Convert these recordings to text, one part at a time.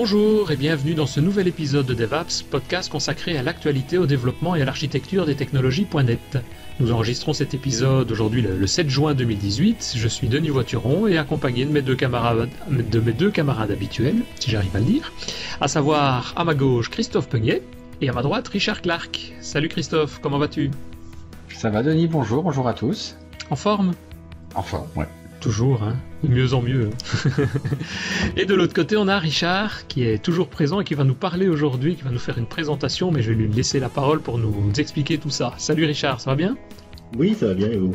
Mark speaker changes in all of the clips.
Speaker 1: Bonjour et bienvenue dans ce nouvel épisode de DevApps, podcast consacré à l'actualité, au développement et à l'architecture des technologies.net. Nous enregistrons cet épisode aujourd'hui le, 7 juin 2018. Je suis Denis Voituron et accompagné de mes deux camarades, de mes deux camarades habituels, si j'arrive à le dire, à savoir à ma gauche Christophe Peugnet et à ma droite Richard Clark. Salut Christophe, comment vas-tu?
Speaker 2: Ça va Denis, bonjour, bonjour à tous.
Speaker 1: En forme?
Speaker 2: En forme, ouais.
Speaker 1: Toujours, hein. de mieux en mieux. et de l'autre côté, on a Richard qui est toujours présent et qui va nous parler aujourd'hui, qui va nous faire une présentation, mais je vais lui laisser la parole pour nous expliquer tout ça. Salut Richard, ça va bien?
Speaker 3: Oui, ça va bien et vous?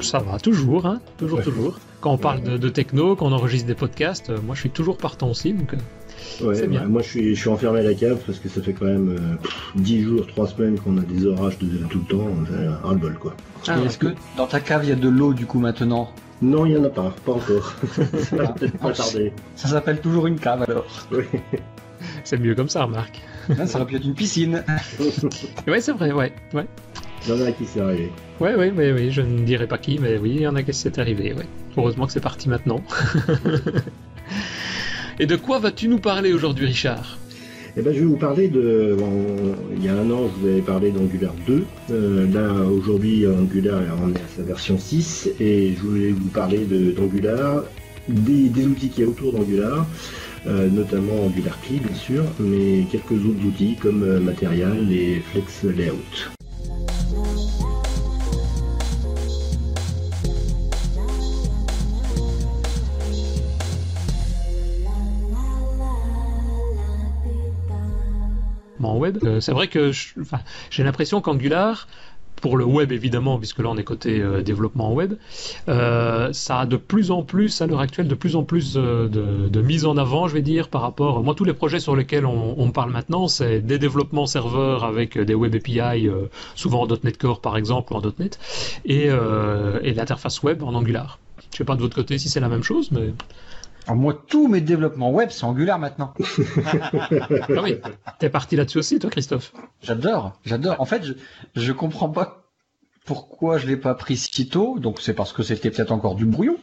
Speaker 1: Ça va, toujours, hein toujours, toujours. Quand on parle de, techno, quand on enregistre des podcasts, euh, moi je suis toujours partant aussi, donc
Speaker 3: euh, Ouais, bien. moi je suis, je suis enfermé à la cave parce que ça fait quand même 10 euh, jours, 3 semaines qu'on a des orages de, tout le temps, un ras bol quoi.
Speaker 2: Ah, Est-ce que dans ta cave il y a de l'eau du coup maintenant?
Speaker 3: Non, il n'y en a pas, pas encore. ça va peut-être pas tarder.
Speaker 2: Ça s'appelle toujours une cave alors.
Speaker 3: Oui.
Speaker 1: C'est mieux comme ça, Marc.
Speaker 2: ça aurait pu être une piscine.
Speaker 1: ouais, c'est vrai, ouais. ouais.
Speaker 3: Il y en a qui s'est arrivé.
Speaker 1: Ouais, ouais, ouais, oui, je ne dirai pas qui, mais oui, il y en a qui s'est arrivé, ouais. Heureusement que c'est parti maintenant. Et de quoi vas-tu nous parler aujourd'hui, Richard?
Speaker 3: Eh ben, je vais vous parler de. il y a un an, je vous avais parlé d'Angular 2. Euh, là, aujourd'hui, Angular on est à sa version 6 et je voulais vous parler d'Angular, des, des, outils qu'il y a autour d'Angular, euh, notamment Angular Key, bien sûr, mais quelques autres outils comme euh, Material et Flex Layout.
Speaker 1: Web. Euh, c'est vrai que j'ai l'impression qu'Angular, pour le web évidemment, puisque là on est côté euh, développement web, euh, ça a de plus en plus à l'heure actuelle de plus en plus de, mise en avant, je vais dire, par rapport. Moi, tous les projets sur lesquels on, parle maintenant, c'est des développements serveurs avec des web API, souvent en .NET Core par exemple ou en .NET, et, et l'interface web en Angular. Je sais pas de votre côté si c'est la même chose, mais
Speaker 2: moi, tous mes développements web sont Angular maintenant.
Speaker 1: ah oui, t'es parti là-dessus aussi, toi, Christophe?
Speaker 2: J'adore, j'adore. En fait, je, je comprends pas pourquoi je l'ai pas pris si tôt. Donc c'est parce que c'était peut-être encore du brouillon.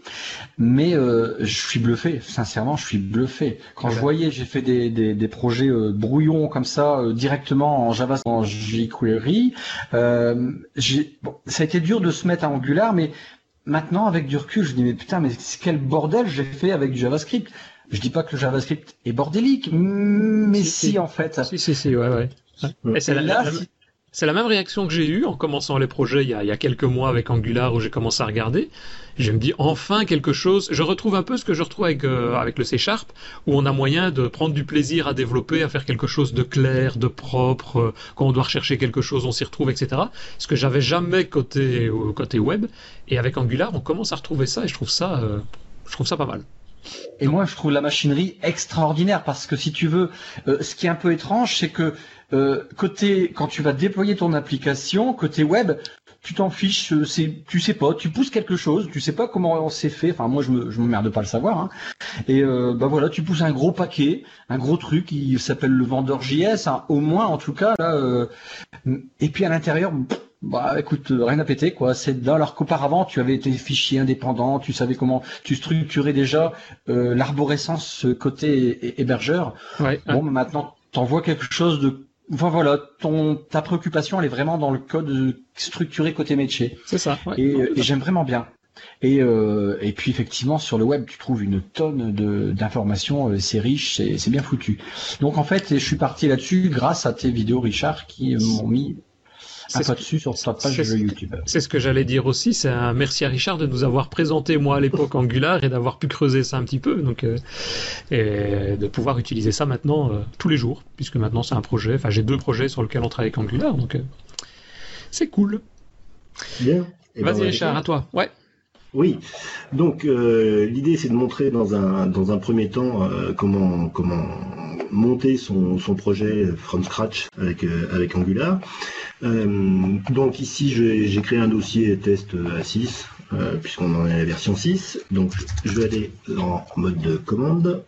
Speaker 2: Mais euh, je suis bluffé. Sincèrement, je suis bluffé. Quand je voyais, j'ai fait des, des, des projets euh, brouillons comme ça euh, directement en Java, en jQuery. Euh, bon, ça a été dur de se mettre à Angular, mais maintenant, avec du recul, je dis mais putain, mais quel bordel j'ai fait avec du JavaScript. Je dis pas que le JavaScript est bordélique, mais si, en fait.
Speaker 1: Si, si, si, ouais, ouais. c'est la, c'est la même réaction que j'ai eue en commençant les projets il y, a, il y a quelques mois avec Angular où j'ai commencé à regarder. Je me dis enfin quelque chose. Je retrouve un peu ce que je retrouve avec, euh, avec le C Sharp où on a moyen de prendre du plaisir à développer, à faire quelque chose de clair, de propre. Euh, quand on doit rechercher quelque chose, on s'y retrouve, etc. Ce que j'avais jamais côté, euh, côté web. Et avec Angular, on commence à retrouver ça et je trouve ça, je trouve ça pas mal.
Speaker 2: Et moi, je trouve la machinerie extraordinaire parce que si tu veux, ce qui est un peu étrange, c'est que euh, côté quand tu vas déployer ton application, côté web, tu t'en fiches, euh, c'est, tu sais pas, tu pousses quelque chose, tu sais pas comment c'est fait. Enfin, moi, je me, je me merde pas le savoir. Hein. Et euh, bah voilà, tu pousses un gros paquet, un gros truc qui s'appelle le vendeur JS, hein, au moins en tout cas là. Euh, et puis à l'intérieur. Bah écoute, rien à péter quoi. C'est là alors qu'auparavant tu avais tes fichiers indépendants, tu savais comment tu structurais déjà euh, l'arborescence côté hébergeur.
Speaker 1: Ouais,
Speaker 2: bon, maintenant t'envoies quelque chose de Enfin voilà, ton ta préoccupation elle est vraiment dans le code structuré côté métier.
Speaker 1: C'est ça.
Speaker 2: Et, j'aime vraiment bien. Et, euh, et puis effectivement sur le web tu trouves une tonne de d'informations, euh, c'est riche, c'est bien foutu. Donc en fait je suis parti là-dessus grâce à tes vidéos Richard qui m'ont mis c'est dessus sur sa page YouTube.
Speaker 1: C'est ce que j'allais dire aussi. C'est un merci à Richard de nous avoir présenté moi à l'époque Angular et d'avoir pu creuser ça un petit peu. Donc euh, et de pouvoir utiliser ça maintenant euh, tous les jours, puisque maintenant c'est un projet. Enfin, j'ai deux projets sur lesquels on travaille avec Angular, donc euh, c'est cool.
Speaker 3: Bien.
Speaker 1: Eh ben, Vas-y Richard, à toi. Ouais.
Speaker 3: Oui, donc l'idée c'est de montrer dans un, dans un premier temps comment, comment monter son, son projet from scratch avec, avec Angular. Euh, donc ici, j'ai créé un dossier test à 6, euh, puisqu'on en est à la version 6. Donc je vais aller en mode de commande.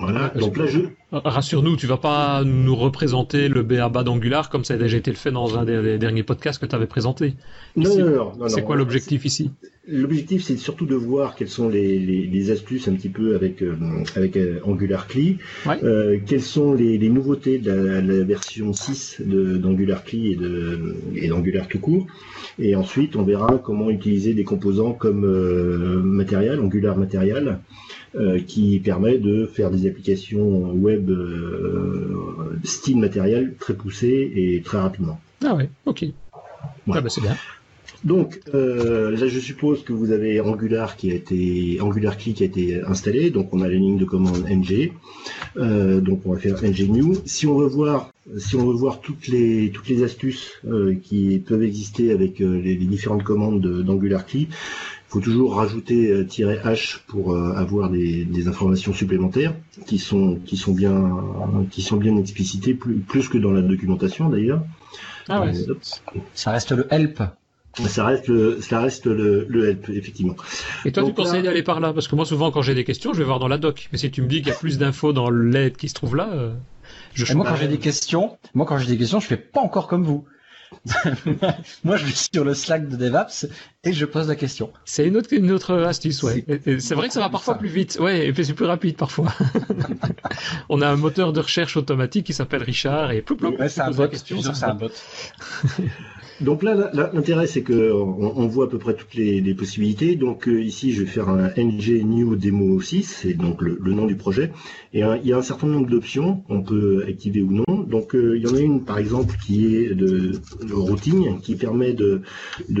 Speaker 1: Voilà, donc là je... Rassure-nous, tu vas pas nous représenter le BABA d'Angular comme ça a déjà été le fait dans un des, derniers podcasts que tu avais présenté.
Speaker 3: Non, non, non,
Speaker 1: C'est quoi l'objectif ici?
Speaker 3: L'objectif, c'est surtout de voir quelles sont les, astuces un petit peu avec, euh, avec euh, Angular CLI, euh, quelles sont les, nouveautés de la, version 6 d'Angular CLI et d'Angular tout court. Et ensuite, on verra comment utiliser des composants comme matériel, Angular Material, qui permet de faire des applications web style matériel très poussées et très rapidement.
Speaker 1: Ah ouais, ok. Ah bah c'est bien.
Speaker 3: Donc euh, là, je suppose que vous avez Angular qui a été Angular Key qui a été installé. Donc on a la ligne de commande ng. Euh, donc on va faire ng new. Si on veut voir si on veut voir toutes les toutes les astuces euh, qui peuvent exister avec les, différentes commandes d'Angular Key, faut toujours rajouter "-h" pour avoir des, informations supplémentaires qui sont qui sont bien qui sont bien explicitées plus, plus que dans la documentation d'ailleurs.
Speaker 2: Ah ouais. ça reste le help.
Speaker 3: Ça reste le, ça reste le, le help, effectivement.
Speaker 1: Et toi, tu conseilles d'aller par là? Parce que moi, souvent, quand j'ai des questions, je vais voir dans la doc. Mais si tu me dis qu'il y a plus d'infos dans l'aide qui se trouve là, euh,
Speaker 2: je Moi, quand j'ai des questions, moi, quand j'ai des questions, je fais pas encore comme vous. moi, je vais sur le Slack de DevApps et je pose la question.
Speaker 1: C'est une autre, une autre astuce, ouais. C'est vrai que ça va parfois plus vite, ouais, et puis c'est plus rapide parfois. On a un moteur de recherche automatique qui s'appelle Richard et ploup,
Speaker 2: ouais, c'est un un bot.
Speaker 3: Donc là, l'intérêt, c'est que on, voit à peu près toutes les, possibilités. Donc euh, ici, je vais faire un ng new demo 6, c'est donc le, nom du projet. Et il y a un certain nombre d'options qu'on peut activer ou non. Donc euh, il y en a une, par exemple, qui est de, routing, qui permet de,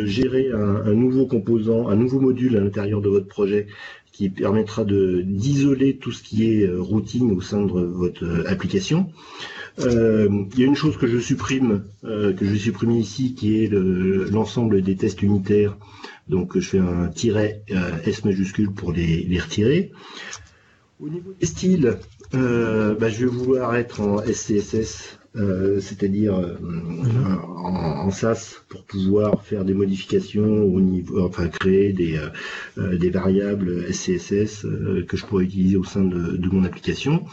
Speaker 3: gérer un, nouveau composant, un nouveau module à l'intérieur de votre projet qui permettra d'isoler tout ce qui est euh, routing au sein de votre application. Euh, il y a une chose que je supprime, euh, que je vais supprimer ici, qui est l'ensemble des tests unitaires. Donc je fais un tiret euh, S majuscule pour les, les, retirer. Au niveau des styles, bah, je vais vouloir être en SCSS euh, c'est-à-dire euh, mhm. en, SAS pour pouvoir faire des modifications au niveau, enfin créer des, euh, des variables SCSS que je pourrais utiliser au sein de, mon application.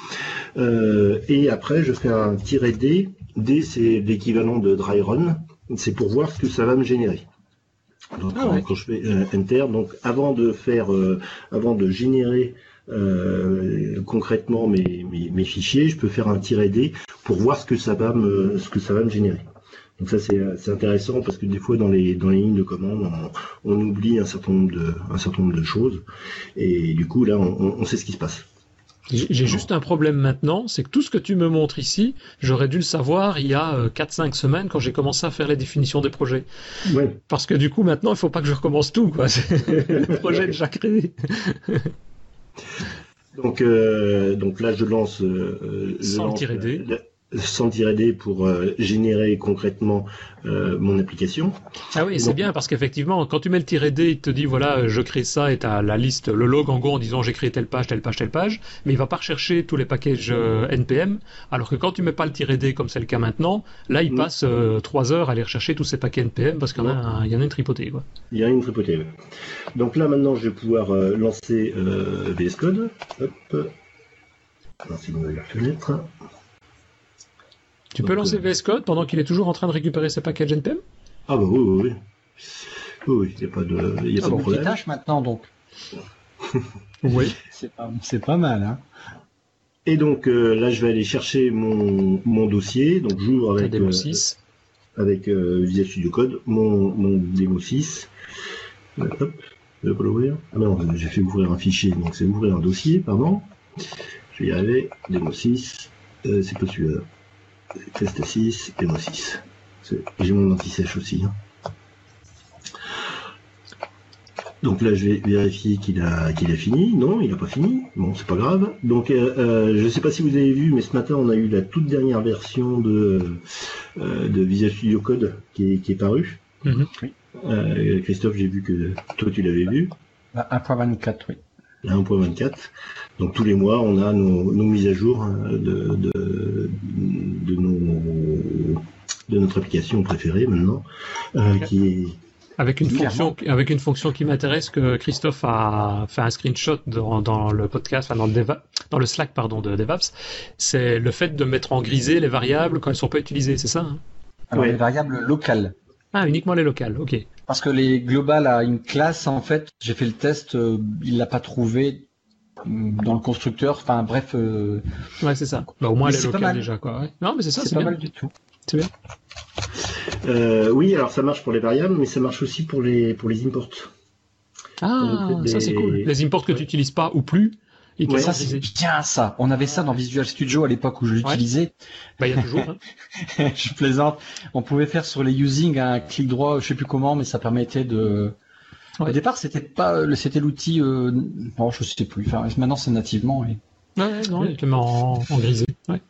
Speaker 3: et après, je fais un "-d". D, c'est l'équivalent de dry run. C'est pour voir ce que ça va me générer. Donc, ah quand je fais enter, donc avant de faire, avant de générer euh, concrètement mes, mes, fichiers, je peux faire un "-d" pour voir ce que ça va me, ce que ça va me générer. Donc ça c'est intéressant parce que des fois dans les dans les lignes de commande on, oublie un certain nombre de un certain nombre de choses et du coup là on, sait ce qui se passe.
Speaker 1: J'ai juste un problème maintenant, c'est que tout ce que tu me montres ici, j'aurais dû le savoir il y a 4-5 euh, semaines quand j'ai commencé à faire les définitions des projets. Ouais. Parce que du coup maintenant il faut pas que je recommence tout quoi. le projet est déjà créé.
Speaker 3: Donc, euh, donc là, je lance.
Speaker 1: Euh, Sans tirer D
Speaker 3: sans tirer pour euh, générer concrètement euh, mon application.
Speaker 1: Ah oui, c'est bien parce qu'effectivement, quand tu mets le tiret D, il te dit voilà, je crée ça et tu as la liste, le log en gros en disant j'ai créé telle page, telle page, telle page, mais il va pas rechercher tous les packages euh, NPM, alors que quand tu mets pas le tiret D comme c'est le cas maintenant, là il mm. passe trois heures à aller rechercher tous ces paquets NPM parce qu'il y, en a, il y en a une tripotée. Quoi.
Speaker 3: Il y a une tripotée. Donc là maintenant, je vais pouvoir lancer VS Code. Hop. Lancer une nouvelle fenêtre.
Speaker 1: Tu peux lancer VS Code pendant qu'il est toujours en train de récupérer ses packages NPM
Speaker 3: Ah bah oui, oui, oui. Oui, il n'y a pas de, y a pas de problème.
Speaker 2: tâche maintenant donc.
Speaker 1: oui.
Speaker 2: C'est pas, mal, hein.
Speaker 3: Et donc euh, là, je vais aller chercher mon, mon dossier. Donc j'ouvre avec
Speaker 1: démo 6.
Speaker 3: Euh, avec euh, Visual Studio Code mon, mon démo 6. Hop, je vais pas l'ouvrir. Ah non, j'ai fait ouvrir un fichier, donc c'est ouvrir un dossier, pardon. Je vais y arriver. Démo 6. c'est pas celui-là. Test 6 et moi 6. J'ai mon anti-sèche aussi. Hein. Donc là, je vais vérifier qu'il a, qu'il a fini. Non, il n'a pas fini. Bon, c'est pas grave. Donc, euh, euh, je ne sais pas si vous avez vu, mais ce matin, on a eu la toute dernière version de, euh, de Visual Studio Code qui est, qui est parue. Mm-hmm. Christophe, j'ai vu que toi, tu l'avais vu.
Speaker 2: 1.24, oui.
Speaker 3: 1.24. Donc tous les mois, on a nos, mises à jour hein, de, de, de, notre application préférée maintenant, euh, qui est
Speaker 1: avec une fonction, avec une fonction qui m'intéresse que Christophe a fait un screenshot dans, le podcast, enfin dans le dans le Slack pardon de DevOps, c'est le fait de mettre en grisé les variables quand elles sont pas utilisées, c'est ça hein?
Speaker 2: Alors les variables locales.
Speaker 1: Ah, uniquement les locales, ok.
Speaker 2: Parce que les globales à une classe, en fait, j'ai fait le test, euh, il l'a pas trouvé mm, dans le constructeur. Enfin bref. Euh...
Speaker 1: Ouais, c'est ça. Bah, au moins les locales déjà quoi. Ouais. Non, mais c'est ça,
Speaker 2: c'est pas mal du tout.
Speaker 1: C'est bien.
Speaker 3: Euh, oui, alors ça marche pour les variables, mais ça marche aussi pour les pour les imports.
Speaker 1: Ah, ça c'est cool. Les imports que tu n'utilises pas ou plus,
Speaker 2: ouais, ça c'est bien ça. On avait ça dans Visual Studio à l'époque où je l'utilisais.
Speaker 1: Bah il y a toujours.
Speaker 2: Hein. je plaisante. On pouvait faire sur les using un clic droit, je sais plus comment, mais ça permettait de. Au départ, c'était pas, c'était l'outil. Euh... Non, je sais plus. Enfin, maintenant c'est nativement.
Speaker 1: Et... Ouais, non, il est en, en grisé. Ouais.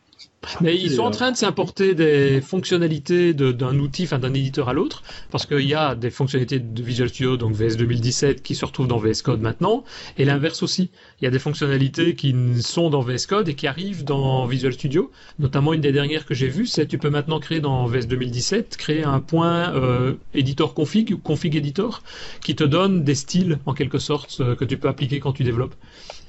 Speaker 1: Mais ils sont en train de s'importer des fonctionnalités d'un outil, enfin d'un éditeur à l'autre, parce qu'il y a des fonctionnalités de Visual Studio, donc VS 2017, qui se retrouvent dans VS Code maintenant, et l'inverse aussi. Il y a des fonctionnalités qui sont dans VS Code et qui arrivent dans Visual Studio. Notamment une des dernières que j'ai vues, c'est tu peux maintenant créer dans VS 2017, créer un point euh, editor config ou config editor qui te donne des styles en quelque sorte euh, que tu peux appliquer quand tu développes.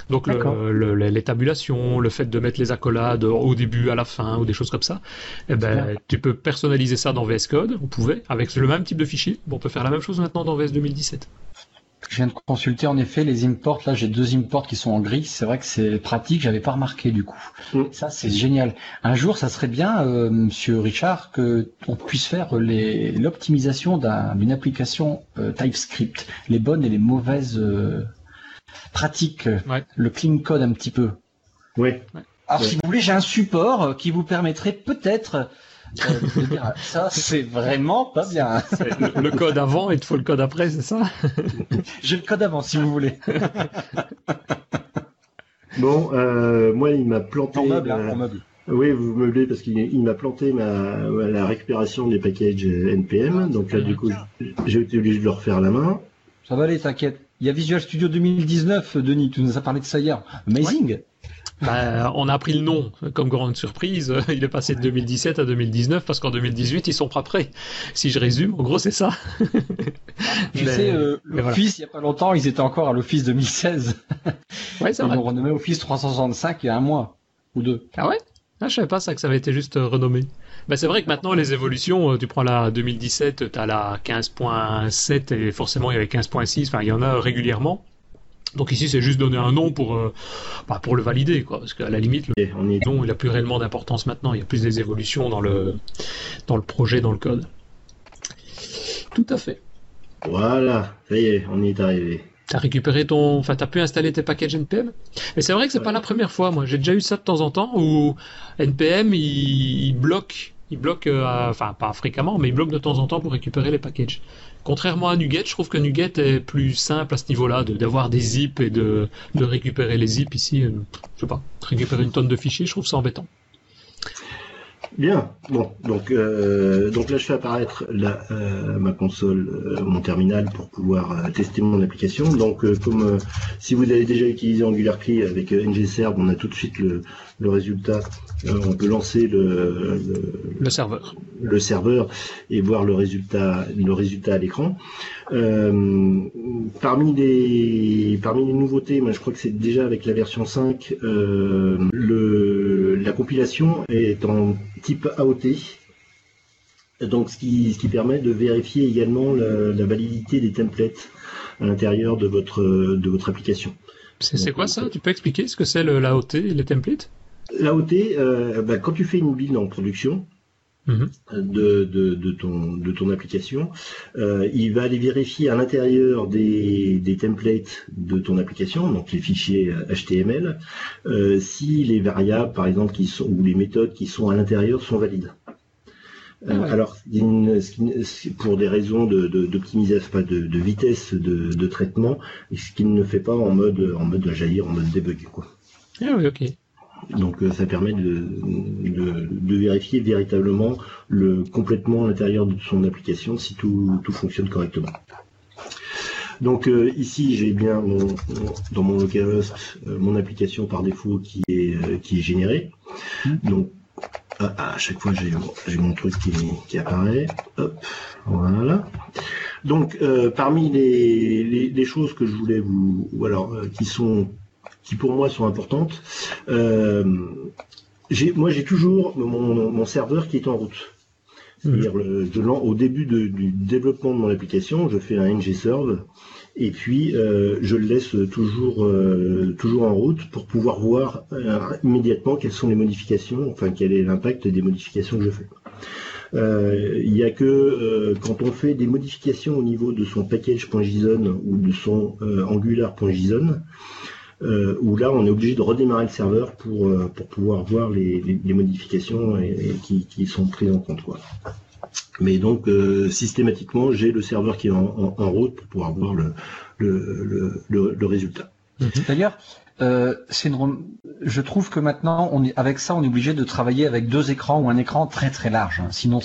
Speaker 1: Donc le, les tabulations, le fait de mettre les accolades au début, à la fin, ou des choses comme ça, eh ben, tu peux personnaliser ça dans VS Code, on pouvait, avec le même type de fichier. Bon, on peut faire la même chose maintenant dans VS 2017.
Speaker 2: Je viens de consulter en effet les imports. Là, j'ai deux imports qui sont en gris. C'est vrai que c'est pratique. J'avais pas remarqué du coup. Mm. Ça, c'est génial. Un jour, ça serait bien, euh, Monsieur Richard, que on puisse faire l'optimisation d'une application euh, TypeScript, les bonnes et les mauvaises euh, pratique, le clean code un petit peu.
Speaker 3: Oui.
Speaker 2: Alors si vous voulez, j'ai un support euh, qui vous permettrait peut-être euh, de dire ça c'est vraiment pas bien.
Speaker 1: Le, code avant et il faut le code après, c'est ça?
Speaker 2: J'ai le code avant si vous voulez.
Speaker 3: bon, euh, moi il m'a planté.
Speaker 2: En meuble, hein, en meuble.
Speaker 3: Oui, vous meublez parce qu'il m'a planté ma, la récupération des packages NPM. Donc là, du coup, j'ai été obligé de le refaire à la main.
Speaker 2: Ça va aller, t'inquiète. Il y a Visual Studio 2019, Denis, tu nous as parlé de ça hier. Amazing.
Speaker 1: Bah, on a appris le nom comme grande surprise. Il est passé de 2017 à 2019 parce qu'en 2018 ils sont pas prêts. Si je résume, en gros c'est ça.
Speaker 2: Je sais, euh, l'Office il y a pas longtemps ils étaient encore à l'Office 2016. Ouais, c'est Ils ont renommé Office 365 il y a un mois ou deux.
Speaker 1: Ah ouais? Ah, je savais pas ça que ça avait été juste renommé. Bah, c'est vrai que maintenant les évolutions, euh, tu prends la 2017, tu as la 15.7 et forcément il y avait 15.6, enfin il y en a régulièrement. Donc ici c'est juste donner un nom pour euh, bah, pour le valider quoi, parce qu'à la limite le nom il a plus réellement d'importance maintenant, il y a plus des évolutions dans le dans le projet, dans le code. Tout à fait.
Speaker 3: Voilà, ça y est, on y est arrivé.
Speaker 1: T'as récupéré ton, enfin t'as pu installer tes packages NPM. Mais c'est vrai que c'est pas la première fois. Moi, j'ai déjà eu ça de temps en temps où NPM il, bloque, il bloque, euh, enfin pas fréquemment, mais il bloque de temps en temps pour récupérer les packages. Contrairement à Nuget, je trouve que Nuget est plus simple à ce niveau-là, d'avoir des zips et de, de récupérer les zips ici. Euh, je sais pas, récupérer une tonne de fichiers, je trouve ça embêtant.
Speaker 3: Bien, bon, donc euh, donc là je fais apparaître la, euh, ma console, euh, mon terminal pour pouvoir tester mon application. Donc comme si vous avez déjà utilisé AngularKey avec ngServe, on a tout de suite le, le résultat. on peut lancer le,
Speaker 1: le, serveur,
Speaker 3: le serveur et voir le résultat le résultat à l'écran. parmi les parmi les nouveautés, moi je crois que c'est déjà avec la version 5, le la compilation est en type AOT. Donc, ce qui, ce qui permet de vérifier également la, validité des templates à l'intérieur de votre, de votre application.
Speaker 1: C'est quoi ça? Tu peux expliquer ce que c'est l'AOT et les templates?
Speaker 3: L'AOT, euh, bah, quand tu fais une build en production, mhm. de, de, ton, de ton application. Euh, il va aller vérifier à l'intérieur des, des, templates de ton application, donc les fichiers HTML, euh, si les variables, par exemple, qui sont, ou les méthodes qui sont à l'intérieur sont valides. Euh, ah Alors, pour des raisons d'optimisation, de, de, de, vitesse de, traitement, ce qu'il ne fait pas en mode en mode jaillir, en mode debug, quoi.
Speaker 1: Ah oui, ok.
Speaker 3: Donc euh, ça permet de, vérifier véritablement le complètement l'intérieur de son application si tout, fonctionne correctement. Donc euh, ici j'ai bien dans mon localhost euh, mon application par défaut qui est générée. Donc à, chaque fois j'ai mon truc qui, apparaît. Hop, voilà. Donc parmi les, choses que je voulais vous ou alors qui sont qui pour moi sont importantes. moi, j'ai toujours mon, serveur qui est en route. C'est-à-dire, au début du développement de mon application, je fais un ng-serve et puis je le laisse toujours, toujours en route pour pouvoir voir immédiatement quelles sont les modifications, enfin quel est l'impact des modifications que je fais. Euh, il n'y a que euh, quand on fait des modifications au niveau de son package.json ou de son euh, où là on est obligé de redémarrer le serveur pour, pour pouvoir voir les, modifications qui, sont prises en compte. Mais donc systématiquement j'ai le serveur qui est en, route pour pouvoir voir le, le résultat.
Speaker 2: D'ailleurs, euh, je trouve que maintenant, on est, avec ça, on est obligé de travailler avec deux écrans ou un écran très très large. Hein. Sinon,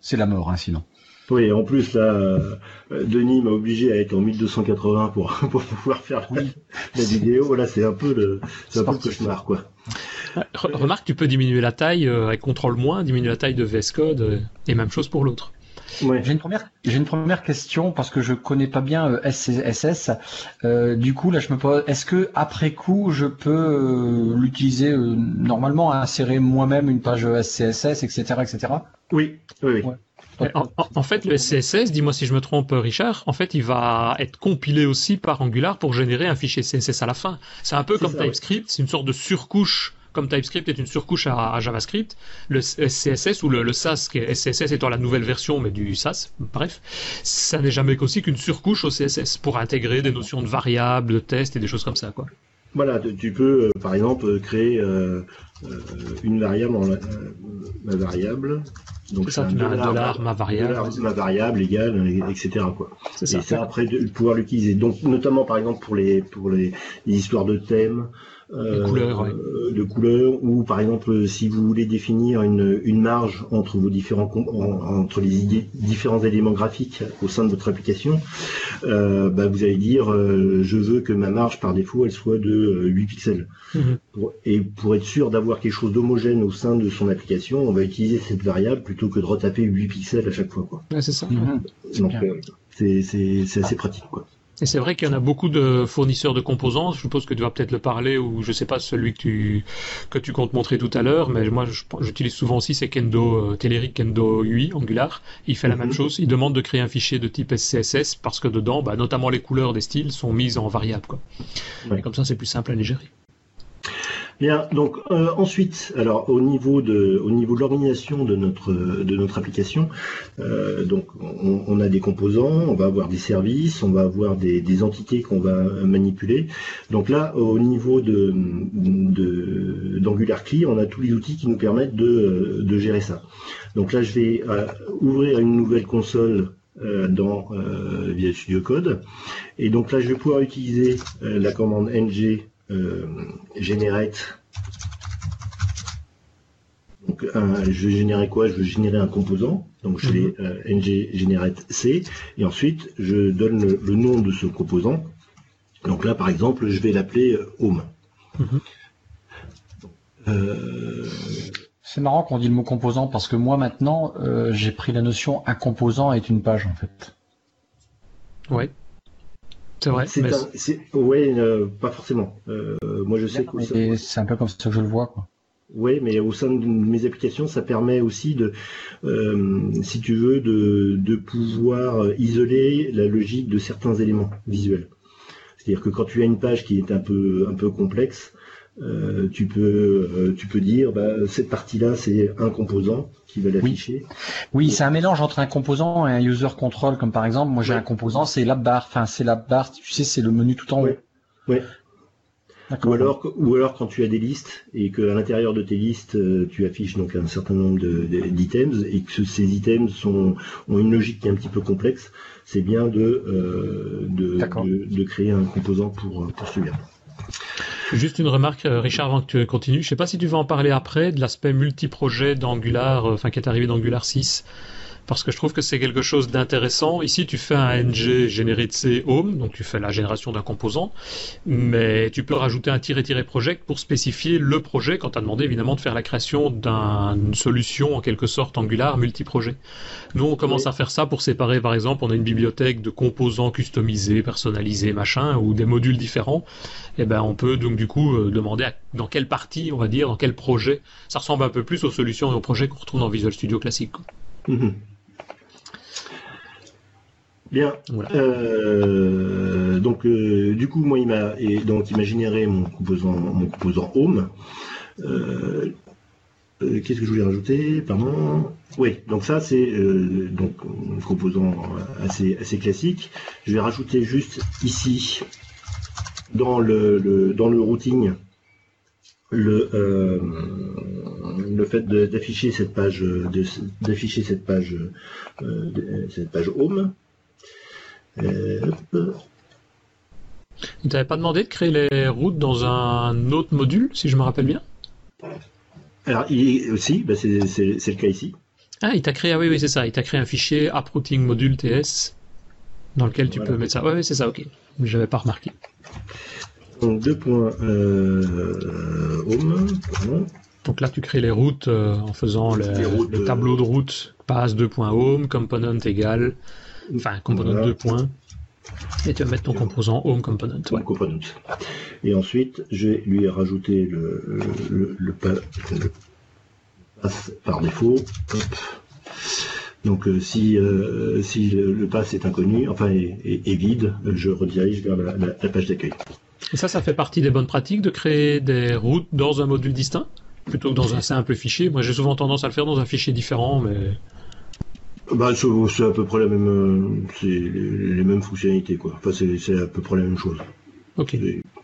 Speaker 2: c'est la mort. Hein, sinon.
Speaker 3: Oui, en plus là, euh, Denis m'a obligé à être en 1280 pour, pour pouvoir faire la, vidéo. Voilà, c'est un peu le, c'est un peu le cauchemar, quoi.
Speaker 1: Remarque, tu peux diminuer la taille euh, avec contrôle moins, diminuer la taille de VS Code, et même chose pour l'autre.
Speaker 2: J'ai une première, j'ai une première question parce que je connais pas bien euh, SCSS. Euh, du coup, là, je me pose, est-ce que après coup, je peux euh, l'utiliser euh, normalement, insérer moi-même une page SCSS, etc., etc.
Speaker 3: Oui, oui, oui.
Speaker 1: En, fait, le SCSS, dis-moi si je me trompe, Richard, en fait, il va être compilé aussi par Angular pour générer un fichier CSS à la fin. C'est un peu comme TypeScript, c'est une sorte de surcouche comme TypeScript est une surcouche à, JavaScript, le CSS ou le, SAS, qui est, SCSS étant la nouvelle version mais du SAS, bref, ça n'est jamais qu'aussi qu'une surcouche au CSS pour intégrer des notions de variables, de tests et des choses comme ça, quoi.
Speaker 3: Voilà, tu peux euh, par exemple créer euh, une variable en ma variable.
Speaker 1: Donc ça, tu un dollar, ma variable,
Speaker 3: ma variable égale, etc. Quoi. Et ça, après de pouvoir l'utiliser. Donc notamment par exemple pour les pour les histoires de thèmes,
Speaker 1: de couleurs,
Speaker 3: euh, de couleurs, ou par exemple si vous voulez définir une, une marge entre vos différents entre les différents éléments graphiques au sein de votre application, euh, bah, vous allez dire euh, je veux que ma marge par défaut elle soit de 8 pixels. Mhm. et pour être sûr d'avoir quelque chose d'homogène au sein de son application, on va utiliser cette variable plutôt que de retaper 8 pixels à chaque fois. Quoi.
Speaker 1: c'est ça. Mhm.
Speaker 3: Donc c'est assez pratique. Quoi.
Speaker 1: Et c'est vrai qu'il y en a beaucoup de fournisseurs de composants. Je suppose que tu vas peut-être le parler ou je sais pas celui que tu que tu comptes montrer tout à l'heure, mais moi j'utilise souvent aussi c'est Kendo euh, Telerik Kendo UI Angular. Il fait la même mhm. chose. Il demande de créer un fichier de type SCSS parce que dedans, bah, notamment les couleurs des styles sont mises en variable. Quoi. Et comme ça, c'est plus simple à les gérer.
Speaker 3: Bien, donc euh, ensuite, alors au niveau de de l'organisation de notre de application, euh, donc on, a des composants, on va avoir des services, on va avoir des, entités qu'on va manipuler. Donc là, au niveau de d'Angular Clear, on a tous les outils qui nous permettent de, de gérer ça. Donc là, je vais euh, ouvrir une nouvelle console dans Visual Studio Code. Et donc là, je vais pouvoir utiliser la commande ng generate. Donc, je vais générer quoi? Je vais générer un composant. Donc, je vais mhm. euh, ng generate c. Et ensuite, je donne le, nom de ce composant. Donc là, par exemple, je vais l'appeler euh, home. Mhm.
Speaker 2: C'est marrant qu'on dit le mot composant parce que moi maintenant, j'ai pris la notion un composant est une page en fait.
Speaker 1: Ouais. C'est vrai.
Speaker 3: C'est ouais, euh, pas forcément. Euh, moi, je sais
Speaker 2: que c'est un peu comme ça que je le vois, quoi.
Speaker 3: Oui, mais au sein de mes applications, ça permet aussi de, euh, si tu veux, de, de, pouvoir isoler la logique de certains éléments visuels. C'est-à-dire que quand tu as une page qui est un peu un peu complexe, euh, tu peux euh, tu peux dire bah, cette partie-là c'est un composant qui va l'afficher.
Speaker 2: Oui, c'est un mélange entre un composant et un user control comme par exemple moi j'ai un composant c'est la barre enfin c'est la barre tu sais c'est le menu tout en haut.
Speaker 3: Oui. Ou alors, ou alors quand tu as des listes et qu'à l'intérieur de tes listes euh, tu affiches donc un certain nombre d'items et que ces items sont, ont une logique qui est un petit peu complexe, c'est bien de, de, de, créer un composant pour, pour celui-là.
Speaker 1: Juste une remarque, euh, Richard, avant que tu continues. Je sais pas si tu vas en parler après de l'aspect multiprojet d'Angular, euh, enfin qui est arrivé d'Angular 6. Parce que je trouve que c'est quelque chose d'intéressant. Ici, tu fais un ng généré de C home, donc tu fais la génération d'un composant, mais tu peux rajouter un tiret-project pour spécifier le projet quand tu as demandé évidemment de faire la création d'une solution en quelque sorte Angular multi-projet. Nous, on commence à faire ça pour séparer, par exemple, on a une bibliothèque de composants customisés, personnalisés, machin, ou des modules différents. Et eh ben, on peut donc du coup euh, demander dans quelle partie, on va dire, dans quel projet. Ça ressemble un peu plus aux solutions et aux projets qu'on retrouve dans Visual Studio classique.
Speaker 3: Bien. Euh, donc, euh, du coup, moi, il m'a et donc il m'a généré mon composant, mon composant home. Euh, qu'est-ce que je voulais rajouter? Pardon. Oui, donc ça c'est donc un composant assez assez classique. Je vais rajouter juste ici dans le, dans le routing le le fait d'afficher cette page d'afficher cette page cette page home
Speaker 1: tu n'avais pas demandé de créer les routes dans un autre module, si je me rappelle bien?
Speaker 3: Alors, il aussi, bah, c'est le cas ici.
Speaker 1: Ah, il t'a créé, ah oui, oui, c'est ça. Il t'a créé un fichier app routing module TS dans lequel tu peux mettre ça. Oui, c'est ça, ok. Je n'avais pas remarqué.
Speaker 3: Donc, deux points euh, home,
Speaker 1: Donc là, tu crées les routes euh, en faisant le, tableau de route passe 2.home, component égale Enfin, component 2 points. Et tu vas mettre ton composant home component.
Speaker 3: component. Et ensuite, je vais lui rajouter le, le, le, pass par défaut. Donc euh, si, euh, si le, pass est inconnu, enfin est, vide, je redirige vers la, la page d'accueil.
Speaker 1: Et ça, ça fait partie des bonnes pratiques de créer des routes dans un module distinct plutôt que dans un simple fichier. Moi, j'ai souvent tendance à le faire dans un fichier différent, mais
Speaker 3: bah, c'est à peu près la même, euh, c'est les, mêmes fonctionnalités quoi. Enfin, c'est à peu près la même chose.
Speaker 1: Ok.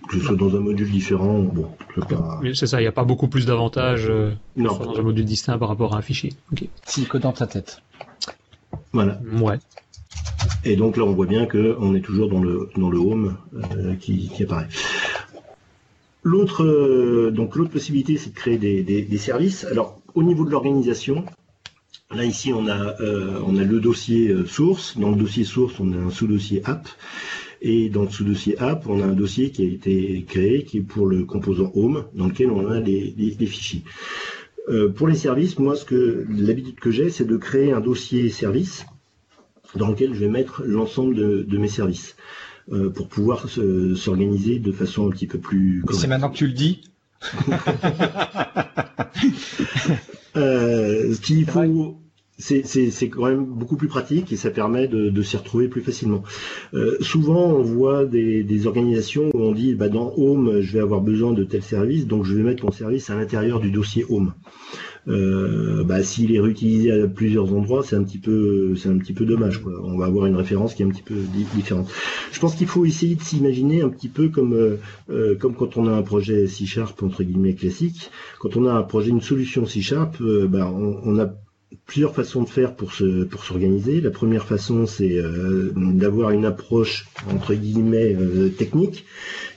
Speaker 3: Que ce soit dans un module différent, bon,
Speaker 1: c'est pas. C'est ça, il n'y a pas beaucoup plus d'avantages euh, dans un module distinct par rapport à un fichier. Ok.
Speaker 2: Si que dans ta tête.
Speaker 3: Voilà.
Speaker 1: Ouais.
Speaker 3: Et donc là, on voit bien que on est toujours dans le dans le home euh, qui, qui, apparaît. L'autre donc l'autre possibilité, c'est de créer des, des, des services. Alors au niveau de l'organisation, Là ici on a euh, on a le dossier euh, source. Dans le dossier source on a un sous-dossier app. Et dans le sous-dossier app, on a un dossier qui a été créé, qui est pour le composant home, dans lequel on a les, fichiers. Euh, pour les services, moi, ce que l'habitude que j'ai, c'est de créer un dossier service dans lequel je vais mettre l'ensemble de, mes services pour pouvoir s'organiser de façon un petit peu plus.
Speaker 2: C'est maintenant que tu le dis.
Speaker 3: Euh, ce qu'il faut, c'est quand même beaucoup plus pratique et ça permet de, s'y retrouver plus facilement. Euh, souvent, on voit des, organisations où on dit, bah, dans Home, je vais avoir besoin de tel service, donc je vais mettre mon service à l'intérieur du dossier Home. Euh, bah, s'il est réutilisé à plusieurs endroits, c'est un petit peu, c'est un petit peu dommage. On va avoir une référence qui est un petit peu différente. Je pense qu'il faut essayer de s'imaginer un petit peu comme, euh, euh, quand on a un projet C Sharp entre guillemets classique. Quand on a un projet, une solution C Sharp, bah, on, on a plusieurs façons de faire pour se pour s'organiser. La première façon, c'est euh, d'avoir une approche entre guillemets euh, technique,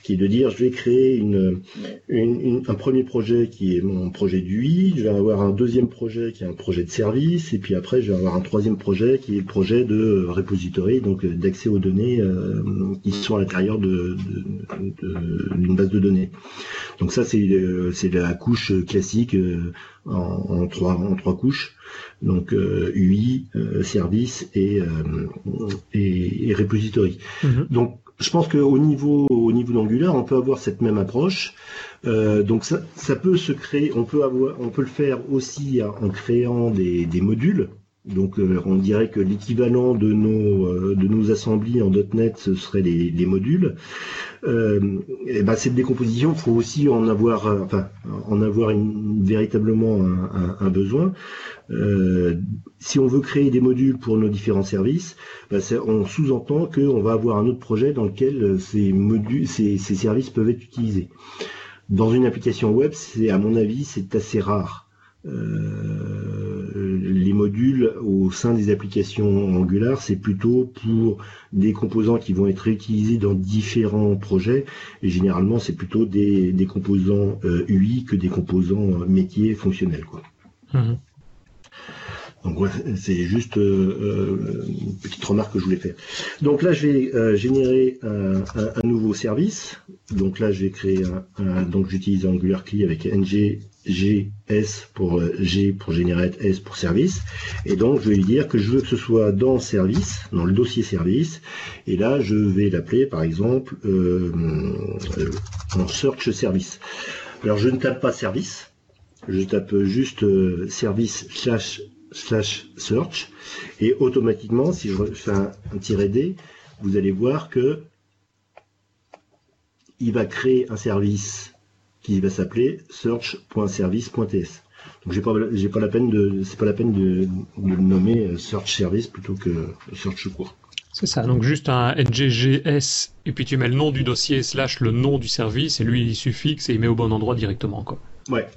Speaker 3: qui est de dire je vais créer une, un premier projet qui est mon projet d'UI, je vais avoir un deuxième projet qui est un projet de service, et puis après je vais avoir un troisième projet qui est le projet de repository, donc euh, d'accès aux données qui sont à l'intérieur de, d'une base de données. Donc ça c'est c'est la couche classique en, en, trois en trois couches donc UI, euh, euh, service et, euh, et, et, repository. Mhm. Donc je pense qu'au niveau au niveau d'Angular, on peut avoir cette même approche. donc ça, ça, peut se créer, on peut avoir, on peut le faire aussi en créant des, des modules. Donc on dirait que l'équivalent de nos de nos assemblées en .NET ce serait les, les modules. et ben cette décomposition, faut aussi en avoir, enfin en avoir une, véritablement un, un, besoin. Euh, si on veut créer des modules pour nos différents services, bah, on sous-entend qu'on va avoir un autre projet dans lequel euh, ces, modules, ces, services peuvent être utilisés. Dans une application web, c'est à mon avis, c'est assez rare. Euh, les modules au sein des applications Angular, c'est plutôt pour des composants qui vont être réutilisés dans différents projets. Et généralement, c'est plutôt des, composants UI que des composants métiers fonctionnels. Quoi. Mmh. Donc c'est juste une petite remarque que je voulais faire. Donc là, je vais générer un, nouveau service. Donc là, je vais créer un, donc j'utilise AngularCli avec ng GS pour euh, G pour generate S pour service. Et donc, je vais lui dire que je veux que ce soit dans service, dans le dossier service. Et là, je vais l'appeler, par exemple, euh, euh, en search service. Alors, je ne tape pas service. Je tape juste service slash, slash search. Et automatiquement, si je fais un, un tiret D, vous allez voir que il va créer un service qui va s'appeler search.service.ts. Donc j'ai pas j'ai pas la peine de c'est pas la peine de, le nommer euh, search service plutôt que search court.
Speaker 1: C'est ça, donc juste un nggs et puis tu mets le nom du dossier slash le nom du service et lui il suffixe et il met au bon endroit directement quoi.
Speaker 3: Ouais.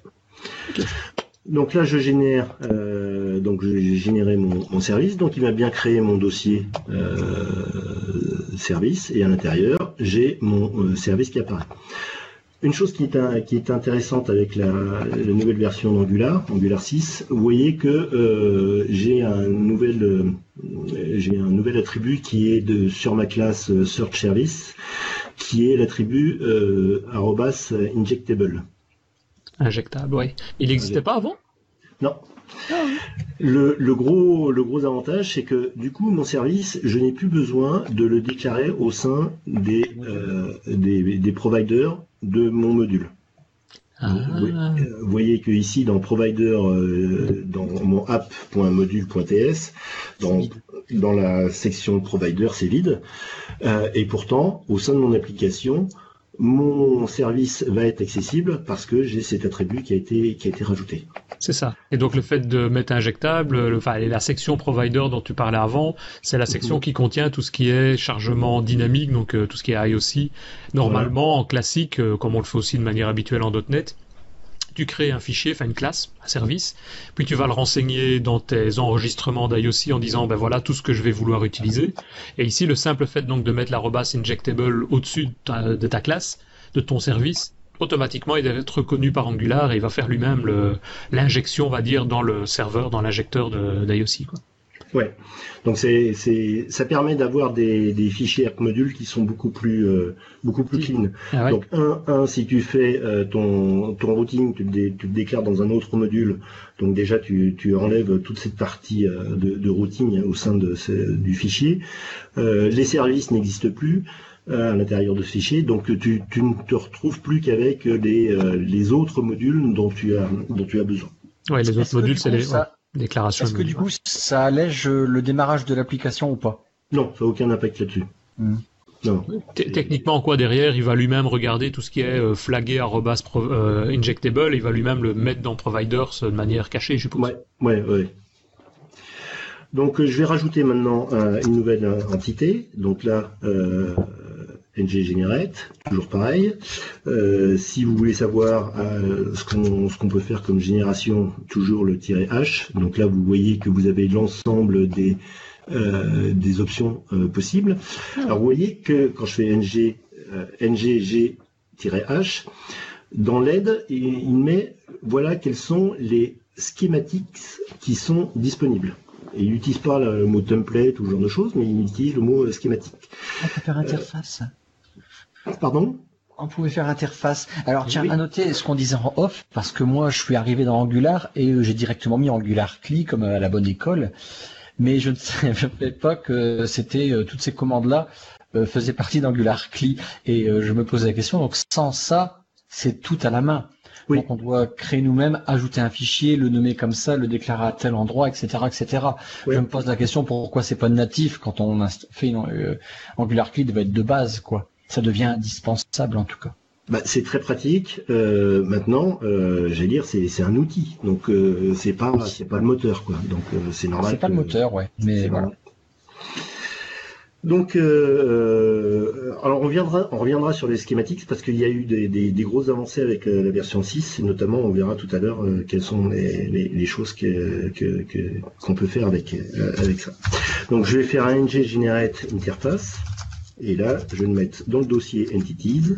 Speaker 3: Donc là je génère euh, donc j'ai généré mon, service, donc il m'a bien créé mon dossier euh, service et à l'intérieur j'ai mon service qui apparaît. Une chose qui est, intéressante avec la, nouvelle version d'Angular, Angular 6, vous voyez que euh, j'ai un nouvel euh, j'ai un nouvel attribut qui est de sur ma classe euh, search service, qui est l'attribut injectable.
Speaker 1: Injectable, oui. Il n'existait pas avant?
Speaker 3: Non. Le, gros, le gros avantage, c'est que du coup, mon service, je n'ai plus besoin de le déclarer au sein des, des, des providers de mon module. Ah. Vous voyez que ici dans provider, euh, dans mon app.module.ts, dans, dans la section provider, c'est vide. Euh, et pourtant, au sein de mon application, mon service va être accessible parce que j'ai cet attribut qui a été, qui a été rajouté.
Speaker 1: C'est ça. Et donc le fait de mettre injectable, enfin la section provider dont tu parlais avant, c'est la section qui contient tout ce qui est chargement dynamique, donc euh, tout ce qui est IOC. Normalement, en classique, euh, comme on le fait aussi de manière habituelle en .NET, tu crées un fichier, enfin une classe, un service, puis tu vas le renseigner dans tes enregistrements d'IOC en disant ben voilà tout ce que je vais vouloir utiliser. Et ici, le simple fait donc de mettre l'arrobas injectable au-dessus de ta, classe, de ton service, automatiquement il va être reconnu par Angular et il va faire lui-même l'injection, on va dire, dans le serveur, dans l'injecteur d'IOC.
Speaker 3: Ouais. Donc c'est, c'est, ça permet d'avoir des, des fichiers modules qui sont beaucoup plus, euh, beaucoup plus clean. Ah Donc un, un, si tu fais euh, ton, ton routing, tu le, tu déclares dans un autre module. Donc déjà tu, tu enlèves toute cette partie euh, de, de, routing au sein de du fichier. les services n'existent plus à l'intérieur de ce fichier, donc tu, tu ne te retrouves plus qu'avec les, les autres modules dont tu as, dont tu as besoin.
Speaker 1: Ouais, les autres modules, c'est les.
Speaker 2: Est-ce que du coup, ça allège le démarrage de l'application ou pas?
Speaker 3: Non, ça n'a aucun impact là-dessus. Hmm.
Speaker 1: Non. Techniquement, quoi derrière, il va lui-même regarder tout ce qui est euh, flagué euh, injectable, il va lui-même le mettre dans providers de manière cachée, je suppose.
Speaker 3: Ouais, ouais, ouais. Donc, euh, je vais rajouter maintenant une nouvelle entité. Donc là, ng generate, toujours pareil. Euh, si vous voulez savoir euh, ce qu'on peut faire comme génération, toujours le h. Donc là, vous voyez que vous avez l'ensemble des, euh, des options possibles. Alors vous voyez que quand je fais ng, ng-g-h, dans l'aide, il, met voilà quels sont les schématiques qui sont disponibles. il n'utilise pas le mot template ou ce genre de choses, mais il utilise le mot schématique.
Speaker 2: On peut faire interface.
Speaker 3: Pardon
Speaker 2: on pouvait faire interface. Alors tiens, à noter ce qu'on disait en off, parce que moi je suis arrivé dans Angular et euh, j'ai directement mis Angular CLI comme à la bonne école, mais je ne savais pas que c'était euh, toutes ces commandes là euh, faisaient partie d'Angular CLI et je me posais la question. Donc sans ça, c'est tout à la main. Donc on doit créer nous-mêmes, ajouter un fichier, le nommer comme ça, le déclarer à tel endroit, etc., etc. Je me pose la question pourquoi c'est pas natif quand on fait une, Angular CLI devait être de base, quoi ça devient indispensable en tout cas.
Speaker 3: Bah, c'est très pratique. Euh, maintenant, euh, j'allais dire, c'est un outil, donc euh, c'est pas c'est pas le moteur quoi. Donc c'est normal.
Speaker 2: C'est pas le moteur, ouais. Mais voilà.
Speaker 3: Donc, alors on reviendra, on reviendra sur les schématiques parce qu'il y a eu des, des, des, grosses avancées avec la version 6, et notamment on verra tout à l'heure quelles sont les, les, les choses que qu'on peut faire avec avec ça. Donc je vais faire un ng generate interface. Et là, je vais mettre dans le dossier entities.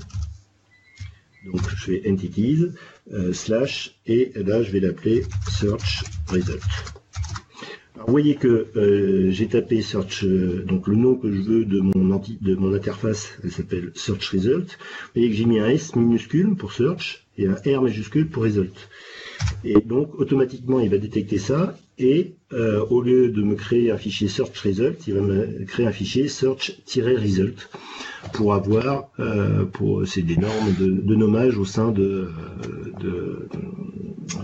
Speaker 3: Donc je fais entities, euh, slash, et là je vais l'appeler search result. vous voyez que j'ai tapé search, donc le nom que je veux de mon, de mon interface, elle s'appelle search result. Vous voyez que j'ai mis un S minuscule pour search et un R majuscule pour result. Et donc automatiquement il va détecter ça et euh, au lieu de me créer un fichier search result, il va me créer un fichier search-result pour avoir euh, pour c'est des normes de, nommage au sein de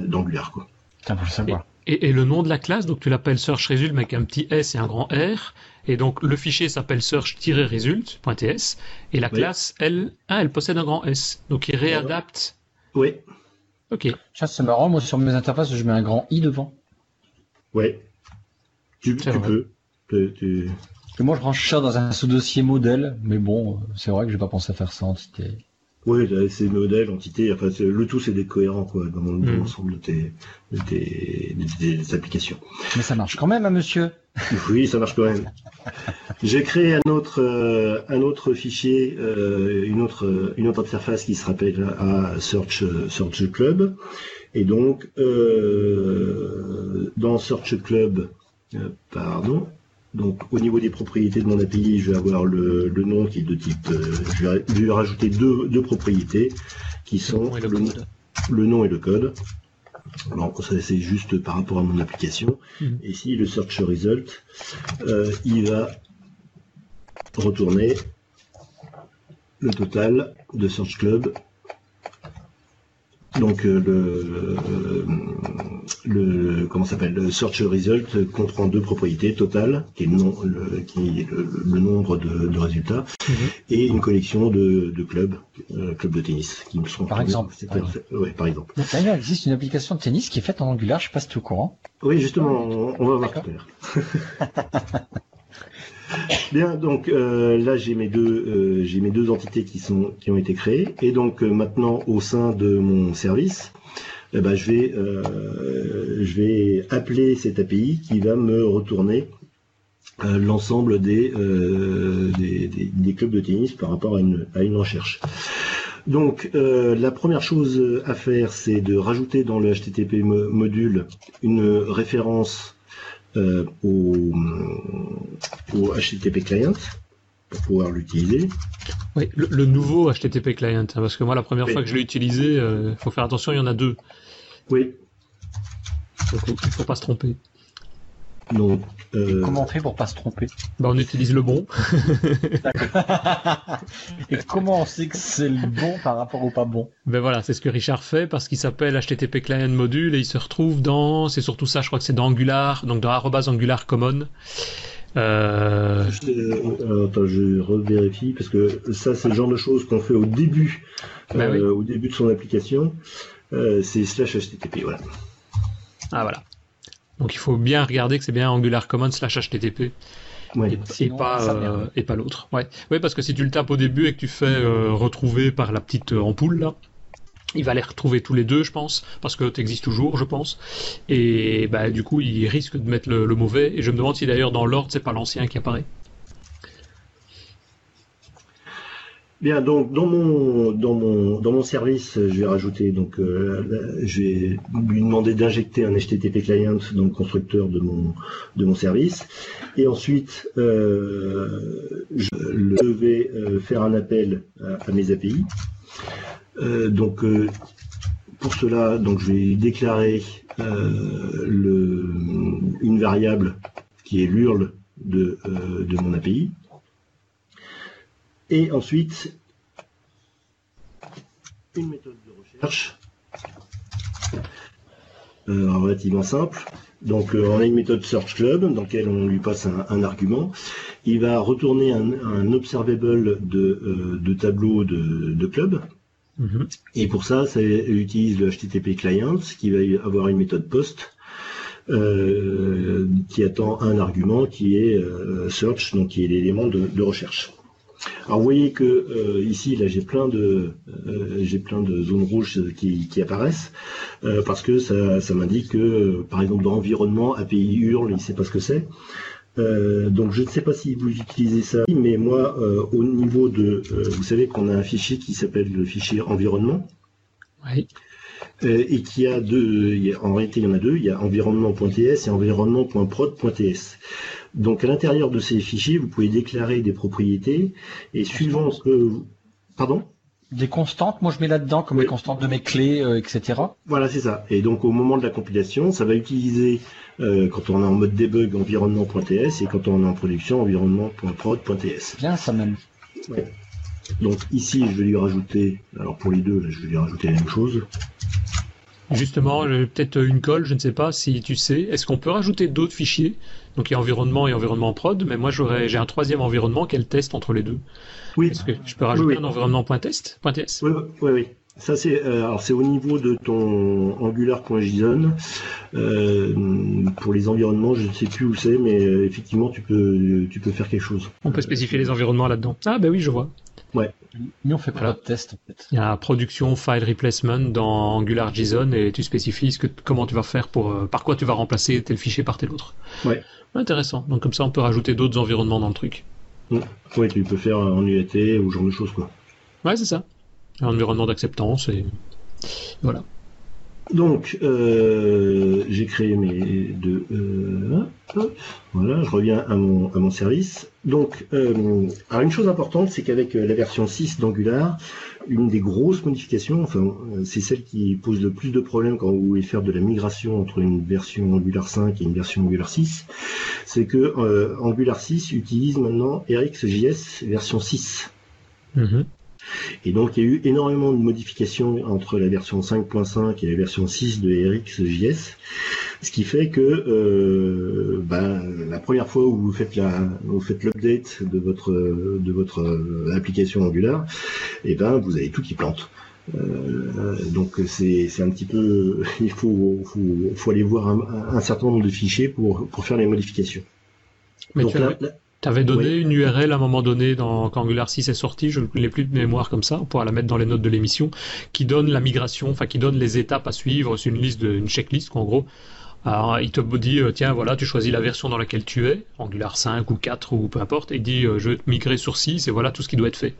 Speaker 3: d'Angular quoi.
Speaker 1: le savoir. Et, le nom de la classe, donc tu l'appelles search result avec un petit S et un grand R, et donc le fichier s'appelle search-result.ts, et la classe, elle, ah, elle possède un grand S, donc il réadapte.
Speaker 3: Oui.
Speaker 2: Ok. Ça c'est marrant, moi sur mes interfaces je mets un grand I devant.
Speaker 3: Ouais. Tu, peux.
Speaker 2: moi je range ça dans un sous-dossier modèle, mais bon, c'est vrai que j'ai pas pensé à faire ça en entité.
Speaker 3: Oui, c'est modèle, entité, enfin le tout c'est d'être cohérent quoi, dans, mm. l'ensemble de tes, de applications.
Speaker 2: Mais ça marche quand même, hein, monsieur
Speaker 3: Oui, ça marche quand même. J'ai créé un autre, euh, un autre fichier, euh, une, autre, une autre interface qui se rappelle à Search, Search Club. Et donc, euh, dans Search Club, pardon, donc au niveau des propriétés de mon API, je vais avoir le, nom qui est de type, je, vais, rajouter deux, deux, propriétés qui sont le, nom et le code. Donc ça c'est juste par rapport à mon application. Mhm. Et ici le search result, il va retourner le total de Search Club. Donc euh, le, euh, le comment s'appelle le search result comprend deux propriétés total qui est le, nom, le, qui est le, nombre de, résultats mhm. et une collection de, de clubs euh, clubs de tennis
Speaker 2: qui me sont par exemple par exemple.
Speaker 3: Ouais, par exemple.
Speaker 2: il existe une application de tennis qui est faite en Angular je sais pas si tu es au courant
Speaker 3: oui justement on, on va voir tout à l'heure Bien, donc euh, là j'ai mes deux euh, j'ai mes deux entités qui sont qui ont été créées et donc euh, maintenant au sein de mon service, ben, je vais je vais appeler cette API qui va me retourner l'ensemble des, des, clubs de tennis par rapport à une, à une recherche. Donc la première chose à faire, c'est de rajouter dans le HTTP module une référence euh, au, HTTP client pour pouvoir l'utiliser.
Speaker 1: Oui, le, nouveau HTTP client, hein, parce que moi la première fois que je l'ai utilisé, il euh, faut faire attention, il y en a deux.
Speaker 3: Oui.
Speaker 1: Donc il faut pas se tromper.
Speaker 2: Donc, euh... Comment on fait pour pas se tromper
Speaker 1: bah, On utilise le bon.
Speaker 2: Et comment on sait que c'est le bon par rapport au pas bon
Speaker 1: Ben voilà, c'est ce que Richard fait parce qu'il s'appelle HTTP Client Module et il se retrouve dans, c'est surtout ça, je crois que c'est dans Angular, donc dans arrobas Angular Common.
Speaker 3: Euh... Je, euh, attends, je revérifie parce que ça, c'est le genre de choses qu'on fait au début, ben euh, au début de son application. Euh, c'est slash HTTP, voilà.
Speaker 1: Ah voilà. Donc il faut bien regarder que c'est bien Angular Commons slash HTTP. et, pas, euh, et pas l'autre. Ouais. ouais, parce que si tu le tapes au début et que tu fais euh, retrouver par la petite euh, ampoule là, il va les retrouver tous les deux, je pense, parce que tu existes toujours, je pense. Et bah, du coup, il risque de mettre le, le mauvais. Et je me demande si d'ailleurs dans l'ordre, c'est pas l'ancien qui apparaît.
Speaker 3: Bien, donc dans mon dans mon dans mon service, je vais donc euh, lui demander d'injecter un HTTP client donc constructeur de mon de mon service et ensuite euh, je, vais euh, faire un appel à, mes API. donc pour cela, donc je vais déclarer le, une variable qui est l'URL de, de mon API. Et ensuite, une méthode de recherche euh, relativement simple. Donc euh, on a une méthode search club dans laquelle on lui passe un, argument. Il va retourner un, observable de, euh, tableau de, club. Mhm. Et pour ça, ça utilise le HTTP client qui va avoir une méthode post qui attend un argument qui est search, donc qui est l'élément de recherche. Alors vous voyez que euh, ici là j'ai plein de euh, j'ai plein de zones rouges qui, apparaissent euh, parce que ça, ça m'indique que par exemple dans l'environnement API hurle il sait pas ce que c'est. donc je ne sais pas si vous utilisez ça, mais moi au niveau de vous savez qu'on a un fichier qui s'appelle le fichier environnement.
Speaker 1: Oui.
Speaker 3: et qui a deux, en réalité il y en a deux, il y a environnement.ts et environnement.prod.ts. Donc à l'intérieur de ces fichiers, vous pouvez déclarer des propriétés et suivant ce que... Pardon?
Speaker 2: Des constantes, moi je mets là-dedans comme les constantes de mes clés, euh, etc.
Speaker 3: Voilà, c'est ça. Et donc au moment de la compilation, ça va utiliser, euh, quand on est en mode debug, environnement.ts et quand on est en production, environnement.prod.ts.
Speaker 2: Bien ça même.
Speaker 3: Donc ici, je vais lui rajouter, alors pour les deux, je vais lui rajouter la même chose.
Speaker 1: Justement, peut-être une colle, je ne sais pas si tu sais. Est-ce qu'on peut rajouter d'autres fichiers? Donc il y a environnement et environnement prod, mais moi j'aurais j'ai un troisième environnement, quel test entre les deux
Speaker 3: Oui.
Speaker 1: Est-ce que je peux rajouter un environnement.test .ts
Speaker 3: Oui, oui, oui. Ça c'est euh, alors c'est au niveau de ton angular.json. Euh, pour les environnements, je ne sais plus où c'est, mais euh, effectivement tu peux tu peux faire quelque chose.
Speaker 1: On peut spécifier les environnements là-dedans. Ah ben oui, je vois.
Speaker 2: On fait pas de test en fait.
Speaker 1: Il y a production file replacement dans AngularJSON et tu spécifies ce que, comment tu vas faire pour euh, par quoi tu vas remplacer tel fichier par tel autre.
Speaker 3: Ouais.
Speaker 1: Intéressant. Donc comme ça on peut rajouter d'autres environnements dans le truc.
Speaker 3: Ouais, tu peux faire en UAT ou ce genre de choses quoi.
Speaker 1: Ouais, c'est ça. Un environnement d'acceptance et voilà.
Speaker 3: Donc, euh, j'ai créé mes deux. Euh, voilà, je reviens à mon, à mon service. Donc, euh, alors une chose importante, c'est qu'avec la version 6 d'Angular, une des grosses modifications, enfin, c'est celle qui pose le plus de problèmes quand vous voulez faire de la migration entre une version Angular 5 et une version Angular 6, c'est que Angular 6 utilise maintenant RxJS version 6. Et donc il y a eu énormément de modifications entre la version 5.5 et la version 6 de RxJS, ce qui fait que euh, ben, la première fois où vous faites la, vous faites l'update de votre de votre euh, application Angular, et eh ben vous avez tout qui plante. Euh, donc c'est un petit peu, il faut, faut, faut aller voir un, certain nombre de fichiers pour, pour faire les modifications.
Speaker 1: donc, tu avais donné une URL à un moment donné dans, quand Angular 6 est sorti, je n'ai plus de mémoire comme ça, on pourra la mettre dans les notes de l'émission, qui donne la migration, enfin qui donne les étapes à suivre, c'est une liste, de, une checklist en gros. Alors, il te dit, euh, tiens, voilà, tu choisis la version dans laquelle tu es, Angular 5 ou 4 ou peu importe, et il dit, euh, je vais te migrer sur 6 et voilà tout ce qui doit être fait.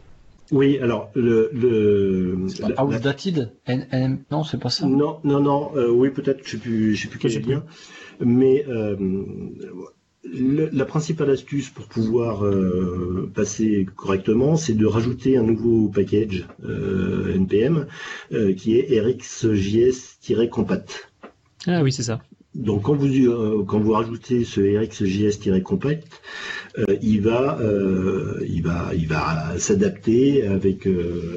Speaker 3: Oui, alors le, le
Speaker 2: outdated, non, c'est pas ça.
Speaker 3: Non, non, non. Euh, oui, peut-être. Je sais plus, je sais plus quel est bien. Mais la principale astuce pour pouvoir euh, passer correctement, c'est de rajouter un nouveau package euh, npm euh, qui est rxjs-compat.
Speaker 1: Ah oui, c'est ça.
Speaker 3: Donc quand vous quand vous rajoutez ce rxjs-compat, il va il va il va s'adapter avec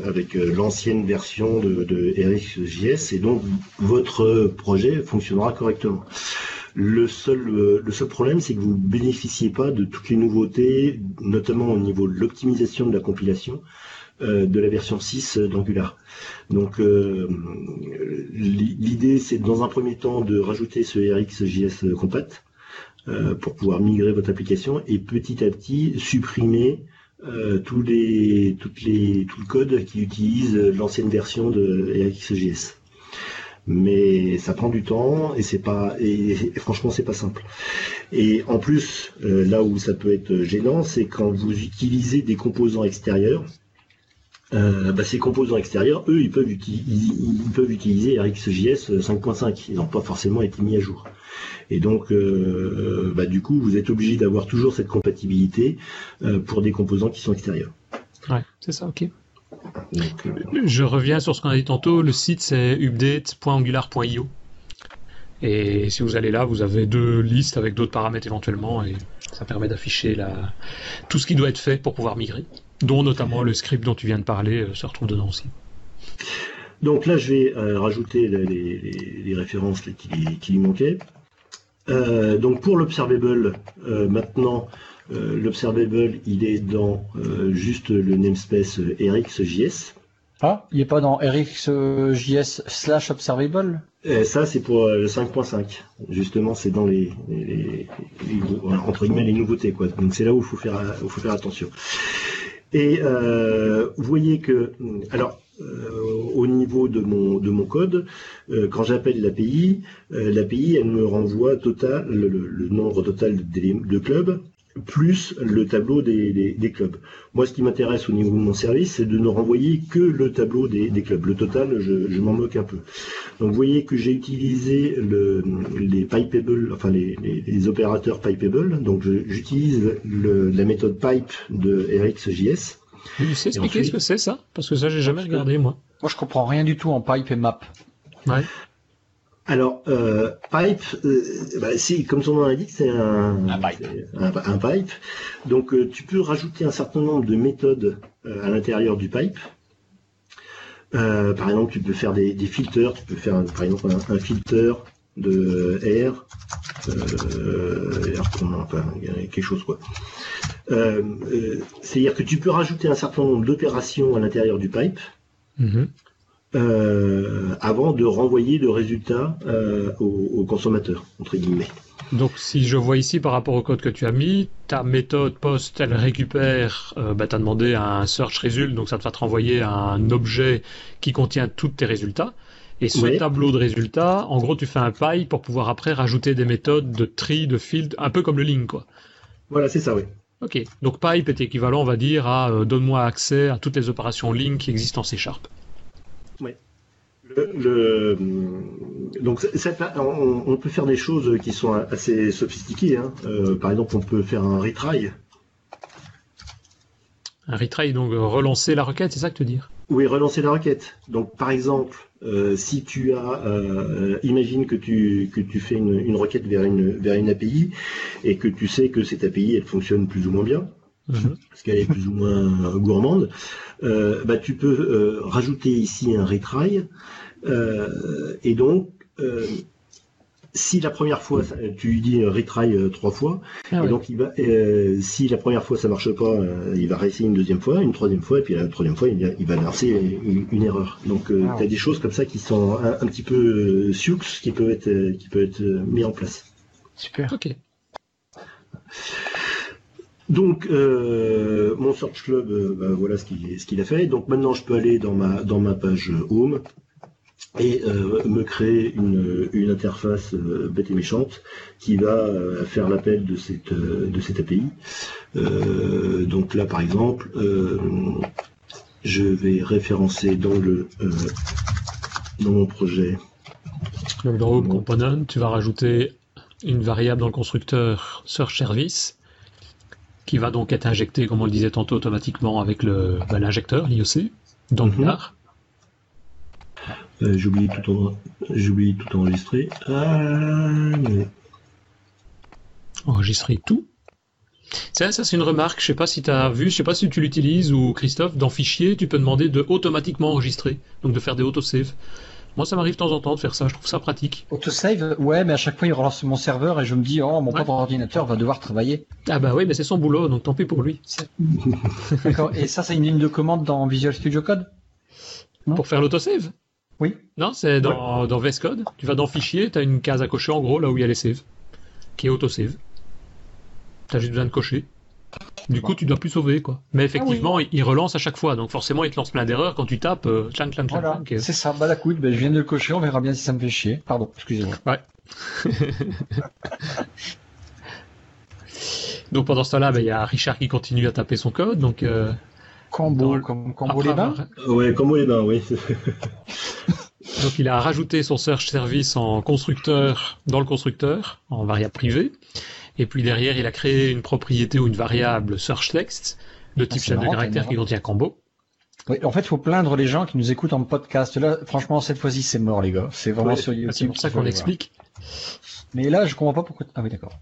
Speaker 3: avec l'ancienne version de, de RxJS et donc votre projet fonctionnera correctement. Le seul, euh, le seul problème, c'est que vous ne bénéficiez pas de toutes les nouveautés, notamment au niveau de l'optimisation de la compilation euh, de la version 6 d'Angular. Donc euh, l'idée, c'est dans un premier temps de rajouter ce RxJS compat pour pouvoir migrer votre application et petit à petit supprimer tous les, tout le code qui utilise l'ancienne version de RxJS mais ça prend du temps et c'est pas et, franchement c'est pas simple. Et en plus, euh, là où ça peut être gênant, c'est quand vous utilisez des composants extérieurs. Euh, bah, ces composants extérieurs, eux, ils peuvent, ils, peuvent utiliser RxJS 5.5. Ils n'ont pas forcément été mis à jour. Et donc, euh, bah, du coup, vous êtes obligé d'avoir toujours cette compatibilité pour des composants qui sont extérieurs.
Speaker 1: Ouais, c'est ça, ok. Je reviens sur ce qu'on a dit tantôt. Le site c'est update.angular.io. Et si vous allez là, vous avez deux listes avec d'autres paramètres éventuellement et ça permet d'afficher la... tout ce qui doit être fait pour pouvoir migrer, dont notamment le script dont tu viens de parler euh, se retrouve dedans aussi.
Speaker 3: Donc là, je vais euh, rajouter les, références qui, lui manquaient. Euh, donc pour l'observable, maintenant, euh, l'observable, il est dans euh, juste le namespace euh, RxJS.
Speaker 2: Ah, il n'est pas dans RxJS slash observable?
Speaker 3: Ça, c'est pour le 5.5. Justement, c'est dans les, entre guillemets les nouveautés, quoi. Donc c'est là où il faut faire, faut faire attention. Et vous voyez que, alors, au niveau de mon, de mon code, quand j'appelle l'API, l'API, elle me renvoie total, le, nombre total de, de clubs plus le tableau des, des, clubs. Moi, ce qui m'intéresse au niveau de mon service, c'est de ne renvoyer que le tableau des, des clubs. Le total, je, je m'en moque un peu. Donc, vous voyez que j'ai utilisé le, les pipeable, enfin les, les, opérateurs pipeable. Donc, j'utilise la méthode pipe de RxJS.
Speaker 1: Tu sais expliquer ce que c'est ça? Parce que ça, j'ai jamais regardé moi.
Speaker 2: Moi, je comprends rien du tout en pipe et map.
Speaker 1: Ouais.
Speaker 3: Alors, euh, pipe, euh, bah, comme son nom l'indique, c'est un,
Speaker 2: un, pipe.
Speaker 3: Un, pipe. Donc, euh, tu peux rajouter un certain nombre de méthodes à l'intérieur du pipe. par exemple, tu peux faire des, des filters. Tu peux faire, par exemple, un, filter de R, enfin, quelque chose quoi. C'est-à-dire que tu peux rajouter un certain nombre d'opérations à l'intérieur du pipe. Mm-hmm. Euh, avant de renvoyer le résultat euh, au, consommateur, entre guillemets.
Speaker 1: Donc si je vois ici par rapport au code que tu as mis, ta méthode post, elle récupère, euh, bah, tu as demandé un search result, donc ça va te renvoyer un objet qui contient tous tes résultats. Et ce tableau de résultats, en gros, tu fais un pipe pour pouvoir après rajouter des méthodes de tri, de field, un peu comme le link, quoi.
Speaker 3: Voilà, c'est ça, oui.
Speaker 1: Ok, donc pipe est équivalent, on va dire, à donne-moi accès à toutes les opérations link qui existent en C Sharp.
Speaker 3: Le, donc on, peut faire des choses qui sont assez sophistiquées. Hein. Euh, par exemple, on peut faire un retry.
Speaker 1: Un retry, donc relancer la requête, c'est ça que tu veux dire?
Speaker 3: Oui, relancer la requête. Donc, par exemple, euh, si tu as, euh, imagine que tu, que tu fais une, requête vers une, vers une API et que tu sais que cette API, elle fonctionne plus ou moins bien, mhm. parce qu'elle est plus ou moins gourmande, bah, tu peux rajouter ici un retry euh, et donc, euh, si la première fois, tu lui dis retry euh, trois fois, ah et donc il va, si la première fois ça marche pas, il va réessayer une deuxième fois, une troisième fois, et puis la troisième fois il, va lancer une, erreur. Donc ah tu as des choses comme ça qui sont un, petit peu sioux, qui peuvent être qui peuvent être mis en place.
Speaker 1: Super. Ok.
Speaker 3: Donc mon search club, bah, voilà ce qu'il a fait. Donc maintenant je peux aller dans ma page home et euh, me créer une, interface euh, bête et méchante qui va euh, faire l'appel de cette, API. donc là, par exemple, je vais référencer dans dans mon projet.
Speaker 1: Donc dans Home Component, tu vas rajouter une variable dans le constructeur Search Service qui va donc être injectée, comme on le disait tantôt, automatiquement avec le bah, l'injecteur, l'IOC, dans le mm
Speaker 3: euh, j'ai oublié tout, en... tout enregistrer. Ah,
Speaker 1: Enregistrer tout. Ça, ça c'est une remarque, je sais pas si tu as vu, je sais pas si tu l'utilises ou Christophe, dans fichier, tu peux demander de automatiquement enregistrer, donc de faire des autosave. Moi, ça m'arrive de temps en temps de faire ça, je trouve ça pratique.
Speaker 2: Autosave, ouais, mais à chaque fois, il relance mon serveur et je me dis, oh, mon propre ordinateur va devoir travailler.
Speaker 1: Ah bah oui, mais c'est son boulot, donc tant pis pour lui.
Speaker 2: D'accord, et ça, c'est une ligne de commande dans Visual Studio Code?
Speaker 1: Pour faire l'autosave?
Speaker 2: Oui.
Speaker 1: Non, c'est dans, dans VS Code. Tu vas dans Fichier, tu as une case à cocher en gros là où il y a les saves, qui est auto-save. Tu as juste besoin de cocher. Du coup, tu dois plus sauver, quoi. Mais effectivement, ah il relance à chaque fois, donc forcément, il te lance plein d'erreurs quand tu tapes. Euh,
Speaker 2: voilà, c'est ça. Bah la coude, bah, je viens de le cocher, on verra bien si ça me fait chier. Pardon, excusez-moi.
Speaker 1: Ouais. donc pendant ce temps-là, bah, il y a Richard qui continue à taper son code, donc. Euh,
Speaker 2: Combo, comme combo les bains
Speaker 3: Ouais, combo les bains, oui.
Speaker 1: Donc il a rajouté son search service en constructeur dans le constructeur, en variable privée. Et puis derrière, il a créé une propriété ou une variable search text de type ah, chaîne de caractères qui contient combo.
Speaker 2: Oui, en fait, il faut plaindre les gens qui nous écoutent en podcast. Là, franchement, cette fois-ci, c'est mort, les gars. C'est vraiment sur YouTube.
Speaker 1: C'est pour ça qu'on explique.
Speaker 2: Mais là, je comprends pas pourquoi. Ah oui, d'accord.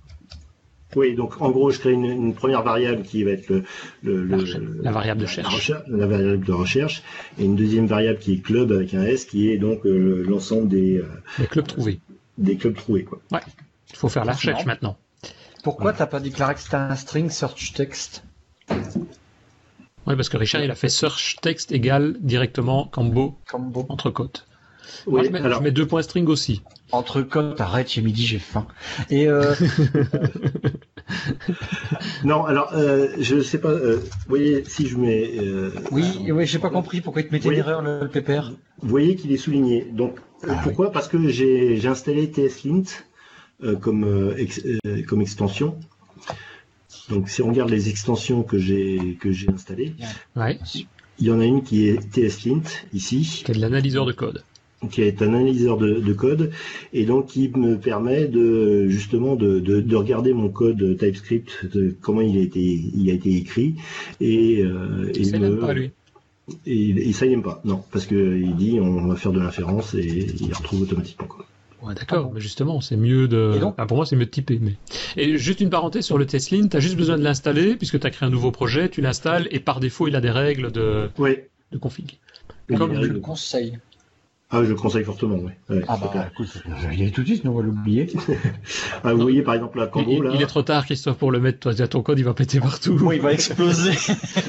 Speaker 3: Oui, donc en gros, je crée une, première variable qui va être le,
Speaker 1: la variable de recherche.
Speaker 3: La, variable de recherche, et une deuxième variable qui est club avec un S, qui est donc euh, l'ensemble des,
Speaker 1: euh, clubs trouvés.
Speaker 3: Des clubs trouvés, quoi.
Speaker 1: Ouais. Il faut faire la recherche maintenant.
Speaker 2: Pourquoi tu t'as pas déclaré que c'était un string search text
Speaker 1: Oui, parce que Richard, il a fait search text égale directement combo,
Speaker 2: combo.
Speaker 1: entre côtes. Oui, je, mets, alors... je mets deux points string aussi.
Speaker 2: Entre côtes, arrête, j'ai midi, j'ai faim. Et euh...
Speaker 3: non, alors euh, je sais pas. Euh, vous voyez, si je mets. Euh,
Speaker 2: oui, oui, j'ai pas compris pourquoi il te mettait l'erreur le, le pépère.
Speaker 3: Vous voyez qu'il est souligné. Donc ah pourquoi? Parce que j'ai installé TSLint comme comme extension. Donc si on regarde les extensions que j'ai que j'ai installées,
Speaker 1: ouais.
Speaker 3: il y en a une qui est TSLint ici.
Speaker 1: Qui est de l'analyseur de code.
Speaker 3: Qui est un analyseur de, code et donc qui me permet de justement de, de, regarder mon code TypeScript, de comment il a été il a été écrit et, euh, et
Speaker 1: me, pas lui.
Speaker 3: Et, ça il n'aime pas, non, parce que il dit on va faire de l'inférence et il retrouve automatiquement quoi.
Speaker 1: Ouais, d'accord, mais justement, c'est mieux de. pour moi, c'est mieux de typer. Mais... Et juste une parenthèse sur le Teslin, tu as juste besoin de l'installer, puisque tu as créé un nouveau projet, tu l'installes, et par défaut, il a des règles de, de config.
Speaker 2: Comme je le conseille.
Speaker 3: Ah, je le conseille fortement, oui.
Speaker 2: ah bah écoute, je vais tout de suite, sinon on va l'oublier.
Speaker 3: ah, vous voyez par exemple la Congo
Speaker 1: il,
Speaker 3: là.
Speaker 1: Il est trop tard, Christophe, pour le mettre. Toi, ton code, il va péter partout.
Speaker 2: Oui, il va exploser.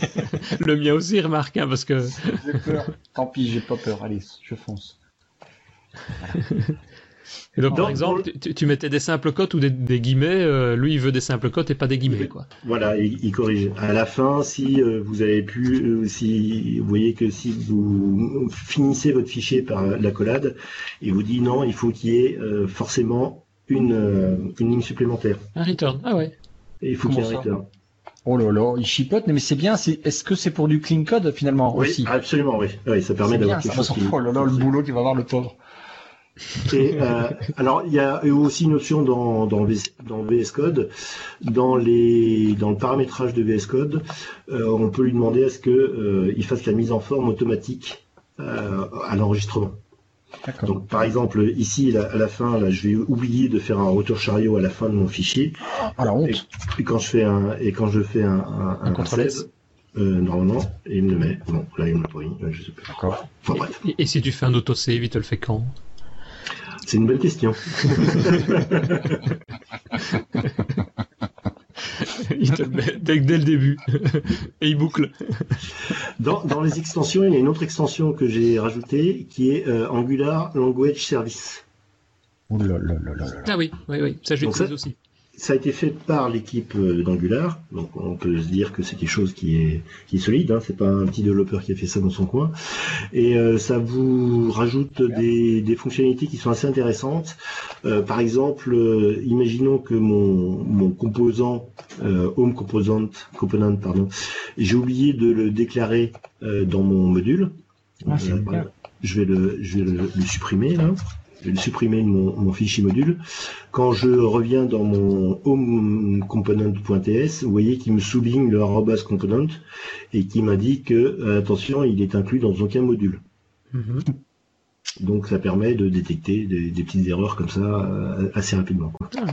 Speaker 1: le mien aussi, remarque, hein, parce que.
Speaker 2: J'ai peur. Tant pis, j'ai pas peur. Allez, je fonce.
Speaker 1: Et donc, par exemple, tu, mettais des simples cotes ou des, guillemets, euh, lui il veut des simples cotes et pas des guillemets, quoi.
Speaker 3: Voilà, il, corrige. À la fin, si euh, vous avez pu, euh, si vous voyez que si vous finissez votre fichier par l'accolade, il vous dit non, il faut qu'il y ait forcément une, une ligne supplémentaire.
Speaker 1: Un return, ah ouais.
Speaker 3: Et il faut qu'il y ait un return.
Speaker 2: Oh là là, il chipote, mais c'est bien. Est-ce que c'est pour du clean code finalement
Speaker 3: oui,
Speaker 2: aussi?
Speaker 3: Absolument, oui. oui ça permet d'avoir quelque chose.
Speaker 2: Oh là là, le boulot qu'il va avoir le pauvre.
Speaker 3: Et, euh, alors il y a aussi une notion dans, dans, VS Code, dans, les, dans le paramétrage de VS Code, euh, on peut lui demander à ce qu'il euh, fasse la mise en forme automatique à l'enregistrement. Donc par exemple ici à la fin là, je vais oublier de faire un retour chariot à la fin de mon fichier.
Speaker 2: Ah la honte.
Speaker 3: Et, quand je fais un et quand je fais un, un, un, normalement, il me le met. Bon, là, il me l'a pas mis, je sais pas.
Speaker 2: D'accord.
Speaker 3: Enfin, bref.
Speaker 1: Et, et, si tu fais un autosave, il te le fait quand?
Speaker 3: C'est une bonne question.
Speaker 1: il te met dès, le début. Et il boucle.
Speaker 3: Dans, les extensions, il y a une autre extension que j'ai rajoutée qui est euh, Angular Language Service.
Speaker 1: Ah oui, oui, oui, ça je l'utilise aussi
Speaker 3: ça a été fait par l'équipe euh, d'Angular, donc on peut se dire que c'est quelque chose qui est, qui est solide, hein, c'est pas un petit développeur qui a fait ça dans son coin, et euh, ça vous rajoute des, des, fonctionnalités qui sont assez intéressantes. Euh, par exemple, imaginons que mon, mon composant Home Component, component pardon, j'ai oublié de le déclarer dans mon module.
Speaker 2: Ah,
Speaker 3: je vais le, je vais le, le supprimer là je vais supprimer mon, fichier module. Quand je reviens dans mon home component.ts, vous voyez qu'il me souligne le arrobas component et qui m'indique que, euh, attention, il est inclus dans aucun module. Mhm. Donc ça permet de détecter des, petites erreurs comme ça euh, assez rapidement.
Speaker 1: Ah.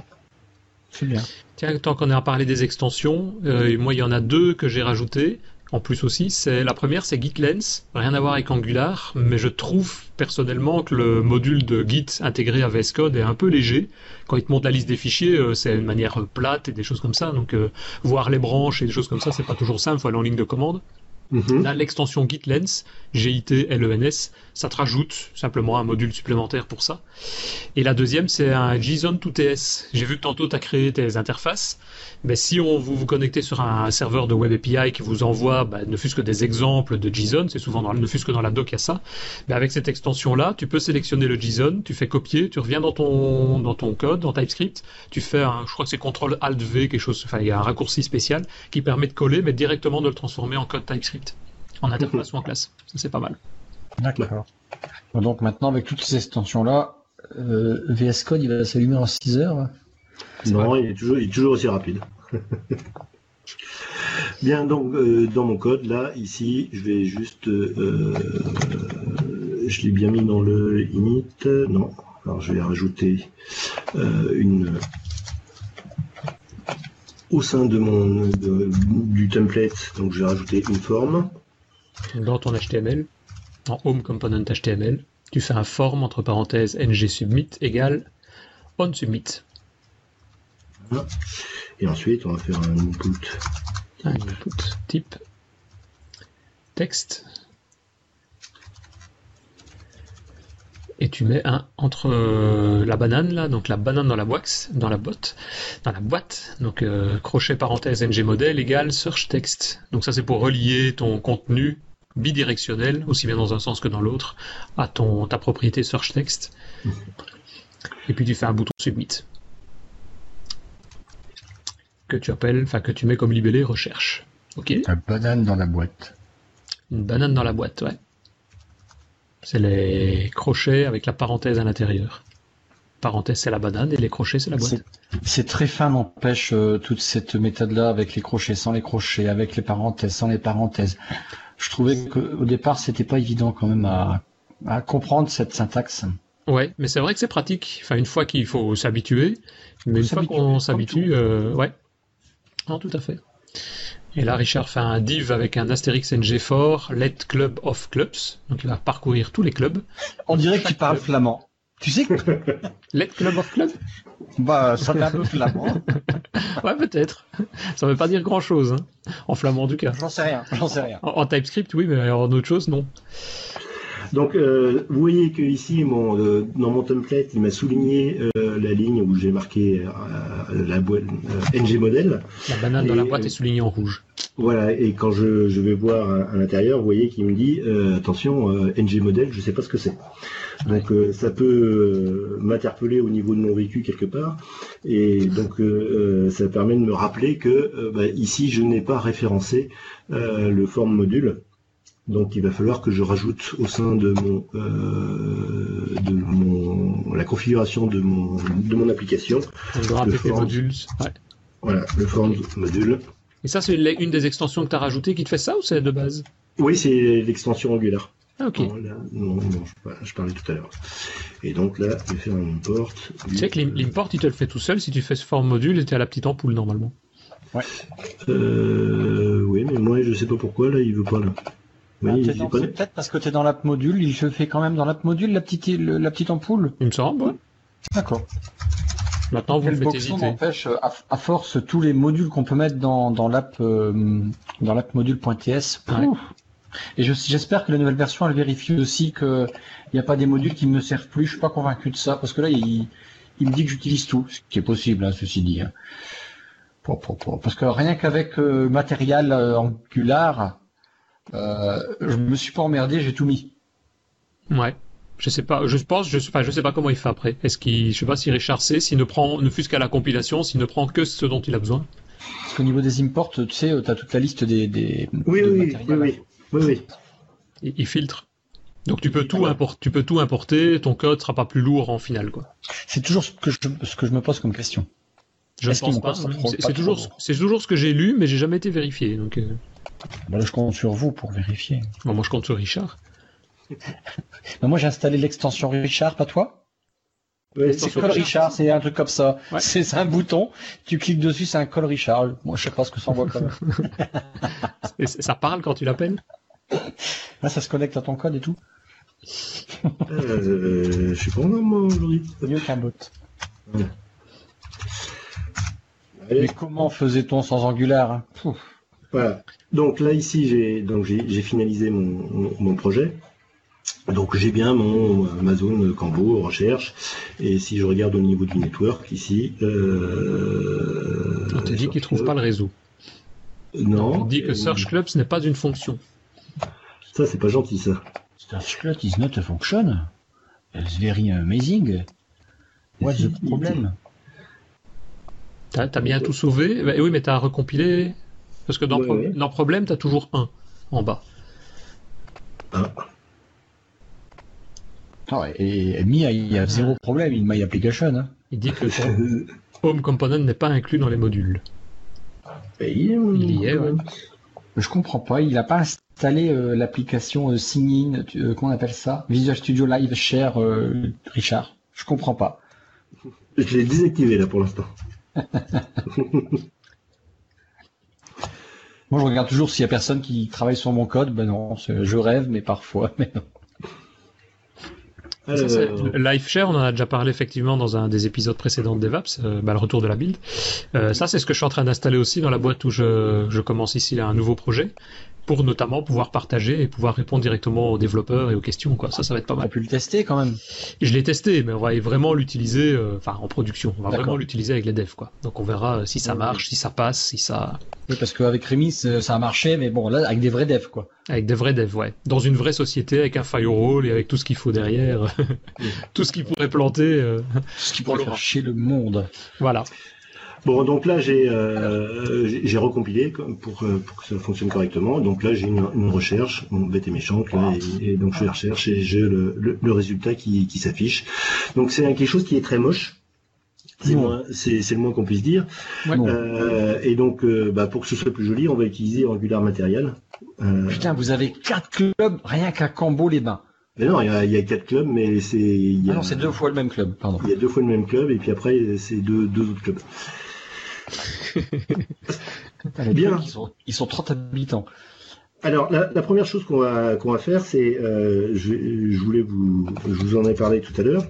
Speaker 1: C'est bien. Tiens, tant qu'on est à parler des extensions, euh, moi il y en a deux que j'ai rajoutées en plus aussi. C'est la première, c'est GitLens, rien à voir avec Angular, mais je trouve personnellement que le module de Git intégré à VS Code est un peu léger. Quand il te montre la liste des fichiers, euh, c'est une manière plate et des choses comme ça. Donc euh, voir les branches et des choses comme ça, c'est pas toujours simple. Faut aller en ligne de commande. Mhm. Là, l'extension GitLens, G-I-T-L-E-N-S, ça te rajoute simplement un module supplémentaire pour ça. Et la deuxième, c'est un JSON to TS. J'ai vu que tantôt tu as créé tes interfaces. Mais si on vous vous connectez sur un serveur de Web API qui vous envoie bah, ne fût-ce que des exemples de JSON, c'est souvent dans, ne fût-ce que dans la doc il y a ça, mais avec cette extension-là, tu peux sélectionner le JSON, tu fais copier, tu reviens dans ton, dans ton code, dans TypeScript, tu fais un, je crois que c'est CTRL Alt V, quelque chose, il y a un raccourci spécial qui permet de coller, mais directement de le transformer en code TypeScript, en interface ou en classe. Ça c'est pas mal.
Speaker 2: D'accord. Donc maintenant avec toutes ces extensions-là, euh, VS Code il va s'allumer en 6 heures?
Speaker 3: Non, il est, toujours, il est toujours aussi rapide. Bien, donc euh, dans mon code, là, ici, je vais juste... Euh, je l'ai bien mis dans le init. Non, alors je vais rajouter euh, une... Au sein de mon du template, donc je vais rajouter une forme.
Speaker 1: Dans ton HTML, en home component HTML, tu fais un form entre parenthèses ng submit égale on submit.
Speaker 3: Et ensuite, on va faire un input.
Speaker 1: Un input type texte. Et tu mets un entre euh, la banane là, donc la banane dans la boîte, dans la boîte, dans la boîte, donc euh, crochet parenthèse ng model égale search text. Donc ça c'est pour relier ton contenu bidirectionnel, aussi bien dans un sens que dans l'autre, à ton ta propriété search text. Et puis tu fais un bouton submit que tu appelles, enfin que tu mets comme libellé recherche. Ok.
Speaker 2: La banane dans la boîte.
Speaker 1: Une banane dans la boîte, ouais. C'est les crochets avec la parenthèse à l'intérieur. Parenthèse, c'est la banane et les crochets, c'est la boîte.
Speaker 2: C'est très fin, n'empêche, euh, toute cette méthode-là avec les crochets, sans les crochets, avec les parenthèses, sans les parenthèses. Je trouvais qu'au départ, c'était pas évident quand même à, à comprendre cette syntaxe.
Speaker 1: Ouais, mais c'est vrai que c'est pratique. Enfin, une fois qu'il faut s'habituer, mais une fois qu'on s'habitue, euh, ouais. Non, tout à fait. Et là, Richard fait un div avec un Astérix NG fort, Let Club of Clubs. Donc, il va parcourir tous les clubs.
Speaker 2: On dirait qu'il parle flamand. Tu sais que...
Speaker 1: Let Club of Clubs?
Speaker 2: Bah, ça fait un peu flamand.
Speaker 1: ouais, peut-être. Ça veut pas dire grand-chose, hein. En flamand, du cas.
Speaker 2: J'en sais rien, j'en sais rien.
Speaker 1: En, en, TypeScript, oui, mais en autre chose, non.
Speaker 3: Donc, euh, vous voyez que ici, mon, euh, dans mon template, il m'a souligné euh, la ligne où j'ai marqué euh, la boîte euh, NG model.
Speaker 1: La banane
Speaker 3: Et,
Speaker 1: dans la boîte
Speaker 3: euh,
Speaker 1: est soulignée en rouge.
Speaker 3: Voilà, et quand je, je vais voir à, à l'intérieur, vous voyez qu'il me dit euh, attention, euh, NG model, je sais pas ce que c'est. Donc euh, ça peut euh, m'interpeller au niveau de mon vécu quelque part, et donc euh, ça permet de me rappeler que bah, ici je n'ai pas référencé le form module. Donc il va falloir que je rajoute au sein de mon de mon la configuration de mon de mon application,
Speaker 1: tes
Speaker 3: form.
Speaker 1: modules. Ouais.
Speaker 3: voilà, le form module.
Speaker 1: Et ça, c'est une des extensions que tu as rajoutées qui te fait ça ou c'est de base?
Speaker 3: Oui, c'est l'extension Angular.
Speaker 1: Ah, ok.
Speaker 3: Non, là, non, non, je, je parlais tout à l'heure. Et donc là, je vais faire un import.
Speaker 1: Tu sais que l'im- l'import, il te le fait tout seul si tu fais ce form module et tu à la petite ampoule normalement.
Speaker 3: Euh, oui, mais moi, je sais pas pourquoi, là, il veut pas, là. Oui,
Speaker 2: Ah,
Speaker 3: pas-
Speaker 2: C'est peut-être parce que tu es dans l'app module, il se fait quand même dans l'app module la petite, le- la petite ampoule.
Speaker 1: Il me semble, ouais.
Speaker 2: D'accord.
Speaker 1: Maintenant, vous me
Speaker 2: Quel
Speaker 1: faites
Speaker 2: boxon
Speaker 1: hésiter.
Speaker 2: n'empêche, à, à force, tous les modules qu'on peut mettre dans, dans l'app euh, dans l'app module.ts.
Speaker 1: Ouais.
Speaker 2: Et je- j'espère que la nouvelle version, elle vérifie aussi qu'il n'y a pas des modules qui ne me servent plus. Je suis pas convaincu de ça, parce que là, il, il me dit que j'utilise tout, ce qui est possible, hein, ceci dit. hein. Pour- pour- pour- Parce que rien qu'avec euh, matériel euh, Angular, euh, je me suis pas emmerdé, j'ai tout mis.
Speaker 1: Ouais. Je sais pas, je pense, je sais pas, je sais pas comment il fait après. Est-ce qu'il, je sais pas si Richard sait, s'il ne prend, ne fût-ce qu'à la compilation, s'il ne prend que ce dont il a besoin.
Speaker 2: Parce qu'au niveau des imports, tu sais, tu as toute la liste des, des,
Speaker 3: Oui,
Speaker 2: de
Speaker 3: oui, oui, oui, oui, oui.
Speaker 1: Il, il filtre. Donc tu peux tout importer, tu peux tout importer, ton code sera pas plus lourd en finale, quoi.
Speaker 2: C'est toujours ce que, je, ce que je me pose comme question.
Speaker 1: Je ne pense pas. C'est toujours, ce que j'ai lu, mais j'ai jamais été vérifié. Donc, euh,
Speaker 2: Bah là, je compte sur vous pour vérifier.
Speaker 1: bon, moi je compte sur Richard.
Speaker 2: Bah, moi, j'ai installé l'extension Richard, pas toi?
Speaker 3: Ouais,
Speaker 2: C'est Call
Speaker 1: Richard.
Speaker 2: Richard, c'est un truc comme ça.
Speaker 1: Ouais.
Speaker 2: C'est un bouton, tu cliques dessus, c'est un Call Richard. Moi, je sais pas ce que ça envoie quand même.
Speaker 1: Et ça parle quand tu l'appelles?
Speaker 2: Là, ça se connecte à ton code et tout.
Speaker 3: Euh, je suis pas en norme, moi, aujourd'hui.
Speaker 2: C'est mieux qu'un bot. Mais comment faisait-on sans Angular hein? Pouf.
Speaker 3: voilà. Donc là, ici, j'ai, donc j'ai, finalisé mon, mon, mon projet. Donc j'ai bien mon Amazon Cambo recherche et si je regarde au niveau du network ici, euh,
Speaker 1: On te dit qu'il trouve pas le réseau.
Speaker 3: Non.
Speaker 1: On dit que Search Club ce n'est pas une fonction.
Speaker 3: Ça c'est pas gentil ça.
Speaker 2: Searchclut is not a function. It's very amazing. What's the problem?
Speaker 1: T'as as bien tout sauvé Bah, Oui, mais t'as recompilé parce que dans,
Speaker 3: Ouais,
Speaker 1: pro-
Speaker 3: ouais.
Speaker 1: dans problème t'as toujours un en bas.
Speaker 3: Ah.
Speaker 2: Ah ouais, et, et Mi, il y a zéro problème, il My Application. Hein.
Speaker 1: Il dit que Home Component n'est pas inclus dans les modules.
Speaker 3: Et il, est, mon-
Speaker 1: Il y est, ouais.
Speaker 2: Je comprends pas, il a pas installé euh, l'application euh, Singin, tu- euh, comment on appelle ça? Visual Studio Live Share, euh, Richard. Je comprends pas.
Speaker 3: Je l'ai désactivé là pour l'instant.
Speaker 2: Moi, je regarde toujours s'il y a personne qui travaille sur mon code. Ben non, je rêve, mais parfois. Mais non.
Speaker 1: Ça,
Speaker 3: Alors,
Speaker 1: Live Share, on en a déjà parlé effectivement dans un des épisodes précédents de DevApps, euh, bah, le retour de la build. Euh, ça, c'est ce que je suis en train d'installer aussi dans la boîte où je, je commence ici là, un nouveau projet, pour notamment pouvoir partager et pouvoir répondre directement aux développeurs et aux questions. Quoi. Ça, ça va être pas
Speaker 2: On a
Speaker 1: mal.
Speaker 2: pu le tester quand même.
Speaker 1: Je l'ai testé, mais on va vraiment l'utiliser, euh, enfin en production. On va vraiment l'utiliser avec les devs. Quoi. Donc on verra euh, si ça marche, si ça passe, si ça...
Speaker 2: Oui, parce qu'avec Rémi, ça ça a marché, mais bon, là, avec des vrais devs, quoi.
Speaker 1: Avec des vrais devs, ouais. Dans une vraie société, avec un firewall et avec tout ce qu'il faut derrière. tout ce qui pourrait planter. euh,
Speaker 2: Ce qui
Speaker 1: Pour
Speaker 2: pourrait faire chier le monde.
Speaker 1: Voilà.
Speaker 3: Bon, donc là, j'ai euh, j'ai recompilé pour, euh, pour, que ça fonctionne correctement. Donc là, j'ai une, une, recherche, bon, bête et méchante, là, et, donc je fais la recherche et j'ai le, le, résultat qui, qui s'affiche. Donc c'est quelque chose qui est très moche. C'est le moins qu'on puisse dire. Euh, et donc, euh, bah, pour que ce soit plus joli, on va utiliser Angular Material.
Speaker 2: Euh... Putain, vous avez quatre clubs rien qu'à Cambo-les-Bains.
Speaker 3: Mais non, il y, a, il y a quatre clubs, mais c'est.
Speaker 2: Ah non, c'est deux fois le même club, pardon.
Speaker 3: Il y a deux fois le même club, et puis après, c'est deux, deux autres clubs.
Speaker 2: Bien. Ils sont, ils sont 30 habitants.
Speaker 3: Alors, la, la première chose qu'on va, qu'on va faire, c'est, euh, je, je, voulais vous, je vous en ai parlé tout à l'heure,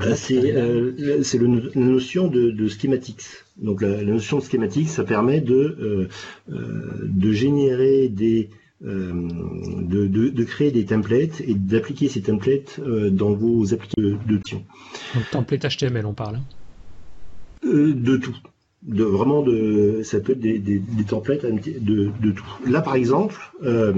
Speaker 3: euh, c'est euh, la notion de, de schematics. Donc, la, la, notion de schematics, ça permet de, euh, de générer des de, de, de, créer des templates et d'appliquer ces templates dans vos applications
Speaker 1: Donc template HTML, on parle. Hein.
Speaker 3: de tout de vraiment de ça peut être des, des, des templates de, de, tout. Là par exemple, euh,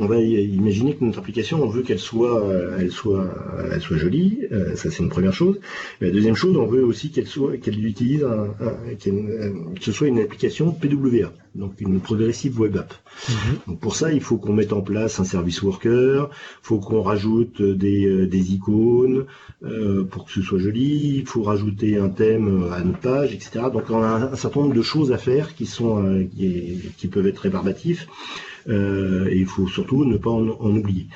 Speaker 3: on va imaginer que notre application on veut qu'elle soit elle soit elle soit jolie, euh, ça c'est une première chose. la deuxième chose, on veut aussi qu'elle soit qu'elle utilise un, que ce soit une application PWA, donc une progressive web app. Mhm. Donc pour ça, il faut qu'on mette en place un service worker, faut qu'on rajoute des, euh, des icônes euh, pour que ce soit joli, il faut rajouter un thème à notre page, etc. Donc on a un, certain nombre de choses à faire qui sont euh, qui, peuvent être rébarbatifs. Euh, et il faut surtout ne pas en, oublier.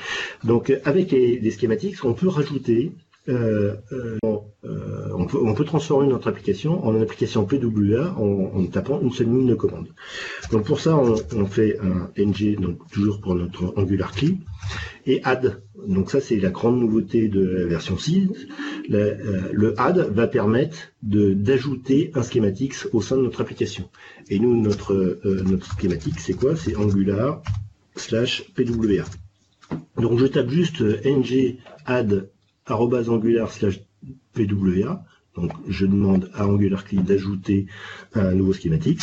Speaker 3: Donc avec les, les, schématiques, on peut rajouter euh, euh, euh, on, peut, transformer notre application en une application PWA en, tapant une seule ligne de commande. Donc pour ça, on, fait un ng, donc toujours pour notre Angular CLI, et add. Donc ça, c'est la grande nouveauté de la version 6. Le, add va permettre d'ajouter un schématique au sein de notre application. Et nous, notre, notre schématique, c'est quoi? C'est Angular slash PWA. Donc je tape juste ng add angular slash pwa. Donc je demande à Angular Client d'ajouter un nouveau schématique.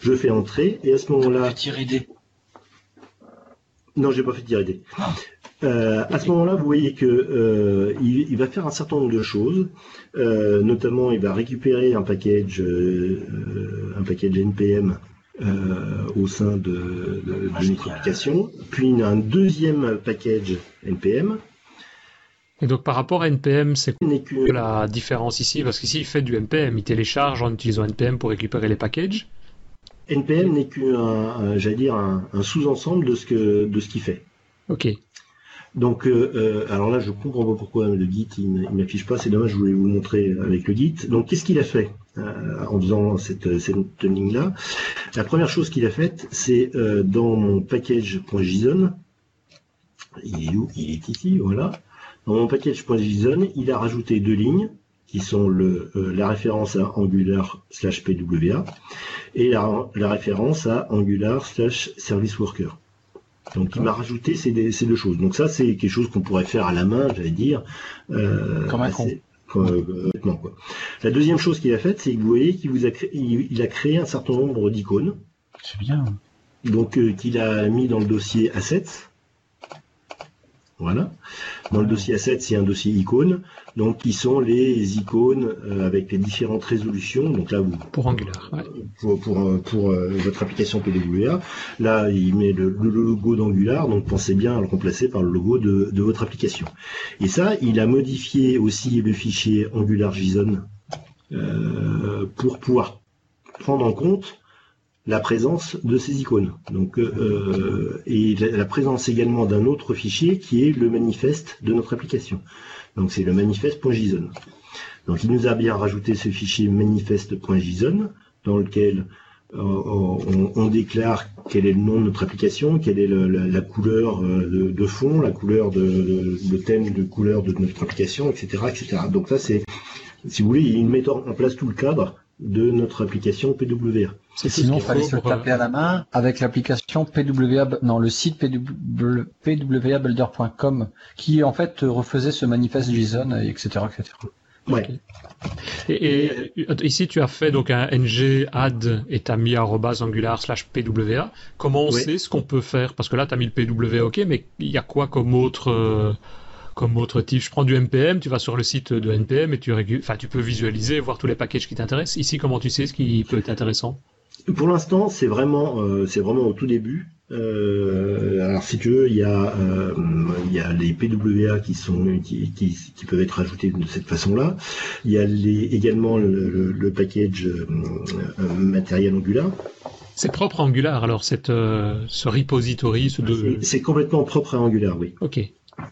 Speaker 3: Je fais entrer et à ce moment-là.
Speaker 2: Tirer.
Speaker 3: Non, j'ai pas fait tirer D. Ah. Euh, à ce moment-là, vous voyez que euh, il, va faire un certain nombre de choses. Euh, notamment, il va récupérer un package, un package npm au sein de, de, de notre application. Puis il a un deuxième package npm
Speaker 1: et donc par rapport à NPM, c'est quoi la différence ici Parce qu'ici, il fait du NPM, il télécharge en utilisant NPM pour récupérer les packages.
Speaker 3: NPM n'est qu'un, j'allais dire, un, sous-ensemble de ce que de ce qu'il fait.
Speaker 1: Ok.
Speaker 3: Donc, euh, euh, alors là, je comprends pas pourquoi le Git il, m'affiche pas. C'est dommage, je voulais vous montrer avec le Git. Donc, qu'est-ce qu'il a fait euh, en faisant cette, cette ligne là La première chose qu'il a faite, c'est dans mon package.json. Il est où? Il est ici, voilà. Dans mon package.json, il a rajouté deux lignes qui sont le, euh, la référence à Angular slash PWA et la, référence à Angular slash Service Worker. Donc il m'a rajouté ces, deux choses. Donc ça c'est quelque chose qu'on pourrait faire à la main, j'allais dire.
Speaker 2: Euh, Comme un
Speaker 3: euh, quoi. La deuxième chose qu'il a faite, c'est que vous voyez qu'il vous a créé, il, a créé un certain nombre d'icônes.
Speaker 2: C'est bien.
Speaker 3: Donc euh, qu'il a mis dans le dossier assets. Voilà. Dans le dossier Assets, c'est un dossier icônes, donc qui sont les icônes euh, avec les différentes résolutions. Donc là, vous
Speaker 1: pour Angular,
Speaker 3: pour pour, euh, pour euh, votre application PWA, là, il met le, logo d'Angular, donc pensez bien à le remplacer par le logo de, de votre application. Et ça, il a modifié aussi le fichier AngularJSON euh, pour pouvoir prendre en compte la présence de ces icônes. Donc, euh, euh, et la, présence également d'un autre fichier qui est le manifeste de notre application. Donc c'est le manifeste.json. Donc il nous a bien rajouté ce fichier manifeste.json dans lequel euh, on, déclare quel est le nom de notre application, quelle est la, couleur de, fond, la couleur de, le thème de couleur de notre application, etc., etc. Donc ça c'est, si vous voulez, il met en place tout le cadre de notre application PWA.
Speaker 2: Sinon, il fallait se le taper à la main avec l'application PWA, non, le site pwabuilder.com qui en fait refaisait ce manifeste JSON, etc., etc.
Speaker 3: Ouais.
Speaker 1: Et, ici, tu as fait donc un ng add et tu as mis angular slash pwa. Comment on sait ce qu'on peut faire? Parce que là, tu as mis le pwa, ok, mais il y a quoi comme autre, euh, comme autre type. Je prends du NPM, tu vas sur le site de NPM et tu, enfin, tu peux visualiser, voir tous les packages qui t'intéressent. Ici, comment tu sais ce qui peut être intéressant?
Speaker 3: Pour l'instant, c'est vraiment, euh, c'est vraiment au tout début. Euh, alors si tu veux, il y a euh, il y a les PWA qui sont qui, qui, qui peuvent être ajoutés de cette façon-là. Il y a les, également le, le, package matériel Angular.
Speaker 1: C'est propre à Angular alors cette ce repository, ce
Speaker 3: de... C'est complètement propre à Angular, oui.
Speaker 1: Ok.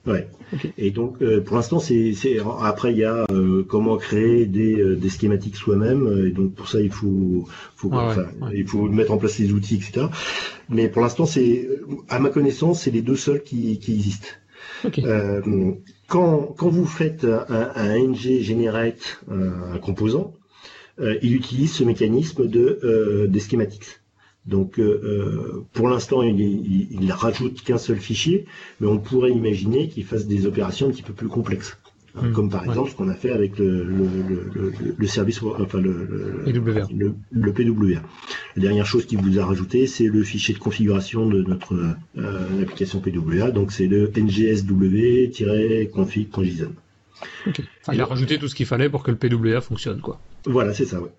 Speaker 3: Ouais. Et donc, euh, pour l'instant, c'est, après il y a euh, comment créer des, euh, des schématiques soi-même. Et donc pour ça, il faut, faut il faut mettre en place les outils, etc. Mais pour l'instant, c'est, à ma connaissance, c'est les deux seuls qui, qui existent. quand, quand vous faites un, un ng generate un composant, il utilise ce mécanisme de des schématiques. Donc euh, euh, pour l'instant, il, il, rajoute qu'un seul fichier, mais on pourrait imaginer qu'il fasse des opérations un petit peu plus complexes. Hein, hmm. comme par exemple ce qu'on a fait avec le, le, service, enfin le, le, PWA. La dernière chose qu'il vous a rajouté, c'est le fichier de configuration de notre euh, application PWA. Donc c'est le ngsw-config.json.
Speaker 1: il a rajouté tout ce qu'il fallait pour que le PWA fonctionne, quoi.
Speaker 3: Voilà, c'est ça. Ouais.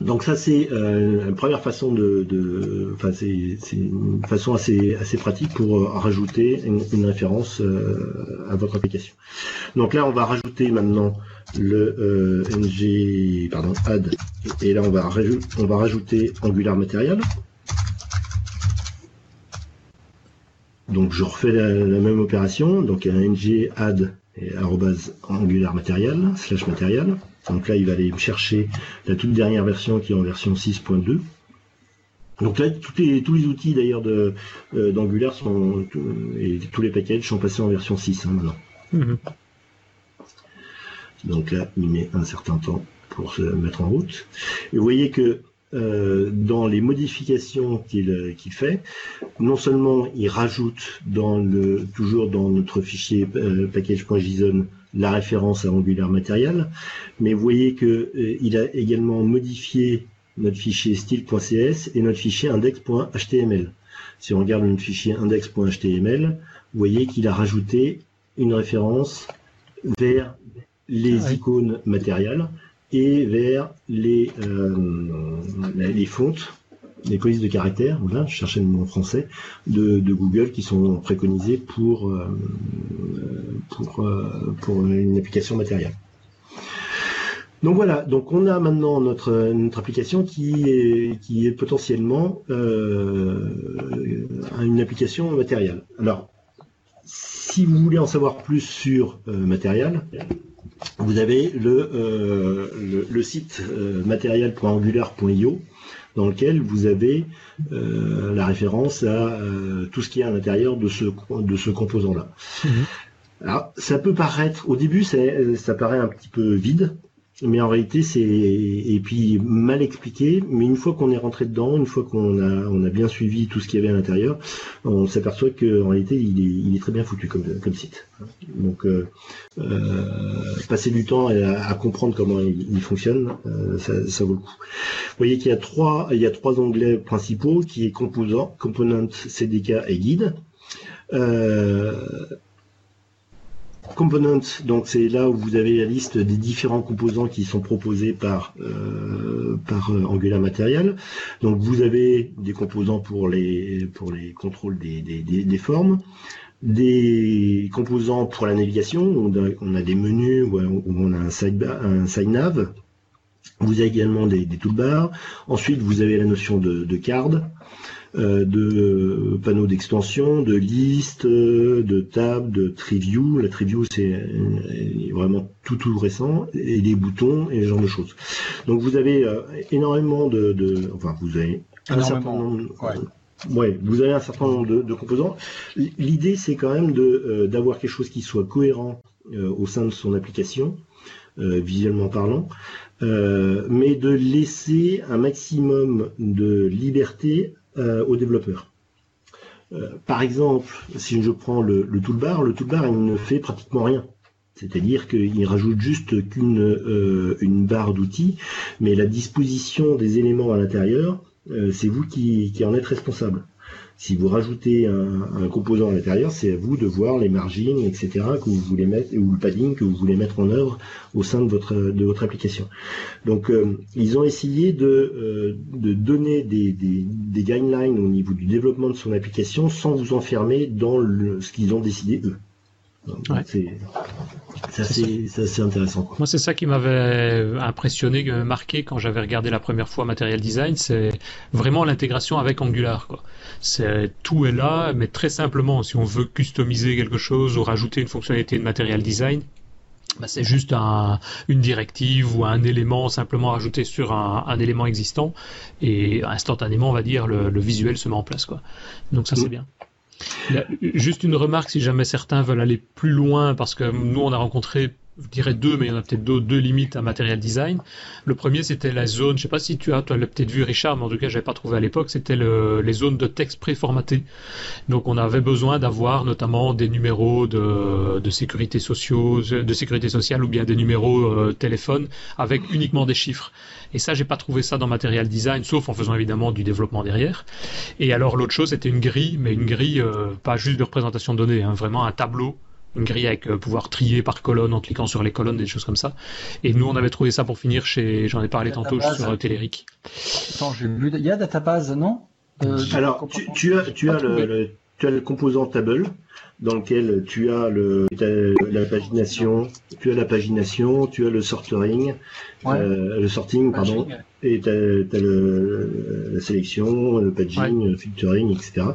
Speaker 3: Donc ça c'est euh, une première façon de, enfin c'est une façon assez pratique pour euh, rajouter une, référence euh, à votre application. Donc là on va rajouter maintenant le ng pardon add et là on va rajouter on va rajouter Angular Material. Donc je refais la, même opération donc un ng add Angular Material slash Material. Donc là, il va aller chercher la toute dernière version qui est en version 6.2. Donc là, tous les, tous les outils d'ailleurs euh, d'Angular sont et tous les packages sont passés en version 6 hein, maintenant. Mhm. Donc là, il met un certain temps pour se mettre en route. Et vous voyez que euh, dans les modifications qu'il fait, non seulement il rajoute dans le toujours dans notre fichier euh, package.json la référence à Angular Material, mais vous voyez que euh, il a également modifié notre fichier style.cs et notre fichier index.html. Si on regarde notre fichier index.html, vous voyez qu'il a rajouté une référence vers les ah icônes matérielles et vers les, euh, les fontes les polices de caractère, voilà, je cherchais le mot français, de, Google qui sont préconisés pour, euh, pour, euh, pour une application matérielle. Donc voilà, donc on a maintenant notre, notre application qui est, qui est potentiellement une application matérielle. Alors, si vous voulez en savoir plus sur matériel, vous avez le, le, le, site matériel.angular.io dans lequel vous avez euh, la référence à euh, tout ce qui est à l'intérieur de ce, de ce composant-là. Mhm. Alors, ça peut paraître, au début, ça paraît un petit peu vide, mais en réalité c'est et puis mal expliqué mais une fois qu'on est rentré dedans une fois qu'on a on a bien suivi tout ce qu'il y avait à l'intérieur on s'aperçoit que en réalité il est, il est très bien foutu comme, comme site. Donc euh, euh, passer du temps à, comprendre comment il, fonctionne euh, ça, ça, vaut le coup. Vous voyez qu'il y a trois il y a trois onglets principaux qui est composant component CDK et guide. Euh, Components, donc c'est là où vous avez la liste des différents composants qui sont proposés par, euh, euh, Angular Material. Donc vous avez des composants pour les, pour les contrôles des, des, formes, des composants pour la navigation, on a, des menus où, on a un side, un side nav. Vous avez également des, toolbars. Ensuite, vous avez la notion de, de card. Euh, de panneaux d'extension, de listes, de tables, de Triview. La Triview, c'est euh, vraiment tout tout récent, et des boutons et ce genre de choses. Donc vous avez euh, énormément de, enfin vous avez un certain nombre. Ouais. vous avez un certain nombre de, composants. L'idée, c'est quand même d'avoir quelque chose qui soit cohérent au sein de son application, visuellement parlant, mais de laisser un maximum de liberté euh, aux développeurs. Euh, par exemple, si je prends le, toolbar, le toolbar ne fait pratiquement rien. C'est-à-dire qu'il rajoute juste euh, une barre d'outils, mais la disposition des éléments à l'intérieur, c'est vous qui, en êtes responsable. Si vous rajoutez un, composant à l'intérieur, c'est à vous de voir les margines, etc., que vous voulez mettre, ou le padding que vous voulez mettre en œuvre au sein de votre, de votre application. Donc, euh, ils ont essayé de, euh, de donner des, des, guidelines au niveau du développement de son application sans vous enfermer dans ce qu'ils ont décidé eux. C'est assez, intéressant.
Speaker 1: Moi, c'est ça qui m'avait impressionné, euh, marqué quand j'avais regardé la première fois Material Design, c'est vraiment l'intégration avec Angular. Quoi. Tout est là, mais très simplement, si on veut customiser quelque chose ou rajouter une fonctionnalité de Material Design, bah, c'est juste un, une directive ou un élément simplement rajouté sur un, un, élément existant et instantanément, on va dire, le, le, visuel se met en place. Quoi. Donc ça, c'est bien. Juste une remarque, si jamais certains veulent aller plus loin, parce que nous, on a rencontré je dirais deux, mais il y en a peut-être deux, deux limites à Material Design. Le premier, c'était la zone, je sais pas si tu as, toi, l'as peut-être vu, Richard, mais en tout cas, j'avais pas trouvé à l'époque, c'était le, les zones de texte préformatées. Donc, on avait besoin d'avoir notamment des numéros de, de sécurité sociaux, de sécurité sociale ou bien des numéros euh, téléphone avec uniquement des chiffres. Et ça, j'ai pas trouvé ça dans Material Design, sauf en faisant évidemment du développement derrière. Et alors, l'autre chose, c'était une grille, mais une grille, euh, pas juste de représentation de données, hein, vraiment un tableau une grille avec euh, pouvoir trier par colonne en cliquant sur les colonnes, des choses comme ça. Et nous, on avait trouvé ça pour finir chez, j'en ai parlé tantôt sur euh, Téléric.
Speaker 2: Attends, j'ai vu, il y a database, non?
Speaker 3: Euh, Alors, tu, as, tu as le, tu as le composant table dans lequel tu as le la pagination, tu as la pagination, tu as le sorting, le sorting, pardon, et tu as, le, la sélection, le paging, le filtering, etc.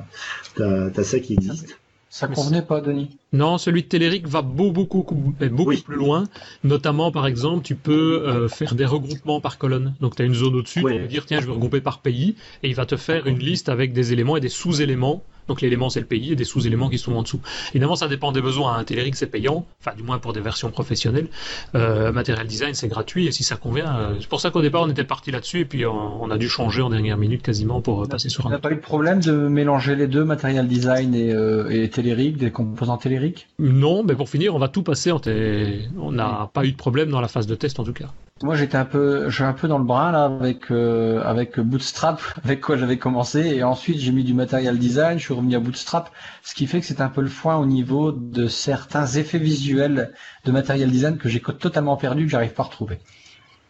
Speaker 3: Tu as, as, ça qui existe.
Speaker 2: Ça convenait pas, Denis
Speaker 1: Non, celui de Téléric va beaucoup, beaucoup, beaucoup plus loin. Notamment, par exemple, tu peux euh, faire des regroupements par colonne. Donc, tu as une zone au-dessus, tu peux dire, tiens, je vais regrouper par pays, et il va te faire une liste avec des éléments et des sous-éléments donc l'élément c'est le pays et des sous-éléments qui sont en dessous. Évidemment, ça dépend des besoins. Un Telerik c'est payant, enfin du moins pour des versions professionnelles. Euh, Material Design c'est gratuit et si ça convient, euh, c'est pour ça qu'au départ on était parti là-dessus et puis on, a dû changer en dernière minute quasiment pour euh, passer sur un.
Speaker 2: n'a pas eu de problème de mélanger les deux, Material Design et, euh, et Telerik, des composants Telerik
Speaker 1: Non, mais pour finir, on va tout passer. On n'a pas eu de problème dans la phase de test en tout cas.
Speaker 2: Moi, j'étais un peu, un peu dans le bras là avec avec Bootstrap, avec quoi j'avais commencé, et ensuite j'ai mis du Material Design, je suis revenu à Bootstrap, ce qui fait que c'est un peu le foin au niveau de certains effets visuels de Material Design que j'ai totalement perdu, que j'arrive pas à retrouver.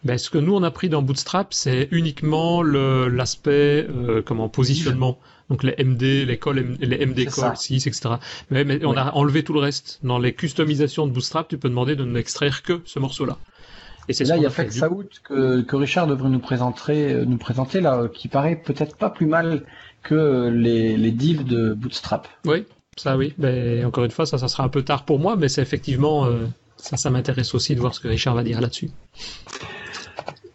Speaker 1: Ben, ce que nous on a pris dans Bootstrap, c'est uniquement l'aspect euh, comment positionnement. Donc les MD, les calls, les MD calls 6, etc. Mais, mais on a enlevé tout le reste. Dans les customisations de Bootstrap, tu peux demander de n'extraire que ce morceau-là.
Speaker 2: Et c'est là, il y a Flex Out que, que Richard devrait nous présenter, euh, nous présenter là, qui paraît peut-être pas plus mal que les, les divs de Bootstrap.
Speaker 1: Oui, ça oui. Mais encore une fois, ça, ça sera un peu tard pour moi, mais c'est effectivement, euh, ça, ça m'intéresse aussi de voir ce que Richard va dire là-dessus.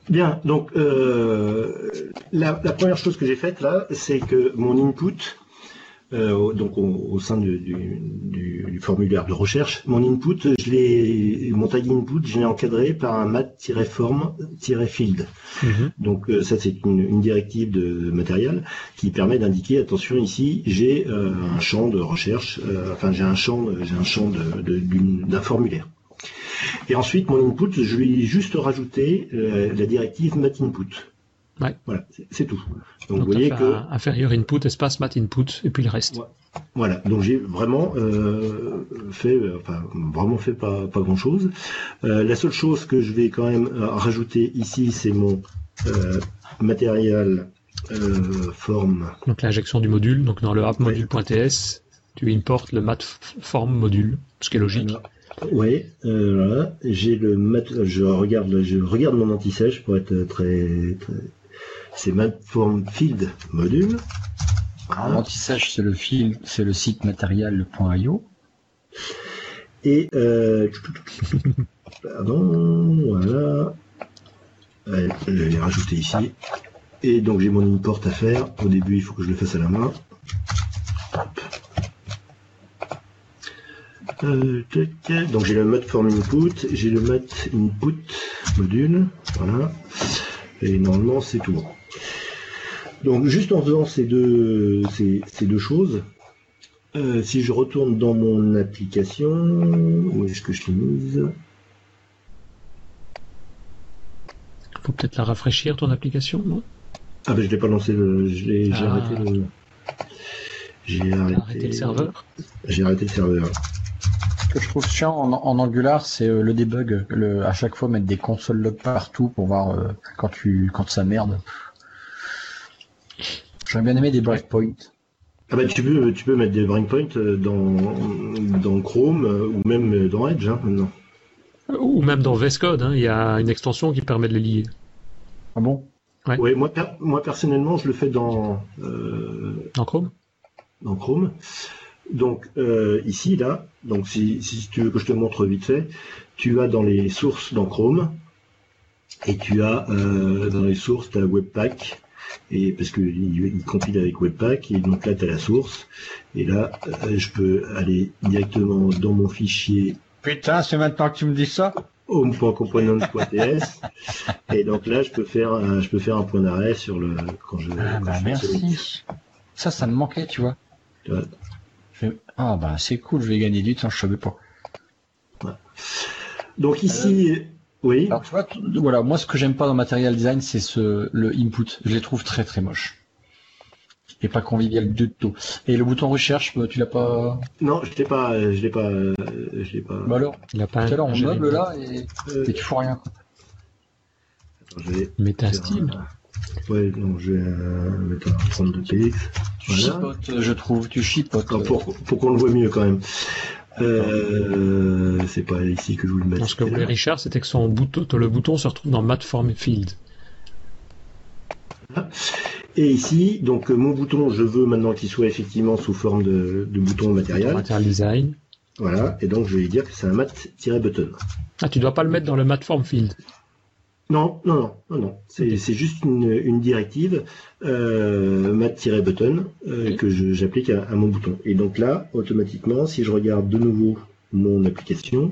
Speaker 3: Bien, donc euh, la, la, première chose que j'ai faite là, c'est que mon input euh, donc au, sein du, du, du, formulaire de recherche. Mon input, je l'ai, mon tag input, je l'ai encadré par un mat-form-field. Mhm. Donc euh, ça c'est une, une, directive de matériel qui permet d'indiquer attention ici j'ai euh, un champ de recherche, enfin j'ai un champ, j'ai un champ de, d'un formulaire. Et ensuite mon input, je lui ai juste rajouté la directive mat Voilà, c'est tout.
Speaker 1: Donc, vous voyez que inférieur input espace mat input et puis le reste.
Speaker 3: Voilà. Donc j'ai vraiment euh, fait, euh, enfin vraiment fait pas pas grand chose. Euh, la seule chose que je vais quand même rajouter ici, c'est mon matériel forme.
Speaker 1: Donc l'injection du module. Donc dans le app module.ts, tu importes le mat form module, ce qui est logique.
Speaker 3: Oui, voilà. J'ai le mat... je regarde, je regarde mon anti-sèche pour être très, très c'est Matform Field Module.
Speaker 2: L'anti-sèche, c'est le fil, c'est le site matériel.io.
Speaker 3: Et euh, pardon, voilà. je vais rajouter ici. Et donc j'ai mon import à faire. Au début, il faut que je le fasse à la main. Euh, donc j'ai le mat form input, j'ai le mat input module, voilà. Et normalement c'est tout bon. Donc juste en faisant ces deux, ces, deux choses, euh, si je retourne dans mon application, où est-ce que je l'ai mise?
Speaker 1: Faut peut-être la rafraîchir ton application, non?
Speaker 3: Ah ben je l'ai pas lancé, j'ai ah. arrêté le. J'ai arrêté...
Speaker 1: le serveur?
Speaker 3: J'ai arrêté le serveur.
Speaker 2: Ce que je trouve chiant en, Angular, c'est euh, le debug. Le, à chaque fois mettre des consoles log partout pour voir euh, quand tu quand ça merde. J'aurais bien aimé des breakpoints.
Speaker 3: Ah bah tu peux tu peux mettre des breakpoints euh, dans dans Chrome ou même dans Edge hein, maintenant.
Speaker 1: Ou même dans VS Code, hein. il y a une extension qui permet de les lier.
Speaker 2: Ah bon?
Speaker 3: Ouais. moi, moi personnellement, je le fais dans
Speaker 1: dans Chrome?
Speaker 3: Dans Chrome. Donc euh, ici, là, donc si, si, tu veux que je te montre vite fait, tu vas dans les sources dans Chrome et tu as euh, dans les sources ta Webpack et parce que il, compile avec Webpack et donc là tu as la source et là euh, je peux aller directement dans mon fichier.
Speaker 2: Putain, c'est maintenant que tu me dis ça.
Speaker 3: home.component.ts et donc là je peux faire un, je peux faire un point d'arrêt sur le quand je.
Speaker 2: Ah bah merci. Ça, ça me manquait, tu vois. Ah bah c'est cool, je vais gagner du temps, je savais pas.
Speaker 3: Donc ici, euh, oui.
Speaker 2: Alors tu vois, voilà, moi ce que j'aime pas dans Material Design, c'est ce le input. Je les trouve très très moches. Et pas convivial du tout. Et le bouton recherche, bah, tu l'as pas?
Speaker 3: Non, je l'ai pas, je l'ai pas, je l'ai pas.
Speaker 2: Bah alors,
Speaker 1: il a pas.
Speaker 2: Tout à l'heure on meuble là et, euh, et tu fais rien.
Speaker 3: Attends, je
Speaker 1: Métastyle.
Speaker 3: Ouais, non, je vais euh, mettre un 32 px.
Speaker 2: Tu chipotes, je trouve, tu chipotes.
Speaker 3: pour, pour qu'on le voit mieux quand même. Euh, c'est pas ici que je voulais mettre.
Speaker 1: ce que voulait Richard, c'était que son bouton, le bouton se retrouve dans Mat Form Field.
Speaker 3: Et ici, donc euh, mon bouton, je veux maintenant qu'il soit effectivement sous forme de, de bouton matériel.
Speaker 1: Material design.
Speaker 3: Voilà, et donc je vais lui dire que c'est un mat-button.
Speaker 1: Ah, tu dois pas le mettre dans le mat form field.
Speaker 3: Non, non, non, non, C'est, juste une, directive euh, mat-button euh, que j'applique à, mon bouton. Et donc là, automatiquement, si je regarde de nouveau mon application,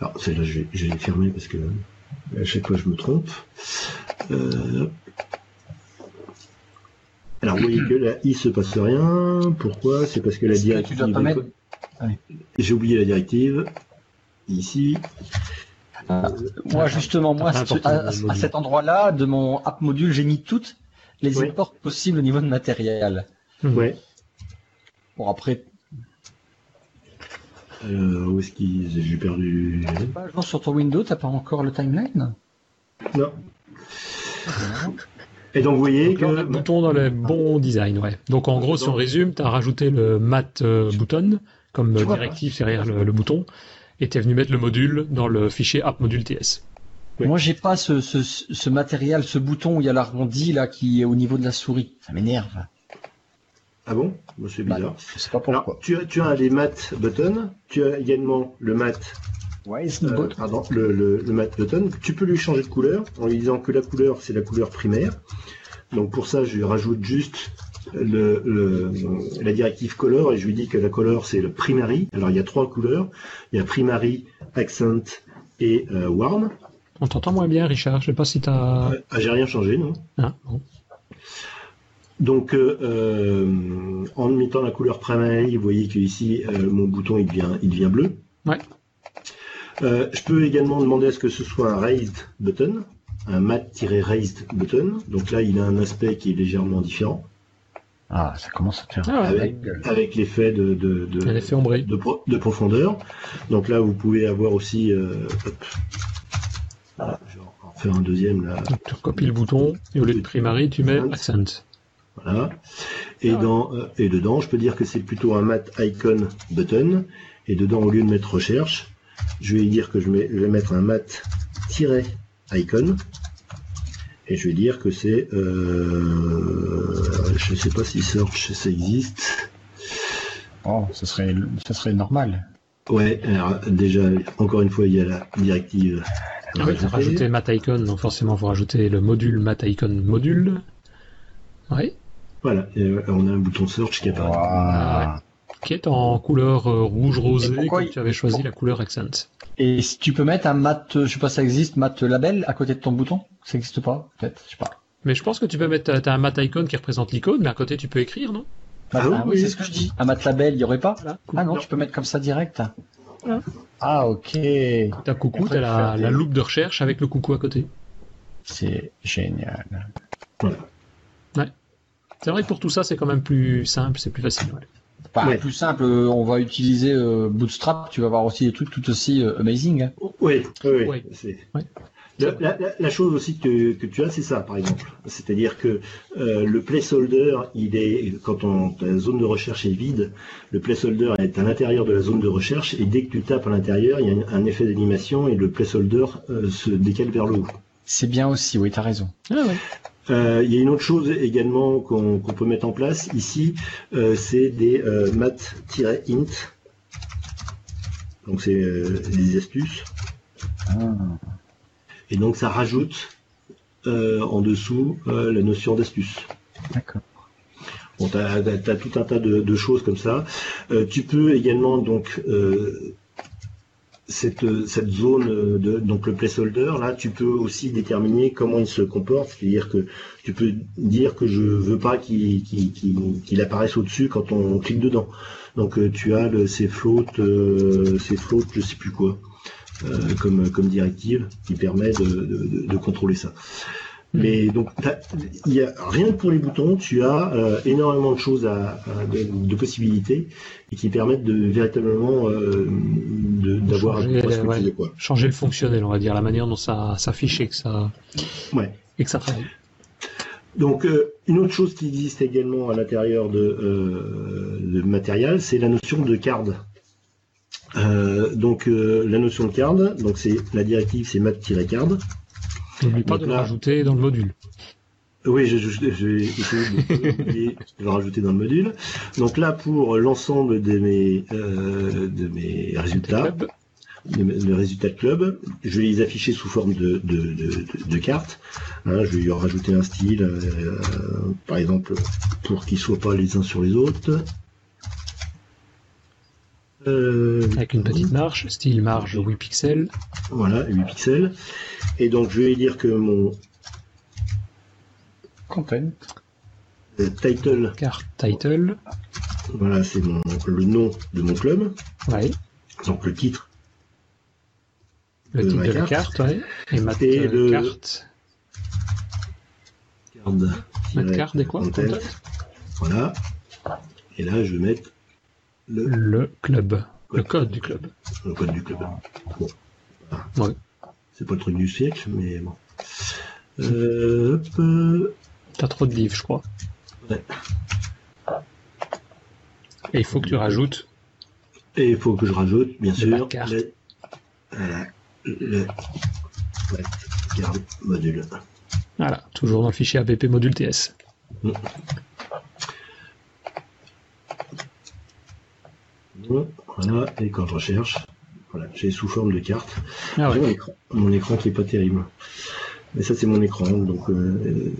Speaker 3: alors celle-là, je vais, je vais fermer parce que à chaque fois je me trompe. Euh, alors vous voyez que là, il se passe rien. Pourquoi? C'est parce que la directive. J'ai oublié la directive. Ici.
Speaker 2: Euh, moi, justement, moi, à, cet endroit-là, de mon app module, j'ai mis toutes les imports possibles au niveau de matériel.
Speaker 3: Ouais.
Speaker 2: Bon, après.
Speaker 3: Euh, où est-ce qu'il. J'ai perdu?
Speaker 2: Pas, sur ton Windows, t'as pas encore le timeline?
Speaker 3: Non. Et donc vous voyez
Speaker 1: que... le bouton dans le bon design, ouais. Donc en gros, si on résume, tu as rajouté le mat euh, button comme directive derrière le, bouton, et tu es venu mettre le module dans le fichier app module TS.
Speaker 2: Moi, j'ai pas ce, ce, ce, matériel, ce bouton où il y a l'arrondi là qui est au niveau de la souris. Ça m'énerve.
Speaker 3: Ah bon? C'est bizarre. Bah,
Speaker 2: je sais pas pourquoi.
Speaker 3: tu, as, tu as les mat buttons, tu as également le mat
Speaker 2: euh,
Speaker 3: pardon, le, le, le mat button. Tu peux lui changer de couleur en lui disant que la couleur c'est la couleur primaire. Donc pour ça, je lui rajoute juste le, la directive color et je lui dis que la color c'est le primary. Alors il y a trois couleurs. Il y a primary, accent et euh, warm.
Speaker 1: On t'entend moins bien, Richard. Je sais pas si tu as.
Speaker 3: Ah, j'ai rien changé, non?
Speaker 1: Ah, bon.
Speaker 3: Donc, euh, euh, en mettant la couleur primary, vous voyez que ici, mon bouton il devient, il devient bleu.
Speaker 1: Ouais.
Speaker 3: je peux également demander à ce que ce soit un raised button, un mat-raised button. Donc là, il a un aspect qui est légèrement différent.
Speaker 2: Ah, ça commence à faire.
Speaker 3: Ah avec, l'effet de, de, de,
Speaker 1: de,
Speaker 3: profondeur. Donc là, vous pouvez avoir aussi. Euh, je vais en faire un deuxième là.
Speaker 1: tu recopies le bouton et au lieu de primary, tu mets accent.
Speaker 3: Voilà. Et, dans, euh, et dedans, je peux dire que c'est plutôt un mat icon button. Et dedans, au lieu de mettre recherche, je vais dire que je, mets, je vais mettre un mat-icon et je vais dire que c'est euh, je sais pas si search ça existe.
Speaker 2: Oh ça serait ça serait normal.
Speaker 3: Ouais alors déjà encore une fois il y a la directive
Speaker 1: ah oui, rajouté icon donc forcément il faut rajouter le module icon module. Oui
Speaker 3: voilà on a un bouton search qui apparaît.
Speaker 1: Ah qui est en couleur euh, rouge rosé comme tu avais choisi la couleur accent.
Speaker 2: Et si tu peux mettre un mat, je sais pas si ça existe, mat label à côté de ton bouton? Ça existe pas Peut-être, je sais pas.
Speaker 1: Mais je pense que tu peux mettre, t'as un mat icon qui représente l'icône, mais à côté tu peux écrire, non?
Speaker 2: Ah, ah oui, c'est ce que je dis. Un mat label, il y aurait pas? Ah non, tu peux mettre comme ça direct. Ah ok.
Speaker 1: T'as coucou, t'as la, la loupe de recherche avec le coucou à côté.
Speaker 2: C'est génial.
Speaker 1: Ouais. C'est vrai que pour tout ça, c'est quand même plus simple, c'est plus facile.
Speaker 2: Ouais. plus simple, on va utiliser Bootstrap, tu vas avoir aussi des trucs tout aussi amazing. Hein.
Speaker 3: Oui, oui, oui. La, chose aussi que, tu as, c'est ça, par exemple. C'est-à-dire que euh, le placeholder, il est quand on, la zone de recherche est vide, le placeholder est à l'intérieur de la zone de recherche et dès que tu tapes à l'intérieur, il y a un, effet d'animation et le placeholder euh, se décale vers le haut.
Speaker 2: C'est bien aussi, oui, tu as raison.
Speaker 3: Ah, euh, il y a une autre chose également qu'on peut mettre en place ici, c'est des mat-int. Donc c'est des astuces. Ah. Et donc ça rajoute euh, en dessous euh, la notion d'astuce.
Speaker 2: D'accord.
Speaker 3: Bon, tu as, tout un tas de, choses comme ça. Euh, tu peux également donc cette, cette zone de donc le placeholder là, tu peux aussi déterminer comment il se comporte, c'est-à-dire que tu peux dire que je veux pas qu'il qu'il apparaisse au-dessus quand on clique dedans. Donc tu as le, ces flottes, ces flottes, je sais plus quoi. Euh, comme, comme directive qui permet de, de, contrôler ça. Hmm. Mais donc, il y a rien que pour les boutons, tu as euh, énormément de choses à, de, possibilités et qui permettent de véritablement euh, d'avoir
Speaker 1: changer, changer le fonctionnel, on va dire, la manière dont ça s'affiche et que ça
Speaker 3: ouais.
Speaker 1: et que ça travaille.
Speaker 3: Donc, une autre chose qui existe également à l'intérieur de, de matériel, c'est la notion de card. Euh, donc euh, la notion de card, donc c'est la directive c'est mat-card.
Speaker 1: N'oublie pas de le rajouter dans le module.
Speaker 3: Oui, j'ai essayé de le rajouter dans le module. Donc là, pour l'ensemble de mes, euh, de mes résultats, de, résultats de club, je vais les afficher sous forme de, de, de, cartes. Hein, je vais y rajouter un style, par exemple, pour qu'ils soient pas les uns sur les autres.
Speaker 1: Euh, Avec une petite marge, style marge 8 pixels.
Speaker 3: Voilà, 8 pixels. Et donc je vais dire que mon
Speaker 2: content
Speaker 3: euh, title
Speaker 1: carte title.
Speaker 3: Voilà, c'est mon le nom de mon club.
Speaker 1: Ouais.
Speaker 3: Donc le titre.
Speaker 1: Le titre de, la carte, ouais. Et ma le... carte.
Speaker 3: Card.
Speaker 1: carte et quoi
Speaker 3: Voilà. Et là, je vais mettre
Speaker 1: le, club. Le code du club.
Speaker 3: Le code du club. Bon. C'est pas le truc du siècle, mais bon. Euh,
Speaker 1: hop. T'as trop de livres, je crois.
Speaker 3: Ouais.
Speaker 1: Et il faut que tu rajoutes.
Speaker 3: Et il faut que je rajoute, bien sûr,
Speaker 1: le,
Speaker 3: voilà, le module.
Speaker 1: Voilà, toujours dans le fichier app module TS. Mm.
Speaker 3: Voilà, et quand je recherche, voilà, j'ai sous forme de carte.
Speaker 1: Ah
Speaker 3: mon, écran, qui est pas terrible. Mais ça c'est mon écran, donc euh,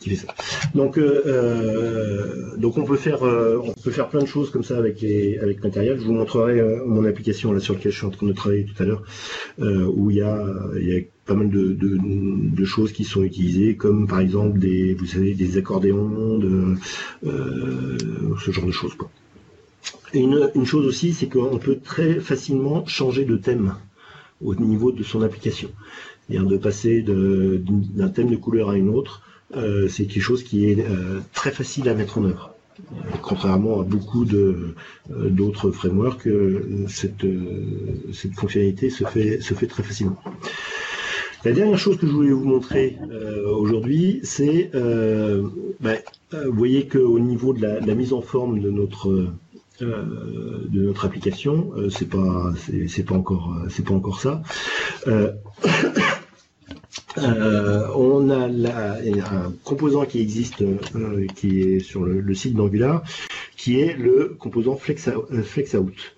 Speaker 3: qui, fait ça. Donc, euh, euh, donc on peut faire, on peut faire plein de choses comme ça avec les, avec matériel. Je vous montrerai mon application là sur laquelle je suis en train de travailler tout à l'heure, où il y a, il y a pas mal de, de, choses qui sont utilisées, comme par exemple des, vous savez, des accordéons, de, ce genre de choses quoi. Une, chose aussi, c'est qu'on peut très facilement changer de thème au niveau de son application. C'est-à-dire de passer d'un thème de couleur à une autre, euh, c'est quelque chose qui est euh, très facile à mettre en œuvre. Contrairement à beaucoup euh, d'autres frameworks, cette, fonctionnalité se fait, très facilement. La dernière chose que je voulais vous montrer aujourd'hui, c'est, ben, vous voyez qu'au niveau de la, mise en forme de notre de notre application. Euh, c'est pas c'est pas encore c'est pas encore ça. Euh, on a un composant qui existe, qui est sur le, site d'Angular, qui est le composant flex, out.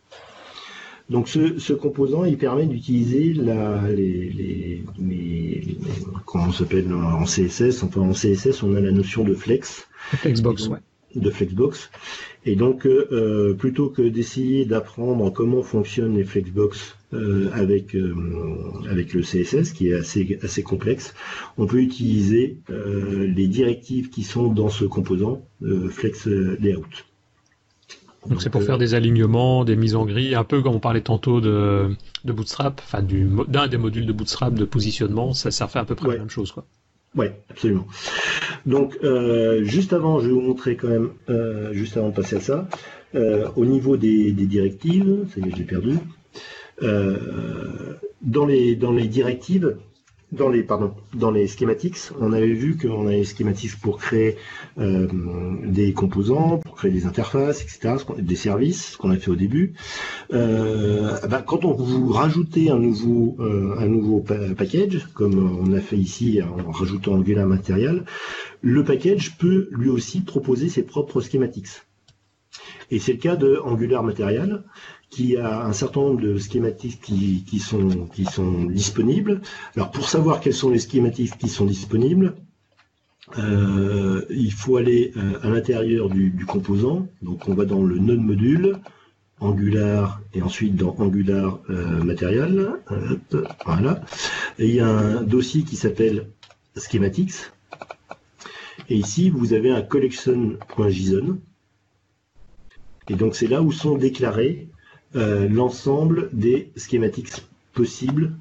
Speaker 3: Donc ce, composant, il permet d'utiliser la, les, les, comment on s'appelle en CSS. Enfin en CSS, on a la notion de flex.
Speaker 1: Flexbox, ouais.
Speaker 3: De Flexbox. Et donc, euh, euh, plutôt que d'essayer d'apprendre comment fonctionnent les Flexbox euh, avec, avec le CSS, qui est assez, assez complexe, on peut utiliser les directives qui sont dans ce composant Flex Layout.
Speaker 1: Donc c'est pour faire des alignements, des mises en grille, un peu comme on parlait tantôt de, de Bootstrap, enfin d'un des modules de Bootstrap de positionnement, ça, ça fait à peu près la même chose. quoi.
Speaker 3: Ouais, absolument. Donc, euh, juste avant, je vais vous montrer quand même, euh, juste avant de passer à ça, euh, au niveau des, directives, ça y est, j'ai perdu. dans, les, dans les directives, dans les pardon, dans les on avait vu qu'on avait schematics pour créer euh, des composants, pour créer des interfaces, etc., des services, ce qu'on a fait au début. Euh, bah, quand on vous rajoutez un nouveau euh, un nouveau package, comme on a fait ici en rajoutant Angular Material, le package peut lui aussi proposer ses propres schematics. Et c'est le cas de Angular Material qui a un certain nombre de schématiques qui, sont, disponibles. Alors pour savoir quels sont les schématiques qui sont disponibles, euh, il faut aller euh, à l'intérieur du, composant. Donc on va dans le node module, Angular et ensuite dans Angular euh, Material. voilà. Et il y a un dossier qui s'appelle Schematics. Et ici, vous avez un collection.json. Et donc c'est là où sont déclarés euh, l'ensemble des schématiques possibles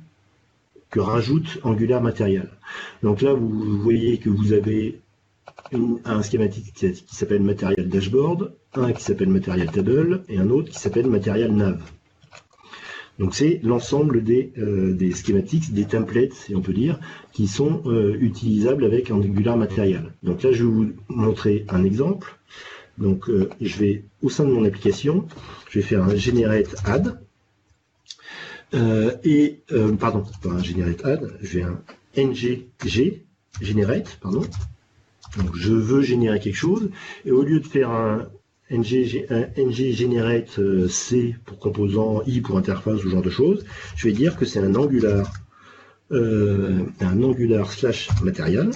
Speaker 3: que rajoute Angular Material. Donc là, vous voyez que vous avez un schématique qui, s'appelle Material Dashboard, un qui s'appelle Material Table et un autre qui s'appelle Material Nav. Donc c'est l'ensemble des, euh, schématiques, des templates, si on peut dire, qui sont euh, utilisables avec Angular Material. Donc là, je vais vous montrer un exemple. Donc euh, je vais, au sein de mon application, je vais faire un generate add. Euh, et, euh, pardon, pas un generate add, je vais un ngg generate, pardon. Donc je veux générer quelque chose, et au lieu de faire un ng, generate c pour composant, i pour interface, ce genre de choses, je vais dire que c'est un angular, un angular slash matériel,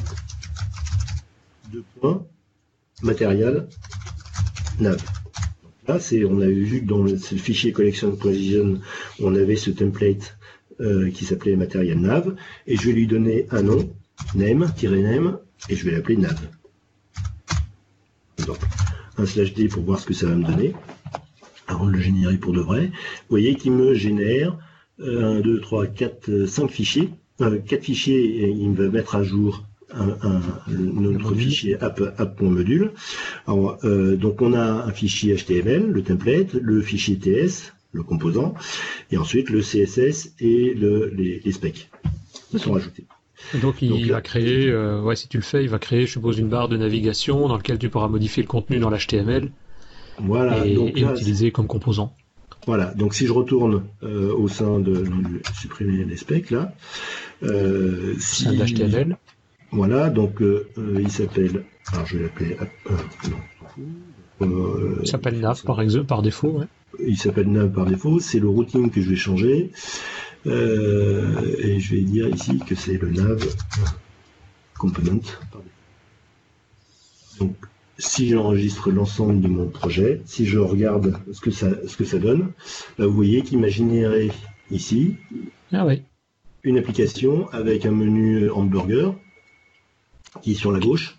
Speaker 3: deux points, matériel nav. Là, c'est, on avait vu que dans le, fichier collection position, on avait ce template euh, qui s'appelait matériel nav, et je vais lui donner un nom, name-name, et je vais l'appeler nav. Donc, un slash d pour voir ce que ça va me donner, avant de le générer pour de vrai. Vous voyez qu'il me génère 1, 2, 3, 4, 5 fichiers. 4 euh, fichiers, et il me va mettre à jour un, notre fichier app.module. Euh, donc on a un fichier HTML, le template, le fichier TS, le composant, et ensuite le CSS et le, les, specs qui sont rajoutés.
Speaker 1: donc il va créer, euh, ouais, si tu le fais, il va créer, je suppose, une barre de navigation dans laquelle tu pourras modifier le contenu dans l'HTML voilà, et, donc utiliser comme composant.
Speaker 3: Voilà, donc si je retourne euh, au sein de, supprimer les specs là,
Speaker 1: euh, si, l'HTML.
Speaker 3: Voilà, donc euh, euh, il s'appelle. Alors je vais l'appeler.
Speaker 1: Euh, il s'appelle nav par exemple, par défaut. Ouais.
Speaker 3: Il s'appelle nav par défaut. C'est le routing que je vais changer. et je vais dire ici que c'est le nav component. Donc si j'enregistre l'ensemble de mon projet, si je regarde ce que ça, ce que ça donne, là vous voyez qu'il m'a généré ici
Speaker 1: ah oui.
Speaker 3: une application avec un menu hamburger qui est sur la gauche.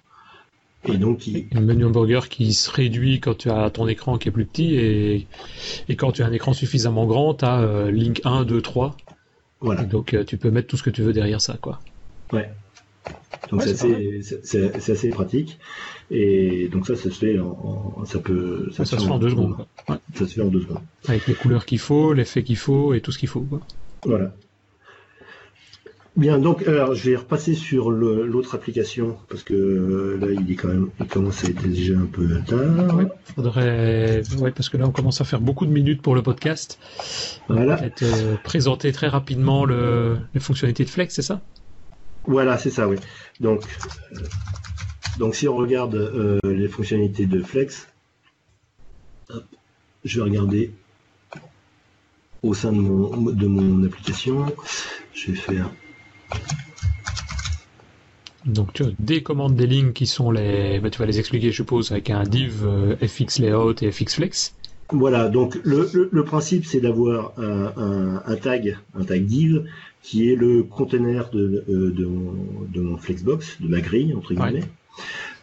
Speaker 1: Et donc qui... Un menu hamburger qui se réduit quand tu as ton écran qui est plus petit et, et quand tu as un écran suffisamment grand, tu as euh, Link 1, 2, 3. Voilà. donc euh, tu peux mettre tout ce que tu veux derrière ça. quoi.
Speaker 3: Ouais. Donc c'est assez, pratique. Et donc ça, ça se fait en, ça peut
Speaker 1: ça, se fait en deux secondes.
Speaker 3: Ça se fait en deux secondes.
Speaker 1: Avec les couleurs qu'il faut, l'effet qu'il faut et tout ce qu'il faut. Quoi.
Speaker 3: Voilà. Bien, donc alors je vais repasser sur l'autre application parce que euh, là il est quand même, il commence à être déjà un peu tard.
Speaker 1: Oui, faudrait, ouais, parce que là on commence à faire beaucoup de minutes pour le podcast. Voilà. Peut-être euh, présenter très rapidement le, les fonctionnalités de Flex, c'est ça?
Speaker 3: Voilà, c'est ça, oui. Donc, euh, donc si on regarde les fonctionnalités de Flex, je vais regarder au sein de mon, de mon application. Je vais faire
Speaker 1: donc tu as des commandes des lignes qui sont les, bah, tu vas les expliquer je suppose avec un div euh, fx layout et fx flex.
Speaker 3: Voilà, donc le, principe c'est d'avoir un, tag, un tag div qui est le container de, euh, mon, flexbox, de ma grille entre guillemets.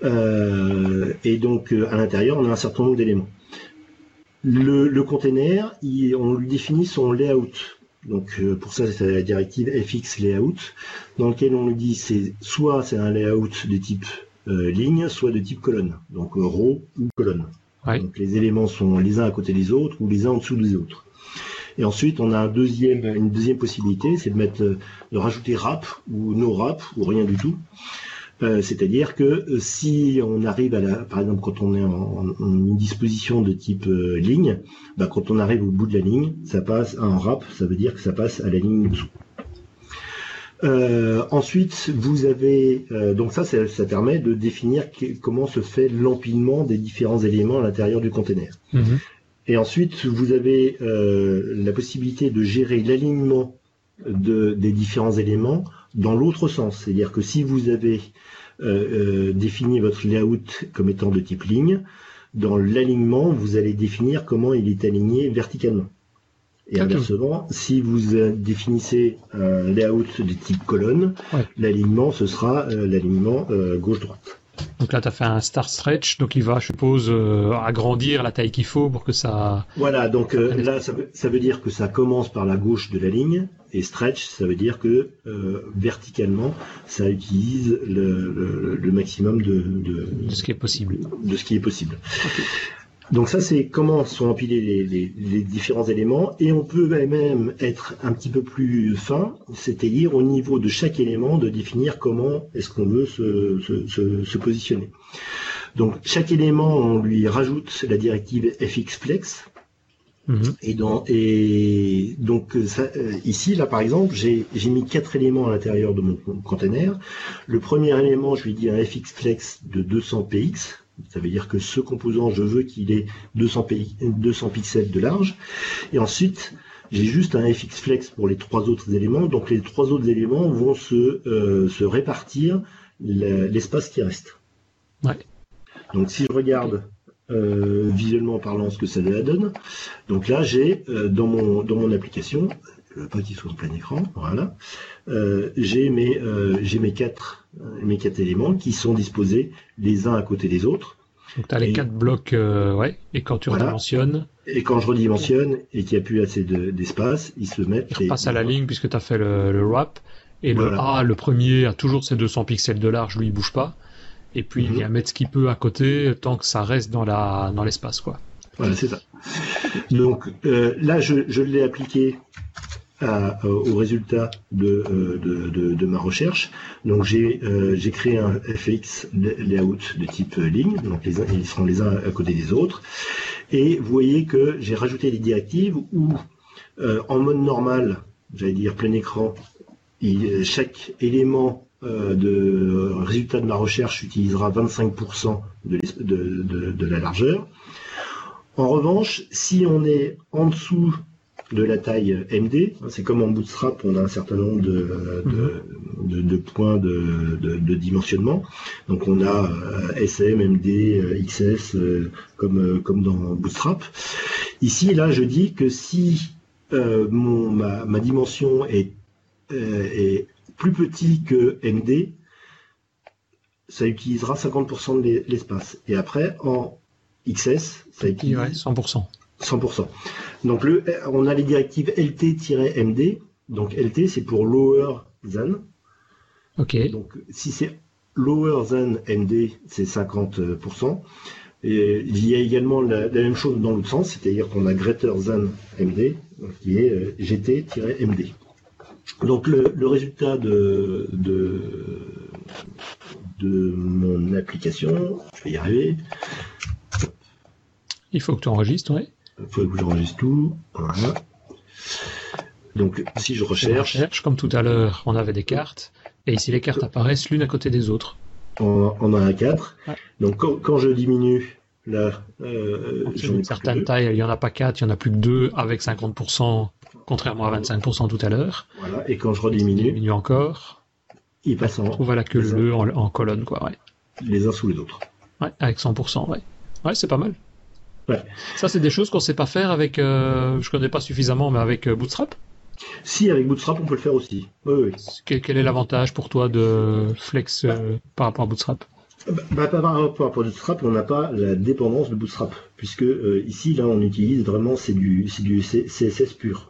Speaker 3: Euh, et donc à l'intérieur on a un certain nombre d'éléments. Le, le container, on lui définit son layout. Donc euh, pour ça, c'est la directive FX Layout, dans lequel on nous dit c'est soit c'est un layout de type ligne, soit de type colonne, donc row ou colonne. Donc les éléments sont les uns à côté des autres ou les uns en dessous des autres. Et ensuite, on a un deuxième, une deuxième possibilité, c'est de mettre, de rajouter wrap ou no wrap ou rien du tout. Euh, c'est-à-dire que euh, si on arrive à la, par exemple, quand on est en, une disposition de type euh, ligne, bah, quand on arrive au bout de la ligne, ça passe en wrap, ça veut dire que ça passe à la ligne dessous. ensuite, vous avez donc ça, ça, permet de définir comment se fait l'empilement des différents éléments à l'intérieur du container. Mm-hmm. Et ensuite, vous avez la possibilité de gérer l'alignement des différents éléments dans l'autre sens. C'est-à-dire que si vous avez euh, euh, défini votre layout comme étant de type ligne, dans l'alignement, vous allez définir comment il est aligné verticalement. Et inversement, si vous euh, définissez un layout de type colonne, l'alignement, ce sera l'alignement gauche-droite.
Speaker 1: Donc là, tu as fait un star stretch, donc il va, je suppose, euh, agrandir la taille qu'il faut pour que ça...
Speaker 3: Voilà, donc euh, là, ça veut, dire que ça commence par la gauche de la ligne, et stretch, ça veut dire que euh, verticalement, ça utilise le, maximum de,
Speaker 1: de, ce qui est possible.
Speaker 3: De ce qui est possible. Donc ça, c'est comment sont empilés les, différents éléments, et on peut même être un petit peu plus fin, c'est-à-dire au niveau de chaque élément, de définir comment est-ce qu'on veut se, positionner. Donc chaque élément, on lui rajoute la directive fxflex, mhm. et, et, donc euh, ici, là par exemple, j'ai mis quatre éléments à l'intérieur de mon container. Le premier élément, je lui dis un fxflex de 200 px, ça veut dire que ce composant, je veux qu'il ait 200, 200 pixels de large. Et ensuite, j'ai juste un fx flex pour les trois autres éléments. Donc les trois autres éléments vont se, euh, se répartir l'espace qui reste. Donc si je regarde euh, visuellement parlant ce que ça donne, donc là j'ai euh, dans, mon, dans mon application, je veux pas qu'il soit en plein écran, voilà, j'ai mes, j'ai mes quatre mes quatre éléments qui sont disposés les uns à côté des autres.
Speaker 1: Donc tu as les quatre blocs, euh, ouais, et quand tu redimensionnes.
Speaker 3: Et quand je redimensionne et qu'il n'y a plus assez d'espace, ils se mettent.
Speaker 1: Ils repassent à la ligne puisque tu as fait le, wrap. Et le A, le premier, a toujours ses 200 pixels de large, lui il bouge pas. Et puis il mhm. vient mettre ce qu'il peut à côté tant que ça reste dans l'espace quoi.
Speaker 3: Voilà, c'est ça. Donc euh, là, je, je l'ai appliqué euh, au résultat euh, de, de, ma recherche. Donc j'ai euh, créé un FX layout de type ligne, donc les ils seront les uns à côté des autres. Et vous voyez que j'ai rajouté des directives où en mode normal, j'allais dire plein écran, chaque élément de résultat de ma recherche utilisera 25% de, de, de, la largeur. En revanche, si on est en dessous de la taille MD. C'est comme en Bootstrap, on a un certain nombre de, de, points de, dimensionnement. Donc on a euh, SM, MD, euh, XS, euh, comme, comme dans Bootstrap. Ici, là, je dis que si mon, ma, dimension est, est plus petit que MD, ça utilisera 50% de l'espace. Et après, en XS, ça utilise
Speaker 1: 100%.
Speaker 3: 100%. Donc le, on a les directives LT-MD. Donc LT c'est pour lower than.
Speaker 1: Ok.
Speaker 3: Donc si c'est lower than MD, c'est 50%. Et il y a également la, même chose dans l'autre sens, c'est-à-dire qu'on a greater than MD, qui est euh, GT-MD. Donc le, résultat de, de, de mon application, je vais y arriver.
Speaker 1: Il faut que tu enregistres, oui.
Speaker 3: Il faut que j'enregistre tout. Voilà. Donc, si je recherche... recherche.
Speaker 1: Comme tout à l'heure, on avait des cartes. Et ici, les cartes apparaissent l'une à côté des autres.
Speaker 3: On, en a un 4. Donc, quand, je diminue, là, euh,
Speaker 1: j'en une certaine taille, il n'y en a pas 4, il n'y en a plus que 2 avec 50%, contrairement à 25% tout à l'heure.
Speaker 3: Voilà. Et quand je rediminue...
Speaker 1: diminue encore.
Speaker 3: Il passe en...
Speaker 1: On trouve à la queue le en, en, colonne, quoi, ouais.
Speaker 3: Les uns sous les autres.
Speaker 1: Ouais, avec 100%, ouais. Ouais, c'est pas mal. Ça, c'est des choses qu'on sait pas faire avec, euh, je connais pas suffisamment, mais avec euh, Bootstrap.
Speaker 3: Si, avec Bootstrap, on peut le faire aussi. Oui,
Speaker 1: Quel, est l'avantage pour toi de Flex euh, par rapport à Bootstrap?
Speaker 3: Bah, bah, par rapport à Bootstrap, on n'a pas la dépendance de Bootstrap, puisque ici, là, on utilise vraiment, c'est du, du CSS pur.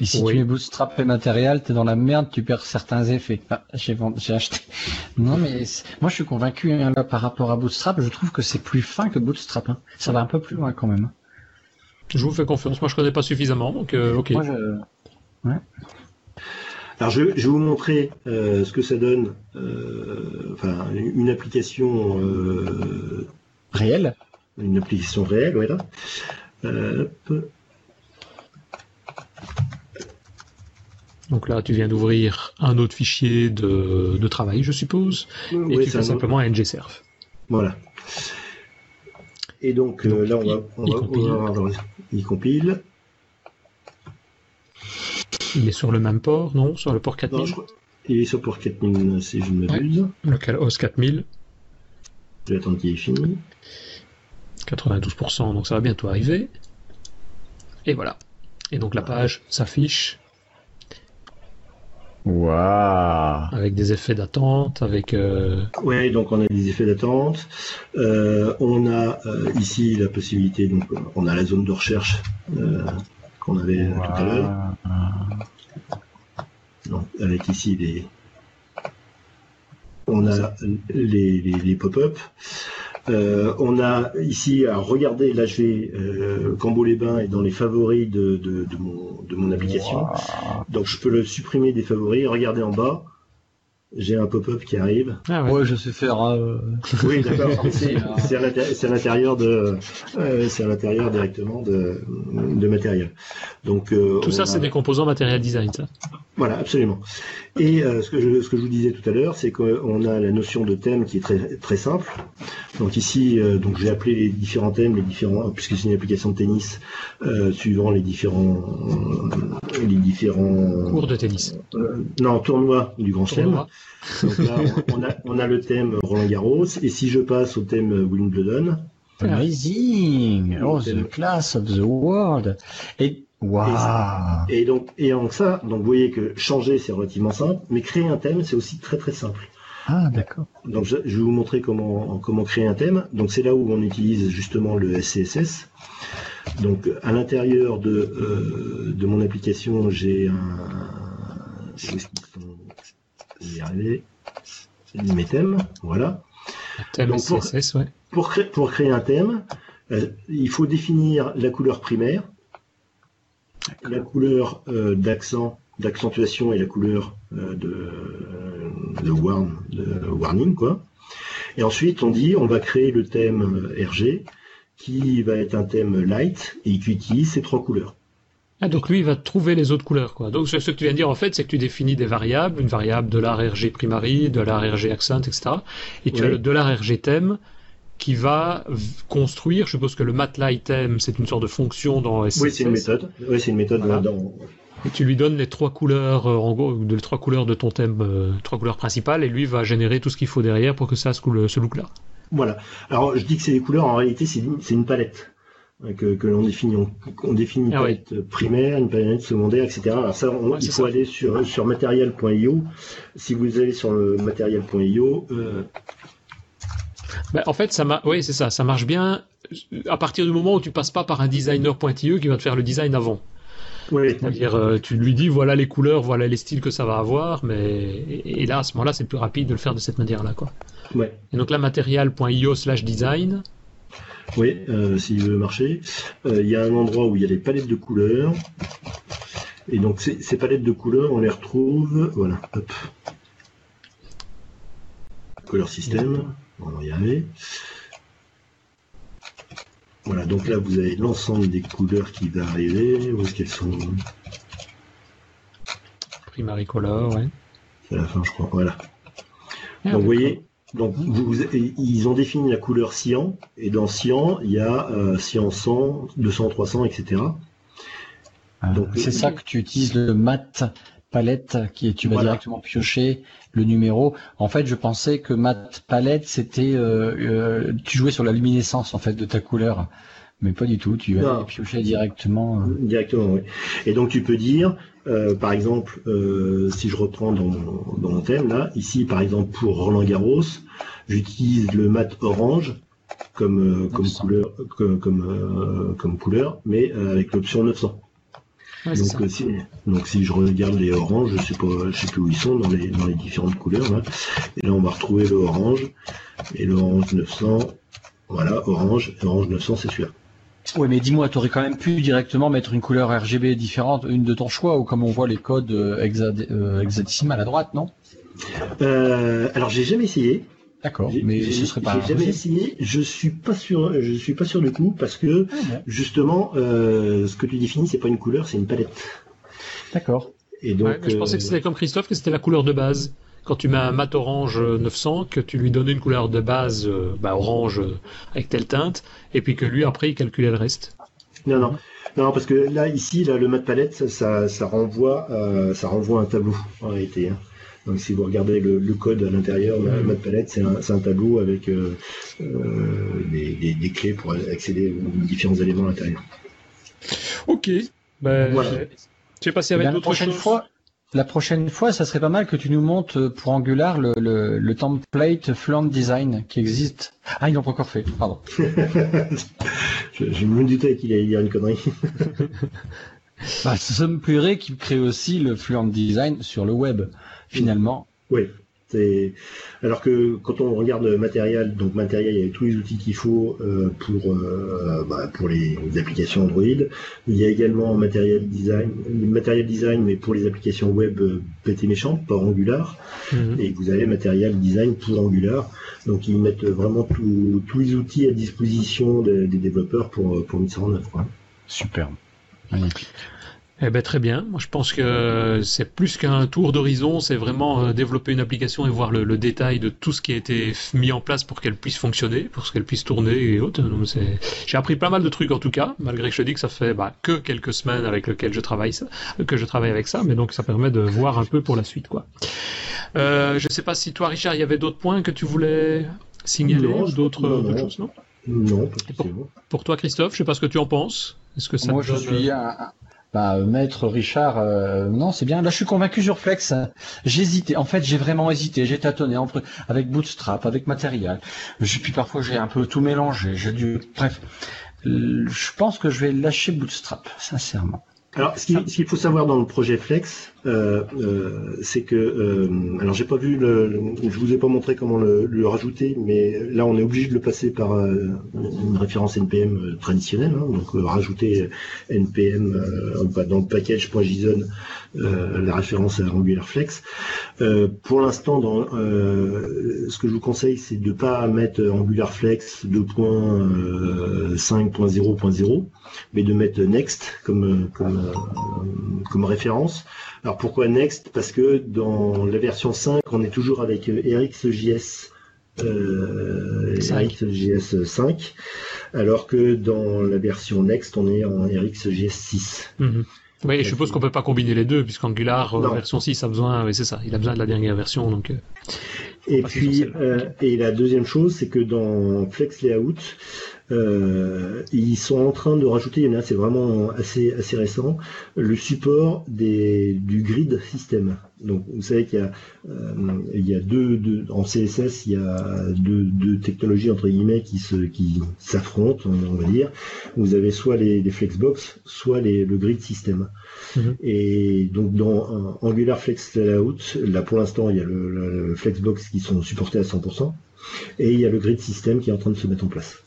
Speaker 2: Et si tu mets Bootstrap et matériel, t'es dans la merde, tu perds certains effets. Ah, j'ai j'ai acheté. Non mais moi je suis convaincu hein, là par rapport à Bootstrap, je trouve que c'est plus fin que Bootstrap. Hein. Ça va un peu plus loin quand même.
Speaker 1: Je vous fais confiance. Moi je connais pas suffisamment, donc euh, ok. Moi, je...
Speaker 3: ouais. Alors je, je, vais vous montrer euh, ce que ça donne, euh, enfin une application euh,
Speaker 2: réelle.
Speaker 3: Une application réelle, voilà. Hop.
Speaker 1: Donc là, tu viens d'ouvrir un autre fichier de, de, travail, je suppose, et tu fais simplement un ngserf.
Speaker 3: Voilà. Et donc, euh, là, on va, on, va, il compile.
Speaker 1: Il est sur le même port, non Sur le port 4000
Speaker 3: Il est sur le port 4000, si je ne m'abuse. Ouais.
Speaker 1: Local host 4000.
Speaker 3: Je vais attendre qu'il est fini.
Speaker 1: 92%, donc ça va bientôt arriver. Et voilà. Et donc la page s'affiche
Speaker 2: Waouh
Speaker 1: Avec des effets d'attente, avec. Euh...
Speaker 3: Oui, donc on a des effets d'attente. Euh, on a euh, ici la possibilité, donc on a la zone de recherche euh, qu'on avait tout à l'heure. Donc avec ici les. On a les, les, les pop-up. Euh, on a ici à regarder, là je vais, euh, les bains est dans les favoris de, de, mon, de mon, application. Donc je peux le supprimer des favoris, regarder en bas, j'ai un pop-up qui arrive.
Speaker 2: Ah ouais. je sais faire. Euh,
Speaker 3: oui, d'accord. c'est à l'intérieur de, euh, c'est à l'intérieur directement de, de matériel. Donc
Speaker 1: euh, tout ça, c'est des composants matériel design, ça.
Speaker 3: Voilà, absolument. Et ce que je ce que je vous disais tout à l'heure, c'est qu'on a la notion de thème qui est très très simple. Donc ici, donc j'ai appelé les différents thèmes, les différents, puisque c'est une application de tennis, suivant les différents les différents
Speaker 1: cours de tennis.
Speaker 3: non, tournoi du Grand Chelem. Donc là, on a, on a, le thème Roland Garros, et si je passe au thème Wimbledon.
Speaker 2: Amazing! Oh, the class of the world! Et, wow.
Speaker 3: et, donc, et en ça, donc vous voyez que changer c'est relativement simple, mais créer un thème c'est aussi très très simple.
Speaker 2: Ah, d'accord.
Speaker 3: Donc je, vais vous montrer comment, comment créer un thème. Donc c'est là où on utilise justement le SCSS. Donc à l'intérieur de, euh, de mon application, j'ai un, y arriver. Mes thèmes, voilà.
Speaker 1: Thème pour, CSS, ouais.
Speaker 3: pour, créer, pour créer un thème, euh, il faut définir la couleur primaire, la couleur euh, d'accent, d'accentuation et la couleur euh, de, de, warn, de warning, quoi. Et ensuite, on dit, on va créer le thème RG, qui va être un thème light et qui utilise ces trois couleurs.
Speaker 1: Ah, donc lui, il va trouver les autres couleurs, quoi. Donc ce que tu viens de dire, en fait, c'est que tu définis des variables, une variable de RG primary, de RG accent, etc. Et tu as le de RG thème qui va construire, je suppose que le matlight thème, c'est une sorte de fonction dans
Speaker 3: SCSS. Oui, c'est une méthode. Oui, c'est une méthode dans...
Speaker 1: Et tu lui donnes les trois couleurs, euh, en gros, les trois couleurs de ton thème, euh, trois couleurs principales, et lui va générer tout ce qu'il faut derrière pour que ça se, ce look-là.
Speaker 3: Voilà. Alors, je dis que c'est des couleurs, en réalité, c'est une palette que, l'on définit. On, définit une ah palette primaire, une palette secondaire, etc. Alors ça, il faut aller sur, sur matériel.io. Si vous allez sur le matériel.io, euh...
Speaker 1: Ben, en fait, ça oui, c'est ça, ça marche bien à partir du moment où tu passes pas par un designer.io qui va te faire le design avant.
Speaker 3: Oui.
Speaker 1: C'est-à-dire, euh, tu lui dis voilà les couleurs, voilà les styles que ça va avoir, mais et, là à ce moment-là, c'est plus rapide de le faire de cette manière-là, quoi.
Speaker 3: Ouais.
Speaker 1: Et donc là, matériel.io/design.
Speaker 3: Oui, euh, s'il veut marcher. Euh, il y a un endroit où il y a des palettes de couleurs. Et donc ces, palettes de couleurs, on les retrouve. Voilà, hop. Color system, on va y arriver. Voilà, donc là vous avez l'ensemble des couleurs qui va arriver. Où est-ce qu'elles sont?
Speaker 1: Primary color, ouais.
Speaker 3: C'est la fin, je crois. Voilà. Ah, donc vous voyez, donc ils ont défini la couleur cyan, et dans cyan, il y a euh, cyan 100, 200, 300, etc.
Speaker 2: c'est ça que tu utilises le mat palette qui est tu vas directement piocher le numéro. En fait, je pensais que mat palette c'était euh, euh, tu jouais sur la luminescence en fait de ta couleur. Mais pas du tout, tu vas piocher directement.
Speaker 3: Directement, oui. Et donc tu peux dire, par exemple, si je reprends dans mon, thème là, ici par exemple pour Roland Garros, J'utilise le mat orange comme, euh, comme couleur, comme, comme, euh, comme, couleur, mais euh, avec l'option 900. donc, si, donc si je regarde les oranges, je sais pas, je sais plus où ils sont dans les, dans les différentes couleurs. Là. Et là, on va retrouver le orange et le orange 900. Voilà, orange, orange 900, c'est celui-là.
Speaker 2: Oui, mais dis-moi, tu aurais quand même pu directement mettre une couleur RGB différente, une de ton choix, ou comme on voit les codes hexadécimales à droite, non?
Speaker 3: Euh, Alors, j'ai jamais essayé.
Speaker 2: D'accord, mais ce serait pas.
Speaker 3: J'ai jamais essayé. Je suis pas sûr. Je suis pas sûr du coup parce que ah, justement, euh, ce que tu définis, c'est pas une couleur, c'est une palette.
Speaker 2: D'accord.
Speaker 1: Et donc, je pensais que c'était comme Christophe, que c'était la couleur de base quand tu mets un mat orange 900, que tu lui donnes une couleur de base euh, bah, orange euh, avec telle teinte, et puis que lui après il calculait le reste.
Speaker 3: Non, non. Non, parce que là, ici, là, le mat palette, ça, ça, renvoie, euh, ça renvoie un tableau en réalité. Hein. Donc, si vous regardez le, code à l'intérieur, le mat palette, c'est un, un, tableau avec des, des, clés pour accéder aux différents éléments à l'intérieur.
Speaker 1: Ok. Ben, voilà. Je sais pas s'il y avait d'autres choses.
Speaker 2: Fois, la prochaine fois, ça serait pas mal que tu nous montes euh, pour Angular le, le, template Fluent Design qui existe. Ah, ils l'ont pas encore fait, pardon.
Speaker 3: je, me doutais qu'il allait dire une connerie.
Speaker 2: bah, ça me plairait qu'il crée aussi le Fluent Design sur le web, finalement.
Speaker 3: Oui. Alors que quand on regarde matériel, donc matériel, il y a tous les outils qu'il faut euh, pour euh, bah, pour les, applications Android. Il y a également matériel design, matériel design, mais pour les applications web euh, pété méchant, pas Angular. Mhm. Et vous avez matériel design pour Angular. Donc ils mettent vraiment tous les outils à disposition des, développeurs pour pour mettre ça en œuvre.
Speaker 2: Superbe.
Speaker 1: Eh ben très bien. Moi je pense que c'est plus qu'un tour d'horizon, c'est vraiment euh, développer une application et voir le, détail de tout ce qui a été mis en place pour qu'elle puisse fonctionner, pour qu'elle puisse tourner et autres. J'ai appris pas mal de trucs en tout cas, malgré que je te dis que ça fait bah, que quelques semaines avec lequel je travaille ça, que je travaille avec ça, mais donc ça permet de voir un peu pour la suite quoi. Euh, je sais pas si toi Richard, il y avait d'autres points que tu voulais signaler ou d'autres choses non?
Speaker 3: Non.
Speaker 1: Pour, pour, toi Christophe, je sais pas ce que tu en penses. Est-ce que ça
Speaker 2: Moi je suis un bah, maître Richard, euh, non, c'est bien. Là, je suis convaincu sur Flex. J'hésitais. En fait, j'ai vraiment hésité. J'ai tâtonné avec Bootstrap, avec matériel. puis parfois, j'ai un peu tout mélangé. J'ai dû. Bref, je pense que je vais lâcher Bootstrap, sincèrement.
Speaker 3: Alors, ce qu'il faut savoir dans le projet Flex, euh, euh, c'est que, euh, alors j'ai pas vu, le, je vous ai pas montré comment le, le, rajouter, mais là on est obligé de le passer par euh, une référence npm euh, traditionnelle, hein, donc rajouter npm dans le package.json la référence à Angular Flex. pour l'instant, dans ce que je vous conseille, c'est de pas mettre Angular Flex 2.5.0.0, mais de mettre Next comme comme, comme référence. Alors pourquoi Next? Parce que dans la version 5, on est toujours avec RxJS. Euh, RxJS 5, alors que dans la version Next, on est en RxJS 6.
Speaker 1: Mhm. Oui, je suppose qu'on peut pas combiner les deux, puisqu'Angular euh, version 6 a besoin, oui, c'est ça, il a besoin de la dernière version, donc. Euh,
Speaker 3: et puis, euh, et la deuxième chose, c'est que dans Flex Layout, euh, ils sont en train de rajouter, il y en a, c'est vraiment assez, assez récent, le support des, du grid système. Donc vous savez qu'il y a, euh, il y a deux, deux, en CSS, il y a deux, deux technologies entre guillemets qui se, qui s'affrontent, on va dire. Vous avez soit les, les flexbox, soit les, le grid système. Mhm. Et donc dans Angular Flex Layout, là pour l'instant il y a le, le, flexbox qui sont supportés à 100%, et il y a le grid système qui est en train de se mettre en place.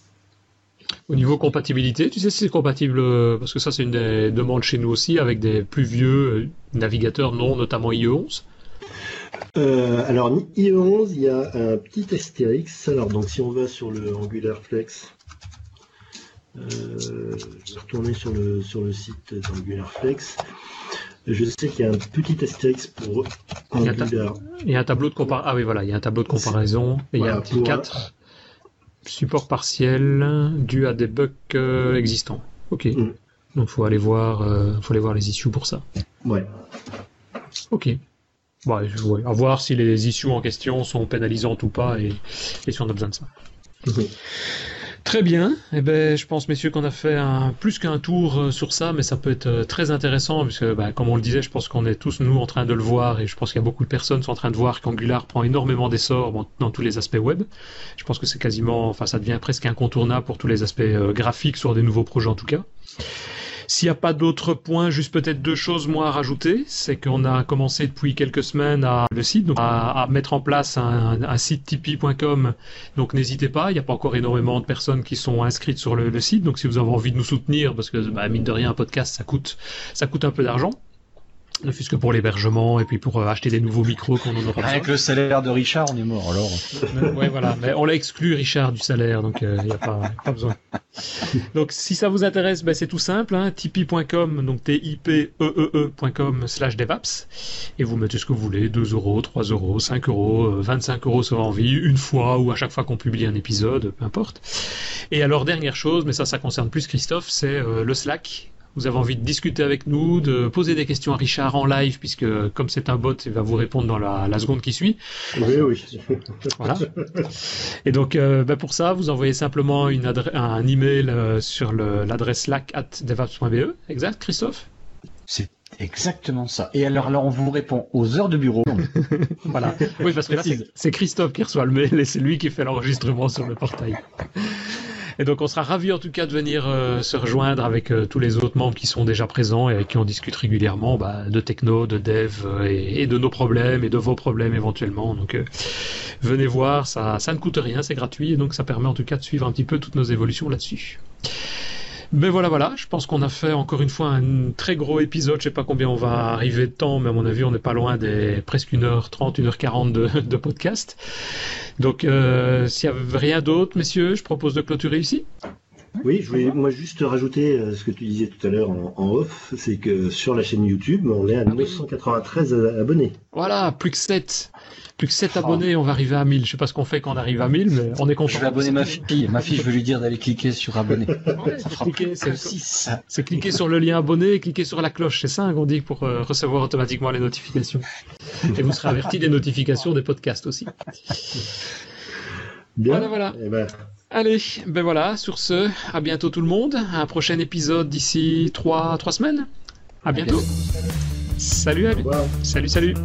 Speaker 1: Au niveau compatibilité, tu sais si c'est compatible, parce que ça c'est une des demandes chez nous aussi, avec des plus vieux euh, navigateurs, non notamment IE11
Speaker 3: euh, alors IE11, il y a un petit astérix. Alors donc si on va sur le Angular Flex, euh, je vais retourner sur le sur le site d'Angular Flex. Je sais qu'il y a un petit astérix pour Angular.
Speaker 1: Il y a un, tableau de comparaison. Ah oui voilà, il y a un tableau de comparaison. Et il y a un petit 4. Support partiel dû à des bugs euh, existants. Ok. Mm. Donc faut aller voir, euh, faut aller voir les issues pour ça.
Speaker 3: Ouais.
Speaker 1: Ok. Bon, à voir si les issues en question sont pénalisantes ou pas et, et si on a besoin de ça. Très bien. Eh ben, je pense, messieurs, qu'on a fait un, plus qu'un tour euh, sur ça, mais ça peut être euh, très intéressant, puisque, bah, comme on le disait, je pense qu'on est tous, nous, en train de le voir, et je pense qu'il y a beaucoup de personnes qui sont en train de voir qu'Angular prend énormément d'essor dans tous les aspects web. Je pense que c'est quasiment, enfin, ça devient presque incontournable pour tous les aspects euh, graphiques sur des nouveaux projets, en tout cas. S'il n'y a pas d'autres points, juste peut-être deux choses moi à rajouter, c'est qu'on a commencé depuis quelques semaines à le site, donc à, mettre en place un, site tipeee.com. Donc n'hésitez pas, il n'y a pas encore énormément de personnes qui sont inscrites sur le, site, donc si vous avez envie de nous soutenir, parce que bah, mine de rien un podcast ça coûte ça coûte un peu d'argent ne fût-ce que pour l'hébergement et puis pour euh, acheter des nouveaux micros qu'on en aura
Speaker 2: Avec le salaire de Richard, on est mort alors.
Speaker 1: ouais, voilà. Mais on l'a exclu, Richard, du salaire, donc il euh, n'y a pas, pas, besoin. Donc, si ça vous intéresse, ben, c'est tout simple, hein, tipeee.com, donc t-i-p-e-e-e.com slash devaps, et vous mettez ce que vous voulez, 2 euros, 3 euros, 5 euros, 25 euh, euros sur envie, une fois ou à chaque fois qu'on publie un épisode, peu importe. Et alors, dernière chose, mais ça, ça concerne plus Christophe, c'est le Slack vous avez envie de discuter avec nous, de poser des questions à Richard en live, puisque comme c'est un bot, il va vous répondre dans la, seconde qui suit.
Speaker 3: Oui, oui.
Speaker 1: Voilà. Et donc, euh, ben pour ça, vous envoyez simplement une un email euh, sur l'adresse slack at devaps.be. Exact, Christophe?
Speaker 2: C'est exactement ça. Et alors, alors, on vous répond aux heures de bureau.
Speaker 1: voilà. Oui, parce que là, c'est Christophe qui reçoit le mail et c'est lui qui fait l'enregistrement sur le portail. Et donc on sera ravis en tout cas de venir euh, se rejoindre avec euh, tous les autres membres qui sont déjà présents et avec qui on discute régulièrement bah, de techno, de dev euh, et, de nos problèmes et de vos problèmes éventuellement. Donc venez voir, ça, ça ne coûte rien, c'est gratuit et donc ça permet en tout cas de suivre un petit peu toutes nos évolutions là-dessus. Mais voilà, voilà, je pense qu'on a fait encore une fois un très gros épisode. Je sais pas combien on va arriver de temps, mais à mon avis, on n'est pas loin des presque 1h30, 1h40 de, de podcast. Donc, euh, s'il n'y a rien d'autre, messieurs, je propose de clôturer ici.
Speaker 3: Oui, je voulais moi juste rajouter euh, ce que tu disais tout à l'heure en, off, c'est que sur la chaîne YouTube, on est à 993 abonnés.
Speaker 1: Voilà, plus que 7. Plus que 7 abonnés, on va arriver à 1000. Je sais pas ce qu'on fait quand on arrive à 1000, mais on est content.
Speaker 2: Je vais abonner ma fille. Ma fille, je vais lui dire d'aller cliquer sur abonner.
Speaker 1: c'est cliquer sur le lien abonné et cliquer sur la cloche. C'est ça qu'on dit pour euh, recevoir automatiquement les notifications. et vous serez averti des notifications des podcasts aussi.
Speaker 3: Bien.
Speaker 1: Voilà, voilà. Eh ben. Allez, ben voilà, sur ce, à bientôt tout le monde. Un prochain épisode d'ici 3, 3 semaines. À bientôt. Salut, salut, salut.